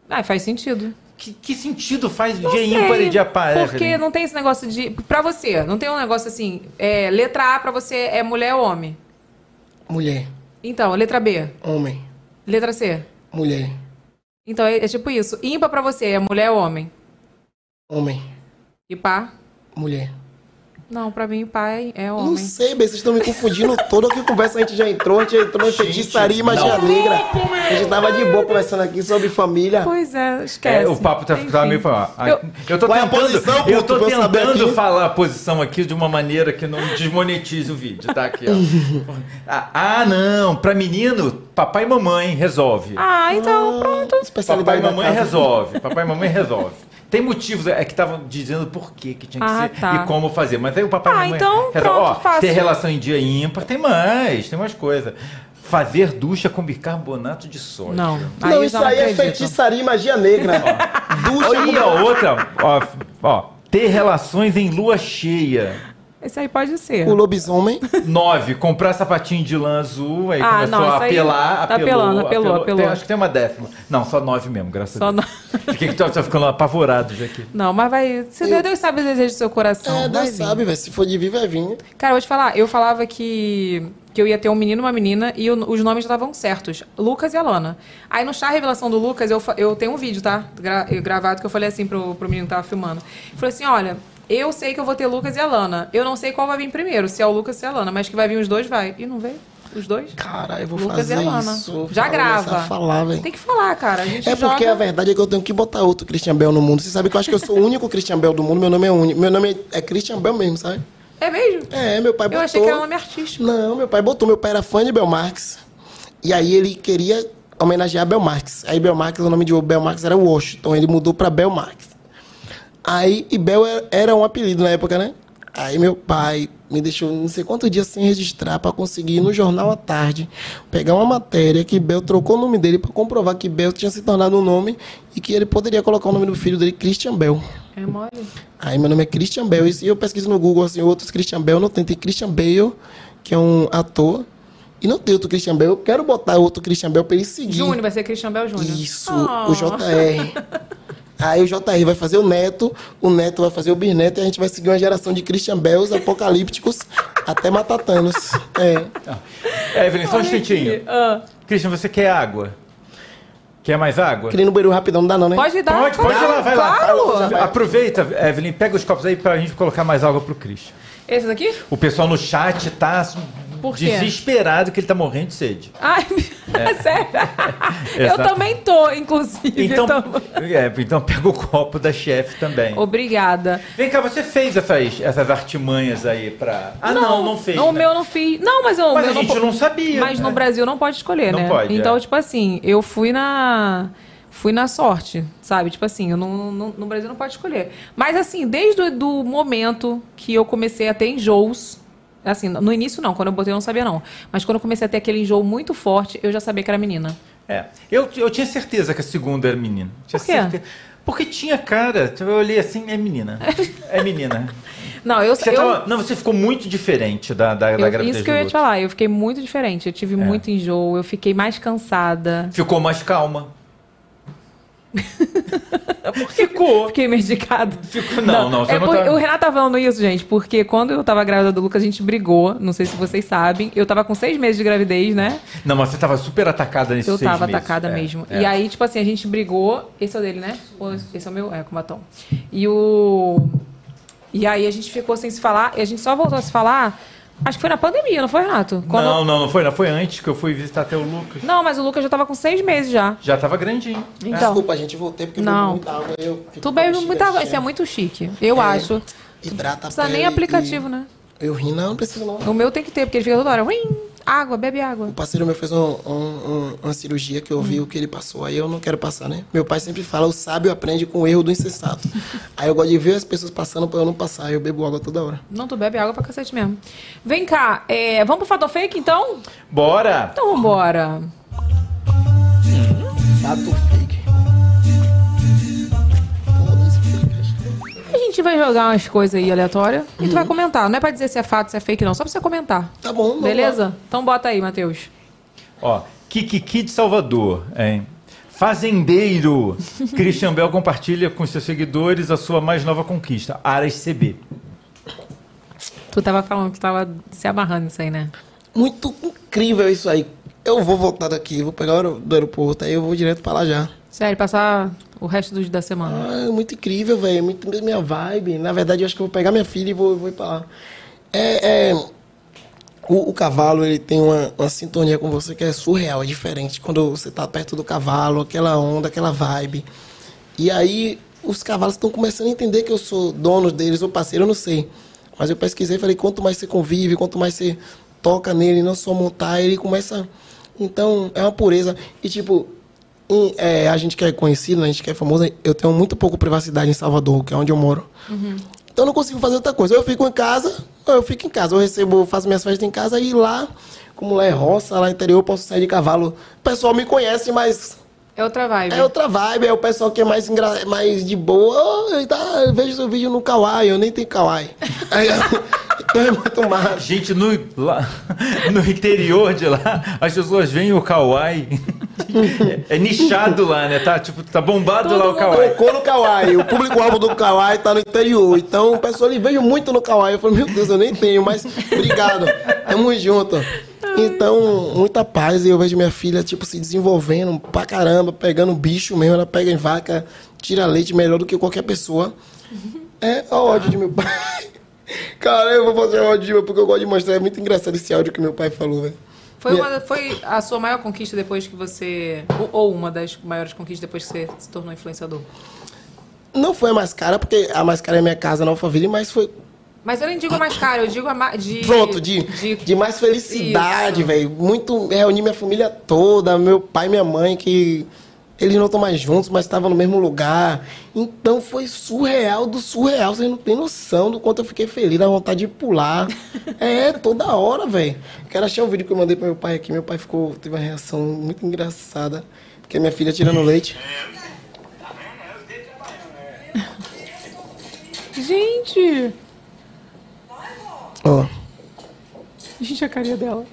Speaker 7: Ah, faz sentido.
Speaker 8: Que, que sentido faz
Speaker 7: Não
Speaker 8: dia
Speaker 7: sei,
Speaker 8: ímpar e dia par?
Speaker 7: Porque
Speaker 8: Evelyn?
Speaker 7: não tem esse negócio de. Pra você, não tem um negócio assim. É, letra A pra você é mulher ou homem?
Speaker 11: Mulher,
Speaker 7: Então, letra B.
Speaker 11: homem,
Speaker 7: Letra C.
Speaker 11: mulher,
Speaker 7: Então é, é tipo isso. Ímpar pra você é mulher ou homem?
Speaker 11: homem,
Speaker 7: E pá?
Speaker 11: mulher.
Speaker 7: Não, pra mim pai é
Speaker 11: Não
Speaker 7: homem.
Speaker 11: sei, bem, vocês estão me confundindo todo. Que conversa a gente já entrou, a gente entrou em feitiçaria e magia
Speaker 8: não.
Speaker 11: negra. A gente tava de boa conversando aqui sobre família.
Speaker 7: Pois é, esquece.
Speaker 8: É, o papo tá, tá meio. ó,
Speaker 7: Eu-
Speaker 8: Eu, tô
Speaker 11: é a
Speaker 8: tentando,
Speaker 11: posição,
Speaker 8: eu tô tentando falar a posição aqui de uma maneira que não desmonetize o vídeo, tá? Aqui, ó. <laughs> ah, ah, não. Pra menino, papai e mamãe resolve.
Speaker 7: Ah, então pronto.
Speaker 8: Papai e mamãe resolve. Papai e mamãe resolve. Tem motivos, é que estavam dizendo por que que tinha que
Speaker 7: Ah,
Speaker 8: ser
Speaker 7: tá.
Speaker 8: e como fazer. Mas aí o papai
Speaker 7: Ah,
Speaker 8: e mamãe
Speaker 7: então,
Speaker 8: resolve.
Speaker 7: pronto,
Speaker 8: Ó,
Speaker 7: fácil.
Speaker 8: ter relação em dia ímpar, tem mais, tem mais coisa. Fazer ducha com bicarbonato de sódio.
Speaker 7: Não.
Speaker 11: Não,
Speaker 7: eu
Speaker 11: isso
Speaker 7: já
Speaker 11: aí é
Speaker 7: acredito.
Speaker 11: feitiçaria e magia negra. <laughs> Ducha
Speaker 8: E a outra, ó, ó, ter relações em lua cheia.
Speaker 7: Esse aí pode ser.
Speaker 11: o lobisomem.
Speaker 8: Nove, comprar sapatinho de lã azul, aí
Speaker 7: Ah,
Speaker 8: começou
Speaker 7: não,
Speaker 8: a apelar,
Speaker 7: tá
Speaker 8: apelou,
Speaker 7: apelando, apelou, apelou.
Speaker 8: Tem- acho que tem uma décima. Não, só nove mesmo, graças
Speaker 7: Só
Speaker 8: a Deus. Fiquei que tô, tô ficando apavorado já aqui.
Speaker 7: Não, mas vai. Se
Speaker 11: Eu-
Speaker 7: Deus sabe o desejo do seu coração.
Speaker 11: É, Deus sabe, velho. Se for de vir, vai vir.
Speaker 7: Cara, eu vou te falar, eu falava que, que eu ia ter um menino e uma menina e o- os nomes já estavam certos. Lucas e Alana. Aí no chá revelação do Lucas, eu, eu tenho um vídeo, tá? Gra- eu- gravado que eu falei assim pro, pro menino que tava filmando. Eu falei assim: olha, eu sei que eu vou ter Lucas e Alana. Eu não sei qual vai vir primeiro, se é o Lucas ou se é a Alana, mas que vai vir os dois, vai. E não veio? Os dois?
Speaker 11: Cara, eu vou
Speaker 7: Lucas e
Speaker 11: fazer
Speaker 7: Alana.
Speaker 11: isso.
Speaker 7: Já grava.
Speaker 11: falar.
Speaker 7: Tem que falar, cara. A gente
Speaker 11: É porque
Speaker 7: joga...
Speaker 11: a verdade é que eu tenho que botar outro Christian Bell no mundo. Você sabe que eu acho que eu sou o único Christian Bell do mundo. Meu nome é único. Meu nome é é Christian Bell mesmo, sabe?
Speaker 7: É mesmo?
Speaker 11: É, meu pai
Speaker 7: Eu
Speaker 11: botou.
Speaker 7: achei que era um nome artístico.
Speaker 11: Não, meu pai botou. Meu pai era fã de Bel Marx. E aí ele queria homenagear Bel Marx. Aí Bel Marx, o nome de Bel Marx era Washington. Ele mudou pra Bel Marx. Aí, Ibel era- era um apelido na época, né? Aí meu pai me deixou não sei quantos dias sem registrar para conseguir ir no jornal à tarde pegar uma matéria que Bel trocou o nome dele para comprovar que Bel tinha se tornado um nome e que ele poderia colocar o nome do filho dele Christian Bell.
Speaker 7: É mole.
Speaker 11: Aí meu nome é Christian Bell. E eu pesquiso no Google assim, outros Christian Bell, não tem. Tem Christian Bale, que é um ator. E não tem outro Christian Bell. Eu quero botar outro Christian Bell pra ele seguir.
Speaker 7: Júnior, vai ser Christian Bell Júnior.
Speaker 11: Isso, <laughs>
Speaker 7: Oh.
Speaker 11: o JR. Aí o JR vai fazer o Neto, o Neto vai fazer o Bisneto e a gente vai seguir uma geração de Christian Bells apocalípticos até matar Thanos. É.
Speaker 8: Evelyn, só um instantinho.
Speaker 7: ah.
Speaker 8: Christian, você quer água? Quer mais água?
Speaker 11: Queria ir no banheiro rapidão, não dá não, né?
Speaker 7: Pode dar.
Speaker 8: Pode, pode ir lá, vai lá.
Speaker 7: Claro.
Speaker 8: Aproveita, Evelyn, pega os copos aí pra gente colocar mais água pro Christian.
Speaker 7: Esse daqui?
Speaker 8: O pessoal no chat tá
Speaker 7: Por quê?
Speaker 8: desesperado que ele tá morrendo de sede.
Speaker 7: Ai, <laughs> sério? <laughs> Eu também tô, inclusive.
Speaker 8: Então,
Speaker 7: então-
Speaker 8: é, então pega o copo da chefe também.
Speaker 7: Obrigada.
Speaker 8: Vem cá, você fez essas, essas artimanhas aí pra. Ah, não, não, fez.
Speaker 7: O
Speaker 8: né?
Speaker 7: meu eu não fiz. Não, mas eu.
Speaker 8: Mas
Speaker 7: eu
Speaker 8: a gente
Speaker 7: po-
Speaker 8: não sabia,
Speaker 7: Mas
Speaker 8: né?
Speaker 7: no Brasil não pode escolher,
Speaker 8: Não
Speaker 7: né?
Speaker 8: pode,
Speaker 7: Então,
Speaker 8: é.
Speaker 7: tipo assim, eu fui na. Fui na sorte, sabe? Tipo assim, eu não, não- no Brasil não pode escolher. Mas assim, desde o do momento que eu comecei a ter enjoos, assim, no início não, quando eu botei eu não sabia não. Mas quando eu comecei a ter aquele enjoo muito forte, eu já sabia que era menina.
Speaker 8: É. Eu, eu tinha certeza que a segunda era menina. Tinha
Speaker 7: Por quê?
Speaker 8: certeza. Porque tinha cara. Eu olhei assim, é menina. <laughs> É menina.
Speaker 7: Não, eu,
Speaker 8: Você
Speaker 7: eu,
Speaker 8: tava- não, você ficou muito diferente da, da, da
Speaker 7: eu-
Speaker 8: gravidez
Speaker 7: isso que eu ia te falar, eu fiquei muito diferente. Eu tive muito enjoo, eu fiquei mais cansada.
Speaker 8: Ficou mais calma. <laughs> Ficou.
Speaker 7: Fiquei medicada.
Speaker 8: Ficou, não, não, você
Speaker 7: é
Speaker 8: não
Speaker 7: por-
Speaker 8: tá-
Speaker 7: O Renato tá falando isso, gente, porque quando eu tava grávida do Lucas, a gente brigou. Não sei se vocês sabem. Eu tava com seis meses de gravidez, né?
Speaker 8: Não, mas você tava super atacada nesses
Speaker 7: Eu tava
Speaker 8: meses.
Speaker 7: atacada
Speaker 8: É,
Speaker 7: mesmo.
Speaker 8: é.
Speaker 7: E aí, tipo assim, a gente brigou. Esse é o dele, né? Esse é o meu? É, com batom. E o. E aí a gente ficou sem se falar. E a gente só voltou a se falar. Acho que foi na pandemia, não foi, Renato? Quando-
Speaker 8: Não, não, não foi. Não foi antes que eu fui visitar até o Lucas.
Speaker 7: Não, mas o Lucas já tava com seis meses já.
Speaker 8: Já tava grandinho.
Speaker 7: Então.
Speaker 11: Desculpa, gente, eu voltei porque eu
Speaker 7: Não.
Speaker 11: bebi muita água. Eu
Speaker 7: Tu bebe muita água. Isso é muito chique. Eu
Speaker 11: É,
Speaker 7: acho.
Speaker 11: Hidrata
Speaker 7: Não precisa
Speaker 11: a
Speaker 7: nem aplicativo,
Speaker 11: e-
Speaker 7: né?
Speaker 11: Eu ri, não, não precisa não.
Speaker 7: O meu tem que ter, porque ele fica toda hora. Água, bebe água.
Speaker 11: O parceiro meu fez um- um- um- uma cirurgia que eu vi o que ele passou. Aí eu não quero passar, né? Meu pai sempre fala, o sábio aprende com o erro do insensato. <laughs> Aí eu gosto de ver as pessoas passando pra eu não passar. Aí eu bebo água toda hora.
Speaker 7: Não, tu bebe água pra cacete mesmo. Vem cá, é, vamos pro fato fake então?
Speaker 8: Bora!
Speaker 7: Então vambora.
Speaker 11: Fato fake.
Speaker 7: Gente vai jogar umas coisas aí aleatórias e tu vai comentar. Não é pra dizer se é fato, se é fake, não. Só pra você comentar.
Speaker 11: Tá bom, vamos
Speaker 7: Beleza? Então bota aí, Matheus.
Speaker 8: Ó, Kikiki de Salvador, hein? Fazendeiro. <laughs> Christian Bell compartilha com seus seguidores a sua mais nova conquista, Aras CB.
Speaker 7: Tu tava falando que tava se amarrando nisso aí, né?
Speaker 11: Muito incrível isso aí. Eu vou voltar daqui, vou pegar o do aeroporto, aí eu vou direto pra lá já.
Speaker 7: Sério, passar o resto do, da semana.
Speaker 11: Ah, é muito incrível, velho. É muito minha vibe. Na verdade, eu acho que eu vou pegar minha filha e vou, vou ir pra lá. É, é, o, o cavalo, ele tem uma, uma sintonia com você que é surreal, é diferente. Quando você tá perto do cavalo, aquela onda, aquela vibe. E aí, os cavalos estão começando a entender que eu sou dono deles, ou parceiro, eu não sei. Mas eu pesquisei e falei, quanto mais você convive, quanto mais você toca nele, não só montar, ele começa... Então, é uma pureza. E, tipo, é, a gente que é conhecido, né, a gente que é famoso, eu tenho muito pouco privacidade em Salvador, que é onde eu moro. Então eu não consigo fazer outra coisa. Ou eu fico em casa, ou eu fico em casa. Eu recebo, faço minhas festas em casa e lá, como lá é roça, lá no interior, eu posso sair de cavalo. O pessoal me conhece, mas
Speaker 7: É outra vibe.
Speaker 11: é outra vibe. É o pessoal que é mais, engra... mais de boa. Oh, tá, eu vejo seu vídeo no Kawaii, eu nem tenho Kawaii. Então é muito massa.
Speaker 8: Gente, no, lá, <laughs> no interior de lá, as pessoas veem o Kawaii. É, <laughs> é nichado lá, né? Tá, tipo, tá bombado lá o Kawaii.
Speaker 11: Tocou no Kawaii. O público-alvo do Kawaii tá no interior. Então o pessoal ele veio muito no Kawaii. Eu falei, meu Deus, eu nem tenho, mas obrigado. Tamo junto. Então, muita paz. E eu vejo minha filha, tipo, se desenvolvendo pra caramba, pegando bicho mesmo. Ela pega em vaca, tira leite melhor do que qualquer pessoa. É o ódio de meu pai. <laughs> Cara, eu vou fazer ódio porque eu gosto de mostrar. É muito engraçado esse áudio que meu pai falou, velho.
Speaker 7: Foi, uma, foi a sua maior conquista depois que você. Ou, ou uma das maiores conquistas depois que você se tornou influenciador?
Speaker 11: Não foi a mais cara, porque a mais cara é minha casa na Alphaville, mas foi
Speaker 7: Mas eu nem digo a mais cara, eu digo de.
Speaker 11: Pronto, de, de, mais felicidade, velho. Muito. Reuni minha família toda, meu pai e minha mãe, que Eles não estão mais juntos, mas estavam no mesmo lugar. Então foi surreal do surreal. Vocês não têm noção do quanto eu fiquei feliz, da vontade de pular. <laughs> É, toda hora, velho. Quero achar o vídeo que eu mandei pro meu pai aqui. Meu pai ficou, teve uma reação muito engraçada. Que é minha filha tirando leite.
Speaker 7: Gente!
Speaker 11: Ó.
Speaker 7: Gente, a carinha dela.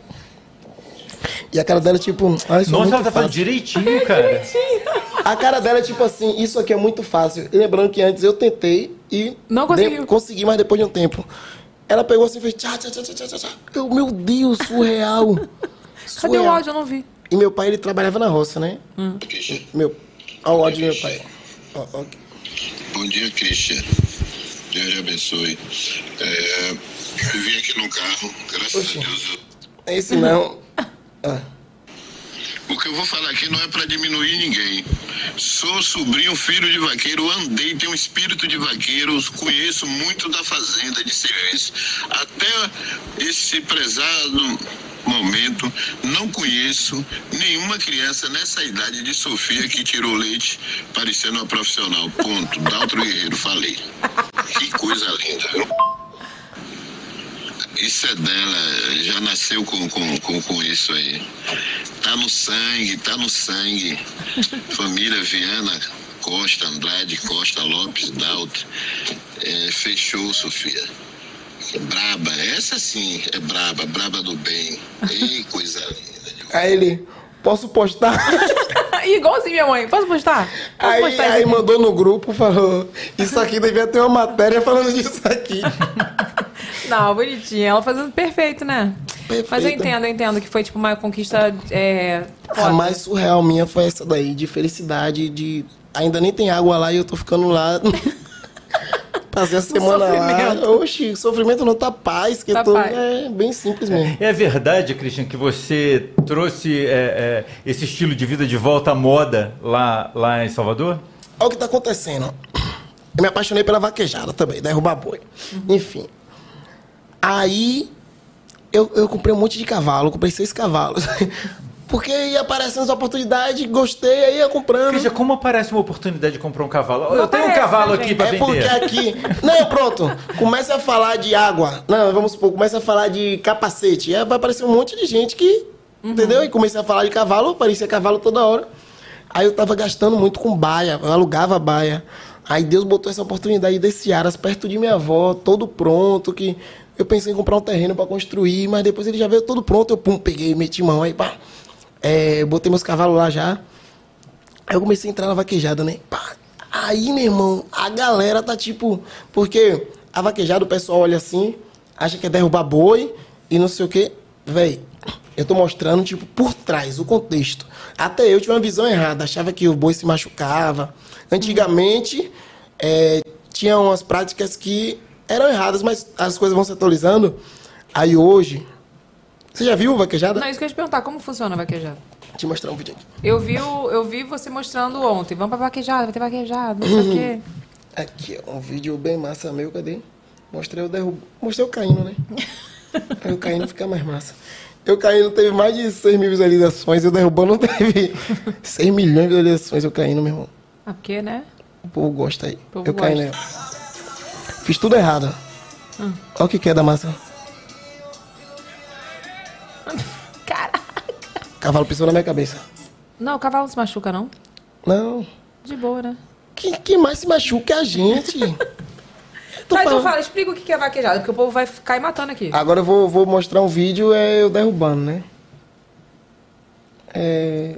Speaker 11: E a cara dela, tipo, ai, isso é
Speaker 8: Nossa,
Speaker 11: muito
Speaker 8: ela tá falando direitinho, cara. <laughs>
Speaker 11: A cara dela é tipo assim, isso aqui é muito fácil. Lembrando que antes eu tentei e.
Speaker 7: Não conseguiu.
Speaker 11: de- consegui, mas depois de um tempo. Ela pegou assim e fez tchá, tchá, tchá, tchá, tchá, tchá. Eu, meu Deus, surreal. <laughs>
Speaker 7: Cadê o
Speaker 11: Surreal.
Speaker 7: áudio? Eu não vi.
Speaker 11: E meu pai, ele trabalhava na roça, né? Meu. Olha o áudio do meu pai. Ó, ó.
Speaker 12: Bom dia, Christian. Deus lhe abençoe. É, eu vim aqui no carro, graças a Deus. eu-
Speaker 11: É esse não.
Speaker 12: O que eu vou falar aqui não é para diminuir ninguém. Sou sobrinho, filho de vaqueiro, andei, tenho um espírito de vaqueiro, conheço muito da fazenda de serviço. Até esse prezado momento, não conheço nenhuma criança nessa idade de Sofia que tirou leite parecendo uma profissional. Ponto. Daltro Guerreiro, falei. Que coisa linda, viu? Isso é dela, já nasceu com, com, com, com isso aí. Tá no sangue, tá no sangue. <laughs> Família Viana Costa, Andrade Costa, Lopes, Dalto. É, fechou, Sofia. Braba, essa sim é braba, braba do bem. Ei, coisa linda.
Speaker 11: Aí ele, posso postar? <laughs>
Speaker 7: Igualzinho minha mãe. Posso postar? Posso
Speaker 11: Aí,
Speaker 7: postar
Speaker 11: aí mandou no grupo, falou, isso aqui devia ter uma matéria falando disso aqui. <laughs>
Speaker 7: Não, bonitinha. Ela fazendo perfeito, né? Mas eu entendo, eu entendo que foi tipo uma conquista. É...
Speaker 11: A mais surreal minha foi essa daí, de felicidade, de. Ainda nem tem água lá e eu tô ficando lá. <laughs> Fazer a semana lá.
Speaker 8: sofrimento.
Speaker 11: Oxi, sofrimento não tá paz, que
Speaker 8: Tá
Speaker 11: eu tô.
Speaker 8: paz.
Speaker 11: É bem simples mesmo.
Speaker 8: É verdade, Christian, que você trouxe é, é, esse estilo de vida de volta à moda lá, lá em Salvador?
Speaker 11: Olha o que tá acontecendo. Eu me apaixonei pela vaquejada também, derrubar boi. Enfim. Aí eu, eu comprei um monte de cavalo, comprei seis cavalos. <laughs> Porque ia aparecendo as oportunidades, gostei, aí ia comprando.
Speaker 8: Christian, como aparece uma oportunidade de comprar um cavalo?
Speaker 11: Não
Speaker 8: eu tenho um
Speaker 11: aparece,
Speaker 8: cavalo
Speaker 11: né,
Speaker 8: aqui pra
Speaker 11: é
Speaker 8: vender.
Speaker 11: porque aqui. Não, pronto. Começa a falar de água. Não, vamos supor, começa a falar de capacete. Aí vai aparecer um monte de gente que. Entendeu? E comecei a falar de cavalo, aparecia cavalo toda hora. Aí eu tava gastando muito com baia, eu alugava baia. Aí Deus botou essa oportunidade desse Aras perto de minha avó, todo pronto, que eu pensei em comprar um terreno pra construir, mas depois ele já veio todo pronto, eu pum, peguei, meti mão aí, pá. É, botei meus cavalos lá já. Aí eu comecei a entrar na vaquejada, né? Aí, meu irmão, a galera tá tipo. Porque a vaquejada, o pessoal olha assim, acha que é derrubar boi e não sei o quê. Véi, eu tô mostrando, tipo, por trás, o contexto. Até eu tive uma visão errada, achava que o boi se machucava. Antigamente, é, tinha umas práticas que eram erradas, mas as coisas vão se atualizando. Aí hoje. Você já viu vaquejada?
Speaker 7: Não, isso que eu ia te perguntar, como funciona a vaquejada?
Speaker 11: Eu mostrar um vídeo aqui.
Speaker 7: Eu vi, o- eu vi você mostrando ontem. Vamos pra vaquejada, vai ter vaquejada, não sei o quê. <clears throat>
Speaker 11: Aqui, ó, um vídeo bem massa meu, cadê? Mostrei o derrubo. Mostrei o caindo, né? <laughs> Aí o caindo fica mais massa. Eu caindo teve mais de 6 mil visualizações, eu derrubando <laughs> teve 6 milhões de visualizações, eu caindo, meu irmão.
Speaker 7: Ah, porque, né?
Speaker 11: O povo gosta aí.
Speaker 7: povo
Speaker 11: eu caindo aí.
Speaker 7: gosta.
Speaker 11: Fiz tudo errado.
Speaker 7: Hum.
Speaker 11: Olha o que que é da massa.
Speaker 7: Caraca.
Speaker 11: Cavalo pisou na minha cabeça.
Speaker 7: Não, o cavalo não se machuca, não?
Speaker 11: Não.
Speaker 7: De boa, né?
Speaker 11: Quem, quem mais se machuca é a gente. Tô
Speaker 7: Tá, então fala, explica o que é vaquejada, porque o povo vai cair matando aqui.
Speaker 11: Agora eu vou, vou mostrar um vídeo, é eu derrubando, né? É...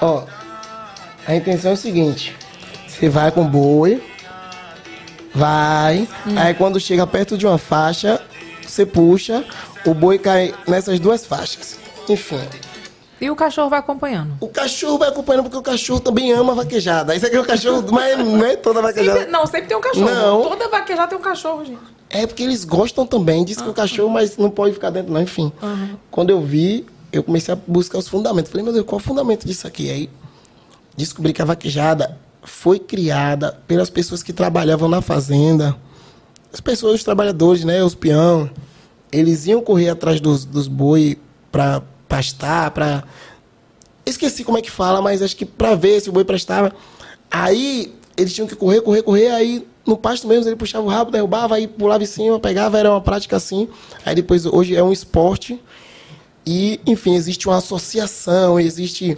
Speaker 11: Ó, a intenção é o seguinte: você vai com o boi, vai, aí quando chega perto de uma faixa, você puxa, o boi cai nessas duas faixas. Enfim.
Speaker 7: E o cachorro vai acompanhando.
Speaker 11: O cachorro vai acompanhando porque o cachorro também ama vaquejada. Isso aqui é o cachorro, mas não é toda vaquejada.
Speaker 7: Sempre- não, sempre tem um cachorro.
Speaker 11: Não.
Speaker 7: Toda vaquejada tem um cachorro, gente.
Speaker 11: É porque eles gostam também, diz que o cachorro, mas não pode ficar dentro, não, enfim.
Speaker 7: Uhum.
Speaker 11: Quando eu vi, eu comecei a buscar os fundamentos. Falei, meu Deus, qual é o fundamento disso aqui? Aí descobri que a vaquejada foi criada pelas pessoas que trabalhavam na fazenda. As pessoas, os trabalhadores, né? Os peão. Eles iam correr atrás dos, dos boi para pastar, para Esqueci como é que fala, mas acho que pra ver se o boi prestava. Aí eles tinham que correr, correr, correr. Aí no pasto mesmo ele puxava o rabo, derrubava, aí pulava em cima, pegava, era uma prática assim. Aí depois, hoje é um esporte. E, enfim, existe uma associação, existe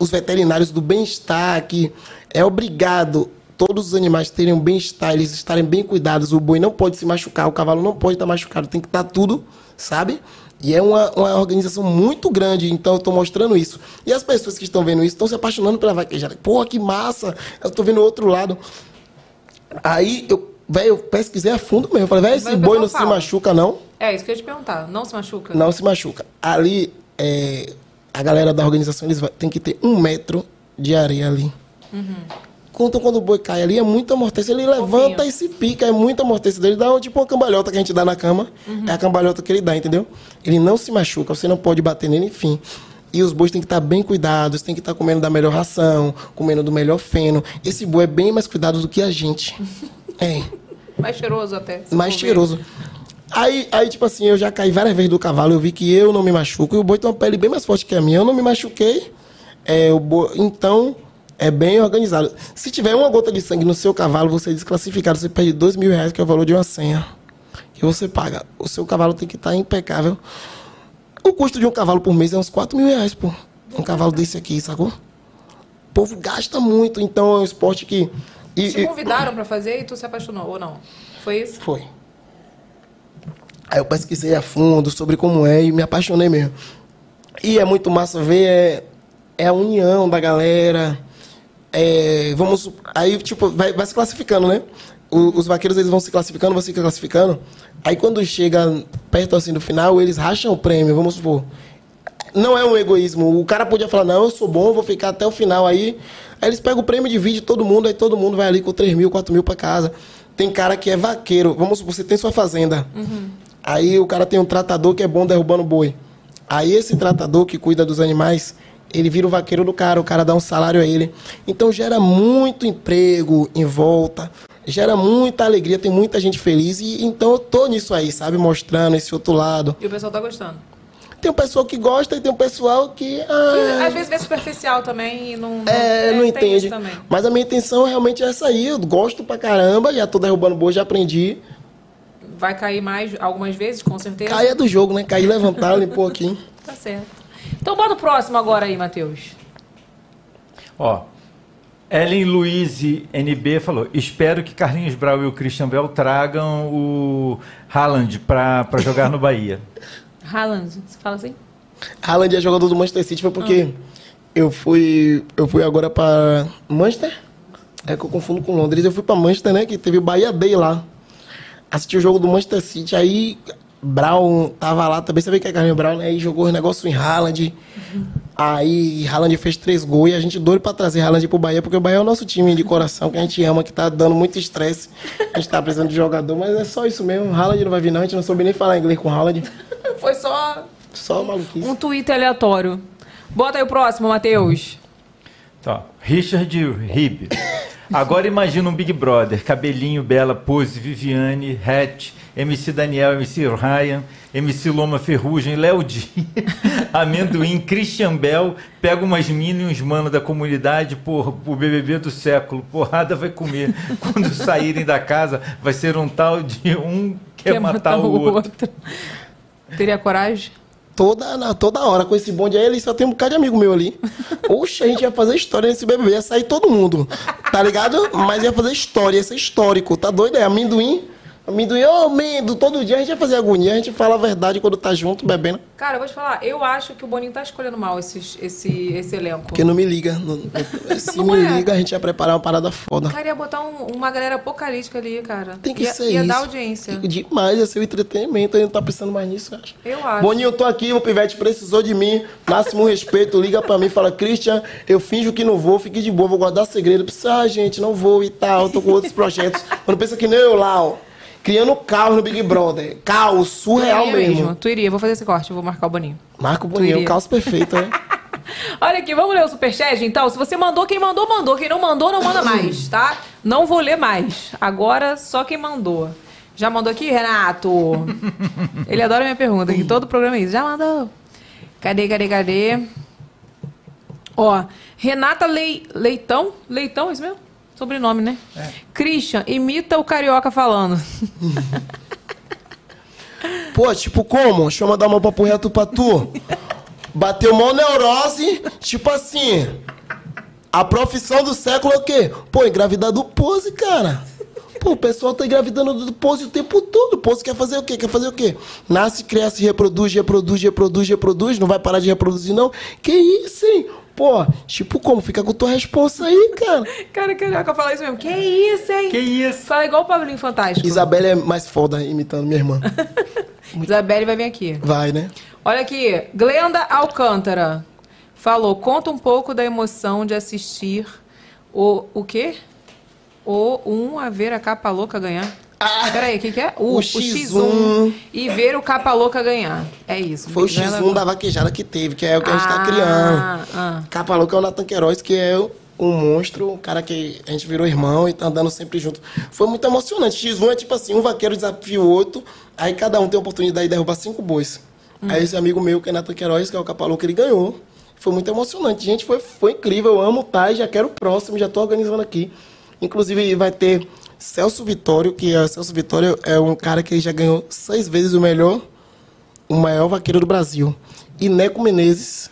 Speaker 11: os veterinários do bem-estar, que é obrigado todos os animais terem um bem-estar, eles estarem bem cuidados. O boi não pode se machucar, o cavalo não pode estar machucado, tem que estar tudo, sabe? E é uma, uma organização muito grande, então eu estou mostrando isso. E as pessoas que estão vendo isso estão se apaixonando pela vaquejada. Pô, que massa! Eu estou vendo o outro lado. Aí eu, velho, eu pesquisei a fundo mesmo. Eu falei, velho, esse boi não se
Speaker 7: fala.
Speaker 11: machuca, não?
Speaker 7: É, isso que eu ia te perguntar. Não se machuca?
Speaker 11: Não se machuca. Ali, é, a galera da organização, eles vai- tem que ter um metro de areia ali.
Speaker 7: Uhum.
Speaker 11: Contam quando o boi cai ali, é muito amortece. Ele levanta e se pica, é muito amortece dele. Dá tipo uma cambalhota que a gente dá na cama.
Speaker 7: Uhum.
Speaker 11: É a cambalhota que ele dá, entendeu? Ele não se machuca, você não pode bater nele, enfim. E os bois têm que estar bem cuidados, têm que estar comendo da melhor ração, comendo do melhor feno. Esse boi é bem mais cuidado do que a gente. <laughs> É
Speaker 7: Mais cheiroso até.
Speaker 11: mais cheiroso. Aí, aí, tipo assim, eu já caí várias vezes do cavalo, eu vi que eu não me machuco, e o boi tem uma pele bem mais forte que a minha, eu não me machuquei. É, o boi, então, é bem organizado. Se tiver uma gota de sangue no seu cavalo, você é desclassificado, você perde dois mil reais, que é o valor de uma senha. Que você paga. O seu cavalo tem que estar impecável. O custo de um cavalo por mês é uns 4 mil reais, pô. Um cavalo desse aqui, sacou? O povo gasta muito, então é um esporte que. e-
Speaker 7: Te
Speaker 11: e-
Speaker 7: convidaram pra fazer e tu se apaixonou, ou não? Foi isso?
Speaker 11: Foi. Aí eu pesquisei a fundo sobre como é e me apaixonei mesmo. E é muito massa ver é, é a união da galera. É, vamos, aí, tipo, vai, vai se classificando, né? O- os vaqueiros eles vão se classificando, vão se classificando. Aí quando chega perto assim do final, eles racham o prêmio, vamos supor. Não é um egoísmo. O cara podia falar, não, eu sou bom, vou ficar até o final aí. Aí eles pegam o prêmio, dividem todo mundo, aí todo mundo vai ali com 3 mil, 4 mil pra casa. Tem cara que é vaqueiro. Vamos supor, você tem sua fazenda. Aí o cara tem um tratador que é bom derrubando boi. Aí esse tratador que cuida dos animais, ele vira o vaqueiro do cara, o cara dá um salário a ele. Então gera muito emprego em volta, gera muita alegria, tem muita gente feliz. E então eu tô nisso aí, sabe? Mostrando esse outro lado.
Speaker 7: E o pessoal tá gostando.
Speaker 11: Tem um pessoal que gosta e tem um pessoal que.
Speaker 7: Que,
Speaker 11: Ah,
Speaker 7: às vezes vê superficial também e não.
Speaker 11: é, não
Speaker 7: tem
Speaker 11: entende. Mas a minha intenção realmente é essa aí. Eu gosto pra caramba, já tô derrubando boi, já aprendi.
Speaker 7: Vai cair mais algumas vezes, com certeza.
Speaker 11: Cair é do jogo, né? Cair, levantar, limpou aqui. <laughs>
Speaker 7: Tá certo. Então bota o próximo agora aí, Matheus.
Speaker 8: Ó, Ellen Luiz NB falou: Espero que Carlinhos Brau e o Christian Bell tragam o Haaland para jogar no Bahia. <laughs>
Speaker 7: Haaland, você fala assim?
Speaker 11: Haaland é jogador do Manchester City, foi porque eu fui eu fui agora pra Manchester. É que eu confundo com Londres. Eu fui pra Manchester, né? Que teve o Bahia Day lá. Assisti o jogo do Manchester City. Aí Brown tava lá também. Você vê que é Carlinhos Brown, né? Aí jogou os negócios em Haaland. Aí Haaland fez três gols. E a gente doido pra trazer Haaland pro Bahia, porque o Bahia é o nosso time de coração, que a gente ama, que tá dando muito estresse. A gente tá precisando de jogador, mas é só isso mesmo. Haaland não vai vir, não. A gente não soube nem falar inglês com Haaland. <laughs>
Speaker 7: Foi só
Speaker 11: Só maluquice.
Speaker 7: um tweet aleatório. Bota aí o próximo, Matheus.
Speaker 8: Tá. Richard Rib. Agora imagina um Big Brother, cabelinho, Bela, Pose, Viviane, Hatch, MC Daniel, MC Ryan, MC Loma Ferrugem, Léo Dias, <laughs> Amendoim, Christian Bell, pega umas minas e uns mano da comunidade, porra, o BBB do século, porrada vai comer. <laughs> Quando saírem da casa, vai ser um tal de um quer, matar, o outro.
Speaker 7: Teria coragem?
Speaker 11: Toda, na- toda hora com esse bonde aí, ele só tem um bocado de amigo meu ali. Oxe, a gente ia fazer história nesse BBB, ia sair todo mundo, tá ligado? Mas ia fazer história, ia ser histórico, tá doido? É amendoim, amendoim, ô amendo, todo dia a gente ia fazer agonia, a gente fala a verdade quando tá junto, bebendo,
Speaker 7: Cara, eu vou te falar, eu acho que o Boninho tá escolhendo mal esses, esse, esse elenco.
Speaker 11: porque não me liga. não- não- <laughs> se
Speaker 7: Não
Speaker 11: me
Speaker 7: é.
Speaker 11: liga, a gente ia preparar uma parada foda.
Speaker 7: Cara ia botar um- uma galera apocalíptica ali, cara.
Speaker 11: Tem que
Speaker 7: ia,
Speaker 11: ser
Speaker 7: ia
Speaker 11: isso.
Speaker 7: dar audiência.
Speaker 11: Demais, ia ser o entretenimento, a gente não tá pensando mais nisso, eu acho.
Speaker 7: Eu acho.
Speaker 11: Boninho, eu tô aqui, o Pivete precisou de mim. Máximo respeito, liga pra mim, fala, Christian, eu finjo que não vou, fique de boa, vou guardar segredo. Precisa, ah, gente, não vou e tal, tô com outros projetos. Quando pensa que nem eu lá, ó, criando caos no Big Brother. Caos, surreal
Speaker 7: Tu iria
Speaker 11: mesmo.
Speaker 7: Tu iria, vou fazer esse corte, vou marcar o Boninho.
Speaker 11: Marco
Speaker 7: Tu
Speaker 11: Boninho,
Speaker 7: iria.
Speaker 11: caos perfeito, né? <laughs>
Speaker 7: Olha aqui, vamos ler o superchat então? Se você mandou, quem mandou, mandou. Quem não mandou, não manda mais, tá? Não vou ler mais. Agora, só quem mandou. Já mandou aqui, Renato? Ele adora minha pergunta, que todo programa é isso. Já mandou. Cadê, cadê, cadê? Ó, Renata Lei- Leitão? Leitão, é isso mesmo? Sobrenome, né?
Speaker 8: É.
Speaker 7: Christian, imita o carioca falando. <laughs>
Speaker 11: Pô, tipo como? Deixa eu mandar uma papo reto pra tu. Bateu mó neurose, tipo assim. A profissão do século é o quê? Pô, engravidar do pose, cara. Pô, o pessoal tá engravidando do pose o tempo todo. O pose quer fazer o quê? Quer fazer o quê? Nasce, cresce, reproduz, reproduz, reproduz, reproduz. Não vai parar de reproduzir, não? Que isso, hein? Pô, tipo como? Fica com tua responsa aí, cara. <laughs>
Speaker 7: Cara, carioca fala isso mesmo. Que isso, hein?
Speaker 8: Que isso?
Speaker 7: Fala igual o Pablinho Fantástico.
Speaker 11: Isabelle é mais foda imitando minha irmã. <laughs>
Speaker 7: Isabelle vai vir aqui.
Speaker 11: Vai, né?
Speaker 7: Olha aqui, Glenda Alcântara falou: conta um pouco da emoção de assistir o. O quê? O um a ver a capa louca ganhar. Peraí, o que, que é?
Speaker 11: o
Speaker 7: o
Speaker 11: X1.
Speaker 7: X1 e ver o capa louca ganhar. É isso.
Speaker 11: Foi o
Speaker 7: Glenda-
Speaker 11: X1 da vaquejada que teve, que é o que a gente tá
Speaker 7: Ah,
Speaker 11: criando.
Speaker 7: ah.
Speaker 11: Capa Louca é o Nathan Queiroz, que é um monstro, um cara que a gente virou irmão e tá andando sempre junto. Foi muito emocionante. X1 é tipo assim, um vaqueiro desafia o outro, aí cada um tem a oportunidade de derrubar cinco bois.
Speaker 7: Hum.
Speaker 11: Aí esse amigo meu, que é Nathan Queiroz, que é o Capa Louca, ele ganhou. Foi muito emocionante. Gente, foi, foi incrível. Eu amo o Thai, já quero o próximo, já tô organizando aqui. Inclusive vai ter Celso Vitório, que é Celso Vitório é um cara que já ganhou seis vezes o melhor o maior vaqueiro do Brasil. E Neco Menezes,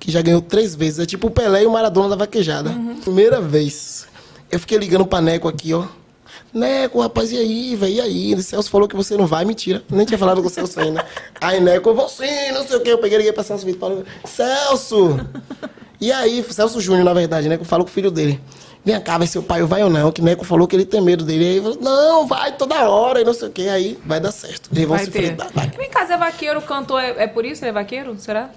Speaker 11: que já ganhou três vezes. É tipo o Pelé e o Maradona da vaquejada. Primeira vez. Eu fiquei ligando pra Neco aqui, ó. Neco, rapaz, e aí, velho? E aí? O Celso falou que você não vai, mentira. Nem tinha falado com o Celso ainda. <laughs> Aí, Neco, eu vou sim, não sei o quê. Eu peguei, liguei pra Celso Vitório. Celso! E aí, Celso Júnior, na verdade, né? Que eu falo com o filho dele. Vem cá, vai ser o pai ou vai ou não? Que Neco falou que ele tem medo dele. Aí ele falou, não, vai toda hora e não sei o quê. Aí vai dar certo. Eles vão
Speaker 7: Vai
Speaker 11: se
Speaker 7: ter.
Speaker 11: enfrentar. Vai.
Speaker 7: Vem cá, Zé Vaqueiro cantou, é, é por isso ele é vaqueiro? Será?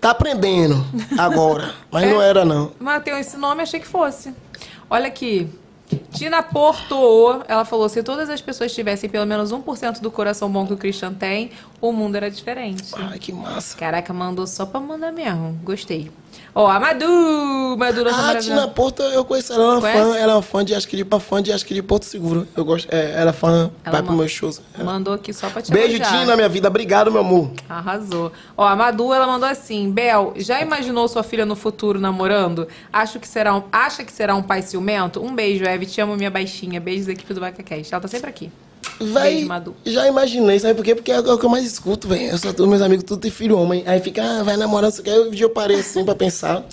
Speaker 11: Tá aprendendo agora, <laughs> mas
Speaker 7: É?
Speaker 11: não era não.
Speaker 7: Mas tem esse nome, achei que fosse. Olha aqui. Tina Porto, ela falou: se todas as pessoas tivessem pelo menos 1% do coração bom que o Christian tem, o mundo era diferente.
Speaker 11: Ai, que massa.
Speaker 7: Caraca, mandou só pra mandar mesmo. Gostei. Ó, a Madu! Madu, nossa
Speaker 11: Ah,
Speaker 7: maravilhosa.
Speaker 11: Tina Porto, eu conheço ela, ela é uma
Speaker 7: Conhece?
Speaker 11: fã, ela é uma fã de de fã de de Porto Seguro. Eu gosto, é, ela é fã,
Speaker 7: Ela
Speaker 11: vai pro meus shows.
Speaker 7: Mandou aqui só pra te
Speaker 11: Beijo,
Speaker 7: elogiar.
Speaker 11: Tina, minha vida. Obrigado, meu amor.
Speaker 7: Arrasou. Ó, a Madu, ela mandou assim: Bel, já imaginou sua filha no futuro namorando? Acho que será um, acha que será um pai ciumento? Um beijo, Eve. Te amo, minha baixinha. Beijos da equipe do VacaCast. Ela tá sempre aqui. Madu.
Speaker 11: já imaginei, sabe por quê? Porque é o que eu mais escuto, velho. Eu só, meus amigos tudo tem filho homem. Aí fica, ah, vai namorar, não sei o que. Aí um dia eu parei assim pra pensar.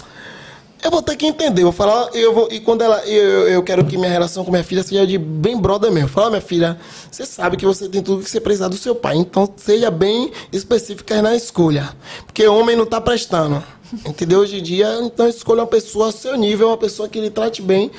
Speaker 11: Eu vou ter que entender, vou falar, eu vou, e quando ela, eu, eu quero que minha relação com minha filha seja de bem brother mesmo. Fala, minha filha, você sabe que você tem tudo que você precisar do seu pai, então seja bem específica na escolha. Porque homem não tá prestando, entendeu? Hoje em dia, então escolha uma pessoa ao seu nível, uma pessoa que lhe trate bem,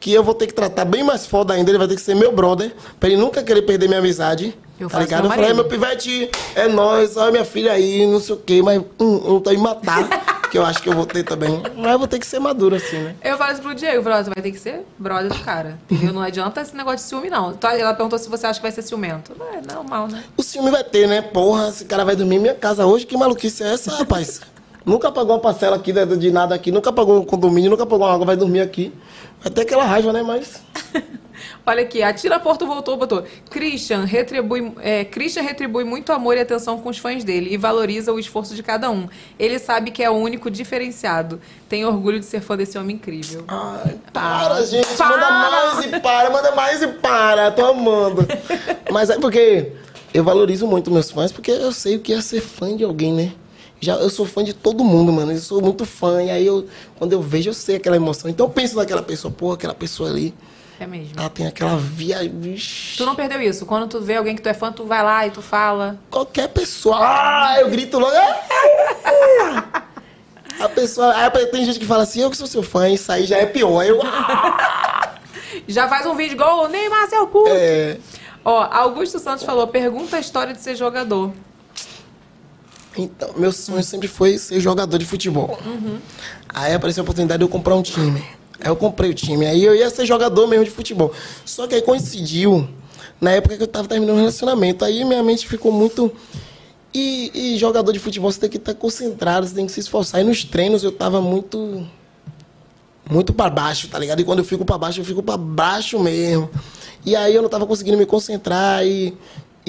Speaker 11: que eu vou ter que tratar bem mais foda ainda, ele vai ter que ser meu brother, pra ele nunca querer perder minha amizade.
Speaker 7: Eu
Speaker 11: tá ligado? Eu falei,
Speaker 7: marido.
Speaker 11: meu pivete, é nóis, olha minha filha aí, não sei o quê, mas hum, eu tô me matar, que eu acho que eu vou ter também. Mas eu vou ter que ser maduro assim, né?
Speaker 7: Eu falo isso pro Diego, "Ó, você vai ter que ser brother do cara. Entendeu? Não adianta esse negócio de ciúme, não. Ela perguntou se você acha que vai ser ciumento. É normal, né?
Speaker 11: O ciúme vai ter, né? Porra, esse cara vai dormir em minha casa hoje, que maluquice é essa, rapaz? nunca pagou uma parcela aqui de, de nada aqui, nunca pagou um condomínio, nunca pagou uma água, vai dormir aqui. Ter aquela raiva, né? Mas. <laughs>
Speaker 7: Olha aqui, a Tira Porto voltou, botou. Christian retribui, é, Christian retribui muito amor e atenção com os fãs dele e valoriza o esforço de cada um. Ele sabe que é o único diferenciado. Tem orgulho de ser fã desse homem incrível.
Speaker 11: Ai, para,
Speaker 7: Ah,
Speaker 11: gente.
Speaker 7: para!
Speaker 11: Manda mais e para, manda mais e para. Tô amando. <laughs> Mas é porque eu valorizo muito meus fãs, porque eu sei o que é ser fã de alguém, né? Já, eu sou fã de todo mundo, mano. Eu sou muito fã. E aí, eu, quando eu vejo, eu sei aquela emoção. Então, eu penso naquela pessoa. Pô, aquela pessoa ali.
Speaker 7: É mesmo.
Speaker 11: Ela tem aquela via...
Speaker 7: Tu não perdeu isso? Quando tu vê alguém que tu é fã, tu vai lá e tu fala.
Speaker 11: Qualquer pessoa. Ah, eu grito logo. <laughs> A pessoa. Aí tem gente que fala assim, eu que sou seu fã, isso aí já é pior. Eu, <laughs>
Speaker 7: Já faz um vídeo igual o Neymar, seu puto.
Speaker 11: é,
Speaker 7: Ó, Augusto Santos falou, pergunta a história de ser jogador.
Speaker 11: Então, meu sonho sempre foi ser jogador de futebol. Aí apareceu a oportunidade de eu comprar um time. Aí eu comprei o time. Aí eu ia ser jogador mesmo de futebol. Só que aí coincidiu na época que eu tava terminando o relacionamento. Aí minha mente ficou muito. E, e jogador de futebol você tem que estar concentrado, você tem que se esforçar. E nos treinos eu tava muito. Muito pra baixo, tá ligado? E quando eu fico pra baixo, eu fico pra baixo mesmo. E aí eu não tava conseguindo me concentrar e,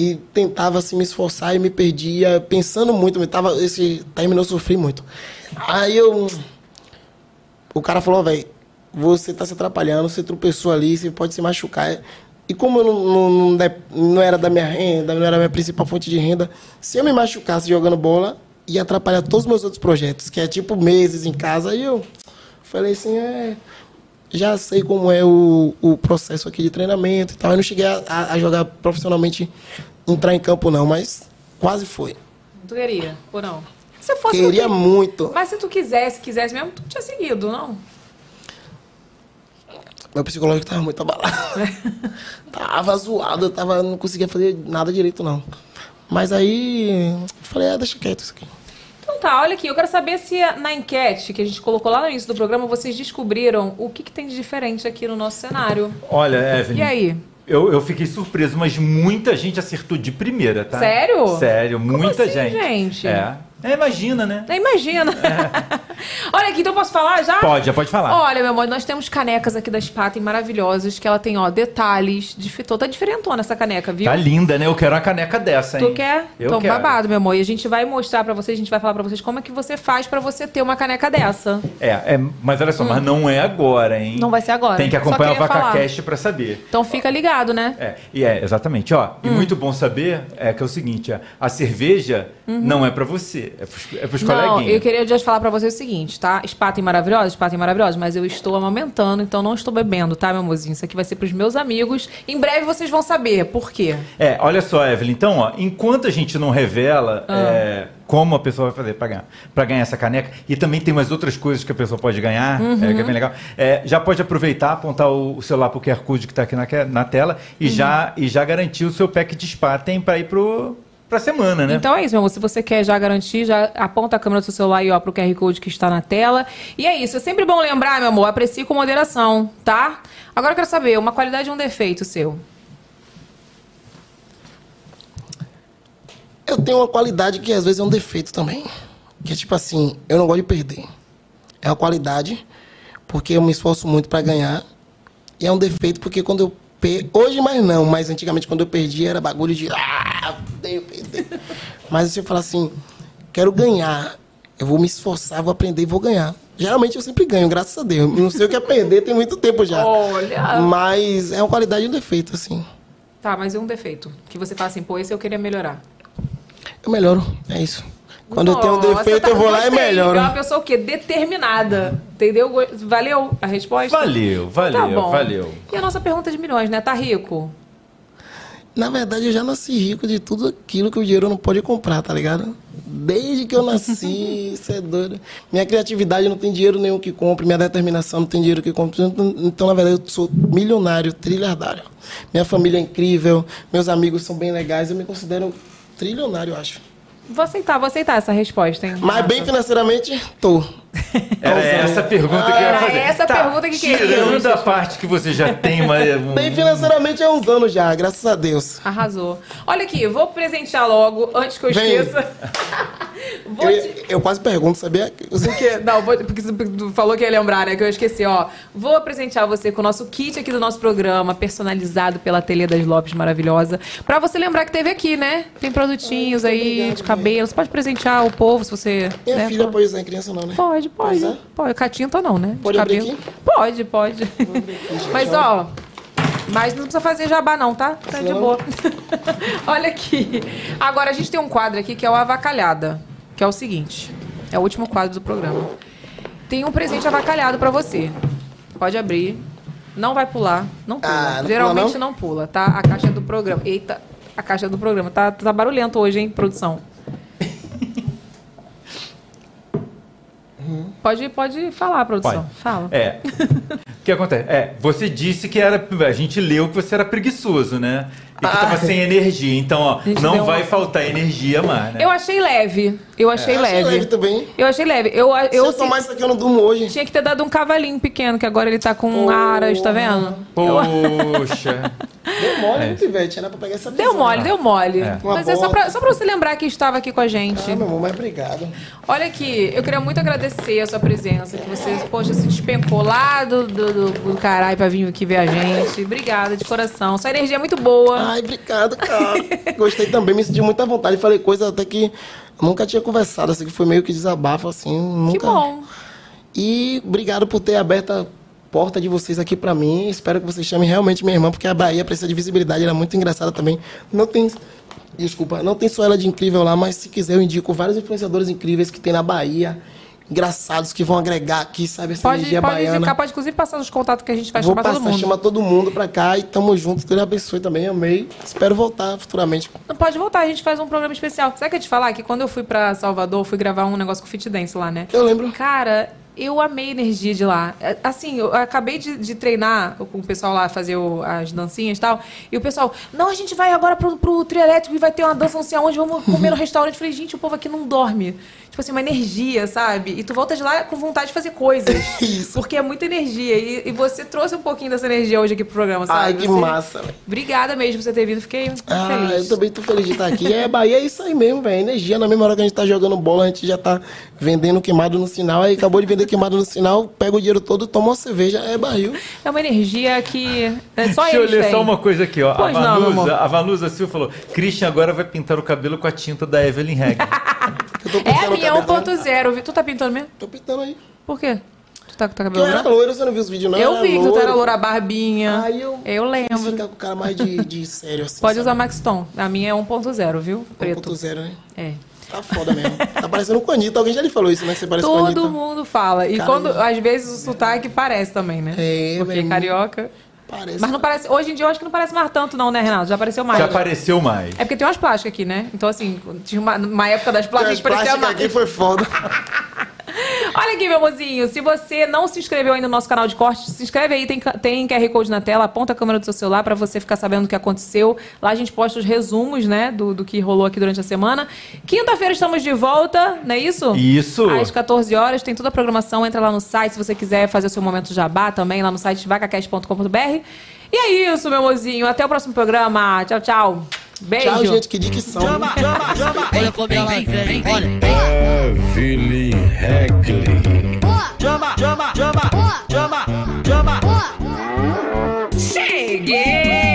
Speaker 11: e tentava assim me esforçar e me perdia, pensando muito. Me tava, esse terminou eu sofri muito. Aí eu o cara falou, velho, você tá se atrapalhando, você tropeçou ali, você pode se machucar. E como eu não, não, não, não era da minha renda, não era a minha principal fonte de renda, se eu me machucasse jogando bola, ia atrapalhar todos os meus outros projetos, que é tipo meses em casa. Aí eu falei assim, é, já sei como é o, o processo aqui de treinamento e tal. Eu não cheguei a- a jogar profissionalmente, entrar em campo não, mas quase foi.
Speaker 7: Tu queria, ou não? Se fosse
Speaker 11: Queria
Speaker 7: tu
Speaker 11: muito.
Speaker 7: Mas se tu quisesse, quisesse mesmo, tu tinha seguido, não?
Speaker 11: Meu psicológico tava muito abalado. <laughs> tava zoado, eu tava, não conseguia fazer nada direito, não. Mas aí, falei, ah, deixa quieto isso aqui.
Speaker 7: Então tá, olha aqui, eu quero saber se na enquete que a gente colocou lá no início do programa, vocês descobriram o que, que tem de diferente aqui no nosso cenário.
Speaker 8: Olha, Evelyn.
Speaker 7: E aí?
Speaker 8: Eu, eu fiquei surpreso, mas muita gente acertou de primeira, tá?
Speaker 7: Sério?
Speaker 8: Sério, muita
Speaker 7: assim,
Speaker 8: gente.
Speaker 7: gente?
Speaker 8: É. É, imagina, né?
Speaker 7: É, Imagina. <laughs> Olha aqui, então posso falar já?
Speaker 8: Pode, já pode falar.
Speaker 7: Olha, meu amor, nós temos canecas aqui da Spaten maravilhosas, que ela tem, ó, detalhes de fitô. Tá diferentona essa caneca, viu?
Speaker 8: Tá linda, né? Eu quero uma caneca dessa, hein?
Speaker 7: Tu quer?
Speaker 8: Eu
Speaker 7: então,
Speaker 8: quero.
Speaker 7: babado, meu amor. E a gente vai mostrar pra vocês, a gente vai falar pra vocês como é que você faz pra você ter uma caneca dessa.
Speaker 8: É, é, mas olha só, mas não é agora, hein?
Speaker 7: Hum. Não vai ser agora.
Speaker 8: Tem que acompanhar o. VacaCast pra saber.
Speaker 7: Então fica ligado, né?
Speaker 8: É, e é, exatamente, ó. E
Speaker 7: Hum.
Speaker 8: muito bom saber é que é o seguinte, a cerveja não é pra você, é pros, é pros
Speaker 7: Uhum. Não, eu queria já falar pra vocês o seguinte, tá? Spaten maravilhosa, Spaten maravilhosa, mas eu estou amamentando, então não estou bebendo, tá, meu amorzinho? Isso aqui vai ser pros meus amigos. Em breve vocês vão saber por quê.
Speaker 8: É, olha só, Evelyn, então, ó, enquanto a gente não revela
Speaker 7: Ah.
Speaker 8: é, como a pessoa vai fazer para ganhar, pra ganhar essa caneca, e também tem umas outras coisas que a pessoa pode ganhar,
Speaker 7: Uhum.
Speaker 8: é, que é bem legal, é, já pode aproveitar, apontar o, o celular pro QR Code que está aqui na, na tela e,
Speaker 7: Uhum.
Speaker 8: já, e já garantir o seu pack de Spaten para ir pro, pra semana, né?
Speaker 7: Então é isso, meu amor. Se você quer já garantir, já aponta a câmera do seu celular aí, ó, pro QR Code que está na tela. E é isso. É sempre bom lembrar, meu amor, aprecie com moderação, tá? Agora eu quero saber, uma qualidade e um defeito seu.
Speaker 11: Eu tenho uma qualidade que às vezes é um defeito também. Que é tipo assim, eu não gosto de perder. É uma qualidade, porque eu me esforço muito pra ganhar. E é um defeito porque quando eu. Hoje mais não, mas antigamente quando eu perdi era bagulho de. Ah, perder. mas se eu falar assim, quero ganhar, eu vou me esforçar, vou aprender e vou ganhar. Geralmente eu sempre ganho, graças a Deus. Não sei o que é perder, tem muito tempo já.
Speaker 7: Olha!
Speaker 11: Mas é uma qualidade e um defeito, assim.
Speaker 7: Tá, mas e um defeito? Que você fala assim, pô, esse eu queria melhorar.
Speaker 11: Eu melhoro, é isso. Quando eu tenho um
Speaker 7: Nossa,
Speaker 11: defeito,
Speaker 7: tá-
Speaker 11: eu vou lá e melhoro.
Speaker 7: É uma pessoa o quê? Determinada. Entendeu? Valeu a resposta?
Speaker 8: Valeu, valeu,
Speaker 7: Tá bom.
Speaker 8: valeu.
Speaker 7: E a nossa pergunta de milhões, né? Tá rico?
Speaker 11: Na verdade, eu já nasci rico de tudo aquilo que o dinheiro não pode comprar, tá ligado? Desde que eu nasci, <laughs> isso é doido. Minha criatividade não tem dinheiro nenhum que compre, minha determinação não tem dinheiro que compre. Então, então, na verdade, eu sou milionário, trilhardário. Minha família é incrível, meus amigos são bem legais, eu me considero trilionário, eu acho.
Speaker 7: Vou aceitar, vou aceitar essa resposta, hein?
Speaker 11: Mas bem financeiramente, tô.
Speaker 8: Era essa a pergunta que eu ia
Speaker 7: Era
Speaker 8: fazer.
Speaker 7: essa a
Speaker 8: Tá,
Speaker 7: pergunta que
Speaker 8: Tirando
Speaker 7: queríamos.
Speaker 8: a parte que você já tem, mas... um- <laughs>
Speaker 11: Bem financeiramente é uns anos já, graças a Deus.
Speaker 7: Arrasou. Olha aqui, vou presentear logo, antes que eu
Speaker 11: Vem.
Speaker 7: esqueça. <laughs> vou
Speaker 11: Eu,
Speaker 7: te...
Speaker 11: eu quase pergunto, sabia?
Speaker 7: Porque, não, vou, porque você falou que ia lembrar, né? Que eu esqueci, ó. Vou presentear você com o nosso kit aqui do nosso programa, personalizado pela Ateliê das Lopes, maravilhosa. Pra você lembrar que teve aqui, né? Tem produtinhos aí de cabelo. Você pode presentear o povo se você.
Speaker 11: Minha
Speaker 7: né,
Speaker 11: filha
Speaker 7: for-
Speaker 11: pode usar em criança não, né?
Speaker 7: Pode, pode.
Speaker 11: Pois é.
Speaker 7: Pode. Catinta não, né? De
Speaker 11: Pode
Speaker 7: cabelo. Pode, pode. Mas, ó. Mas não precisa fazer jabá, não, tá? Tá de
Speaker 11: Não.
Speaker 7: boa. <laughs> Olha aqui. Agora, a gente tem um quadro aqui que é o Avacalhada. Que é o seguinte. É o último quadro do programa. Tem um presente avacalhado pra você. Pode abrir. Não vai pular. Não pula.
Speaker 11: Ah, não
Speaker 7: Geralmente
Speaker 11: pula,
Speaker 7: não? pula, tá? A caixa do programa. Eita, a caixa do programa. Tá, tá barulhento hoje, hein, produção? Pode, pode falar, produção.
Speaker 8: Pode.
Speaker 7: Fala.
Speaker 8: É. <laughs> O que acontece? É, você disse que era. A gente leu que você era preguiçoso, né? E que tava sem energia. Então, ó, não vai
Speaker 7: uma-
Speaker 8: faltar energia mais, né?
Speaker 7: Eu achei leve. Eu achei
Speaker 11: Eu achei
Speaker 7: leve.
Speaker 11: leve também.
Speaker 7: Eu achei leve. Eu,
Speaker 11: Se
Speaker 7: eu,
Speaker 11: eu tomar isso aqui, eu não durmo hoje.
Speaker 7: tinha que ter dado um cavalinho pequeno, que agora ele tá com aras, tá vendo?
Speaker 8: Poxa. <laughs>
Speaker 11: Deu mole,
Speaker 8: É.
Speaker 11: Pivete? Era pra pegar essa
Speaker 7: Deu mole, deu mole.
Speaker 8: É.
Speaker 7: Mas é só pra, só pra você lembrar que estava aqui com a gente.
Speaker 11: Ah, meu amor, mas obrigado.
Speaker 7: Olha aqui, eu queria muito agradecer a sua presença, que você, poxa, se despencou lá do, do, do, do caralho pra vir aqui ver a gente. Obrigada, de coração. Sua energia é muito boa.
Speaker 11: Ai, obrigado, cara. Gostei também, me senti muita vontade. Falei coisas até que nunca tinha conversado, assim, que foi meio que desabafo, assim. Nunca...
Speaker 7: que bom.
Speaker 11: E obrigado por ter aberto a porta de vocês aqui pra mim. Espero que vocês chamem realmente minha irmã, porque a Bahia precisa de visibilidade, ela é muito engraçada também. Não tem. Desculpa, não tem só ela de incrível lá, mas se quiser eu indico vários influenciadores incríveis que tem na Bahia. Engraçados que vão agregar aqui, sabe, essa
Speaker 7: Pode,
Speaker 11: energia
Speaker 7: pode
Speaker 11: baiana.
Speaker 7: indicar, pode inclusive passar os contatos que a gente vai
Speaker 11: Vou
Speaker 7: chamar
Speaker 11: passar,
Speaker 7: todo mundo.
Speaker 11: chama todo mundo pra cá e tamo junto. Deus abençoe também, amei. Espero voltar futuramente.
Speaker 7: Não pode voltar, a gente faz um programa especial. Sabe o que eu ia te falar? Que quando eu fui pra Salvador, fui gravar um negócio com o Fit Dance lá, né?
Speaker 11: Eu lembro.
Speaker 7: Cara, eu amei a energia de lá. É, Assim, eu acabei de, de treinar com o pessoal lá, fazer o- as dancinhas e tal. E o pessoal, não, a gente vai agora pro, pro trio elétrico e vai ter uma dança não sei aonde, vamos comer no restaurante. Eu falei, gente, o povo aqui não dorme. Tipo assim, uma energia, sabe? E tu volta de lá com vontade de fazer coisas. <laughs>
Speaker 11: Isso.
Speaker 7: Porque é muita energia. E, e você trouxe um pouquinho dessa energia hoje aqui pro programa, sabe?
Speaker 11: Ai, que
Speaker 7: Você-
Speaker 11: massa, velho.
Speaker 7: Obrigada mesmo por você ter vindo. Fiquei muito
Speaker 11: Ah,
Speaker 7: feliz.
Speaker 11: eu também tô feliz de estar aqui. É, Bahia é isso aí mesmo, velho. Energia. Na mesma hora que a gente tá jogando bola, a gente já tá vendendo queimado no sinal. Aí acabou de vender queimado no sinal, pega o dinheiro todo, toma uma cerveja, é barril.
Speaker 7: É uma energia que é só
Speaker 8: Deixa eu ler
Speaker 7: têm.
Speaker 8: só uma coisa aqui, ó.
Speaker 7: Pois
Speaker 8: a,
Speaker 7: não,
Speaker 8: Vanusa,
Speaker 7: amor.
Speaker 8: a Vanusa Silva falou: Christian agora vai pintar o cabelo com a tinta da Evelyn Regg. <laughs>
Speaker 11: Eu
Speaker 7: É a
Speaker 11: o
Speaker 7: minha
Speaker 11: cabelo.
Speaker 7: 1.0. Vi- Tu tá pintando mesmo?
Speaker 11: Tô pintando aí.
Speaker 7: Por quê? Tu tá com
Speaker 11: Tu
Speaker 7: cabelo
Speaker 11: era
Speaker 7: branco?
Speaker 11: loiro, você não viu os vídeos, não?
Speaker 7: Eu
Speaker 11: Era
Speaker 7: vi que tu era loura barbinha.
Speaker 11: Aí eu,
Speaker 7: Eu lembro.
Speaker 11: ficar com o cara mais de, de <laughs> sério, assim.
Speaker 7: Pode
Speaker 11: sabe?
Speaker 7: usar Max Tom. A minha é 1.0, viu? Preto.
Speaker 11: 1.0, né?
Speaker 7: É.
Speaker 11: Tá foda mesmo. Tá parecendo com a Anitta. Alguém já lhe falou isso, né? Você parece com a Anitta.
Speaker 7: Todo mundo fala. E
Speaker 11: Caramba.
Speaker 7: quando, às vezes, o sotaque parece também, né?
Speaker 11: É,
Speaker 7: Porque
Speaker 11: velho.
Speaker 7: carioca.
Speaker 11: Parece.
Speaker 7: Mas não parece. Hoje em dia eu acho que não parece mais tanto, não, né, Renato? Já apareceu mais.
Speaker 8: Já apareceu mais.
Speaker 7: É porque tem umas plásticas aqui, né? Então, assim, tinha uma, uma época das plásticas
Speaker 11: As
Speaker 7: que parecia
Speaker 11: plásticas
Speaker 7: mais.
Speaker 11: aqui foi foda. <laughs> <laughs>
Speaker 7: Olha aqui, meu mozinho. Se você não se inscreveu ainda no nosso canal de corte, se inscreve aí. Tem, tem QR Code na tela. Aponta a câmera do seu celular para você ficar sabendo o que aconteceu. Lá a gente posta os resumos, né? Do, do que rolou aqui durante a semana. Quinta-feira estamos de volta, não é isso?
Speaker 8: Isso.
Speaker 7: Às 14 horas. Tem toda a programação. Entra lá no site se você quiser fazer o seu momento jabá também. Lá no site vacacast.com.br. E é isso, meu mozinho. Até o próximo programa. Tchau, tchau. Beijo.
Speaker 11: Tchau, gente, que dicção. Chama, chama, chama.
Speaker 5: Olha como ela vem, olha.
Speaker 6: Evelyn Heckley.
Speaker 3: Chama, chama, chama. Chama, chama. Cheguei!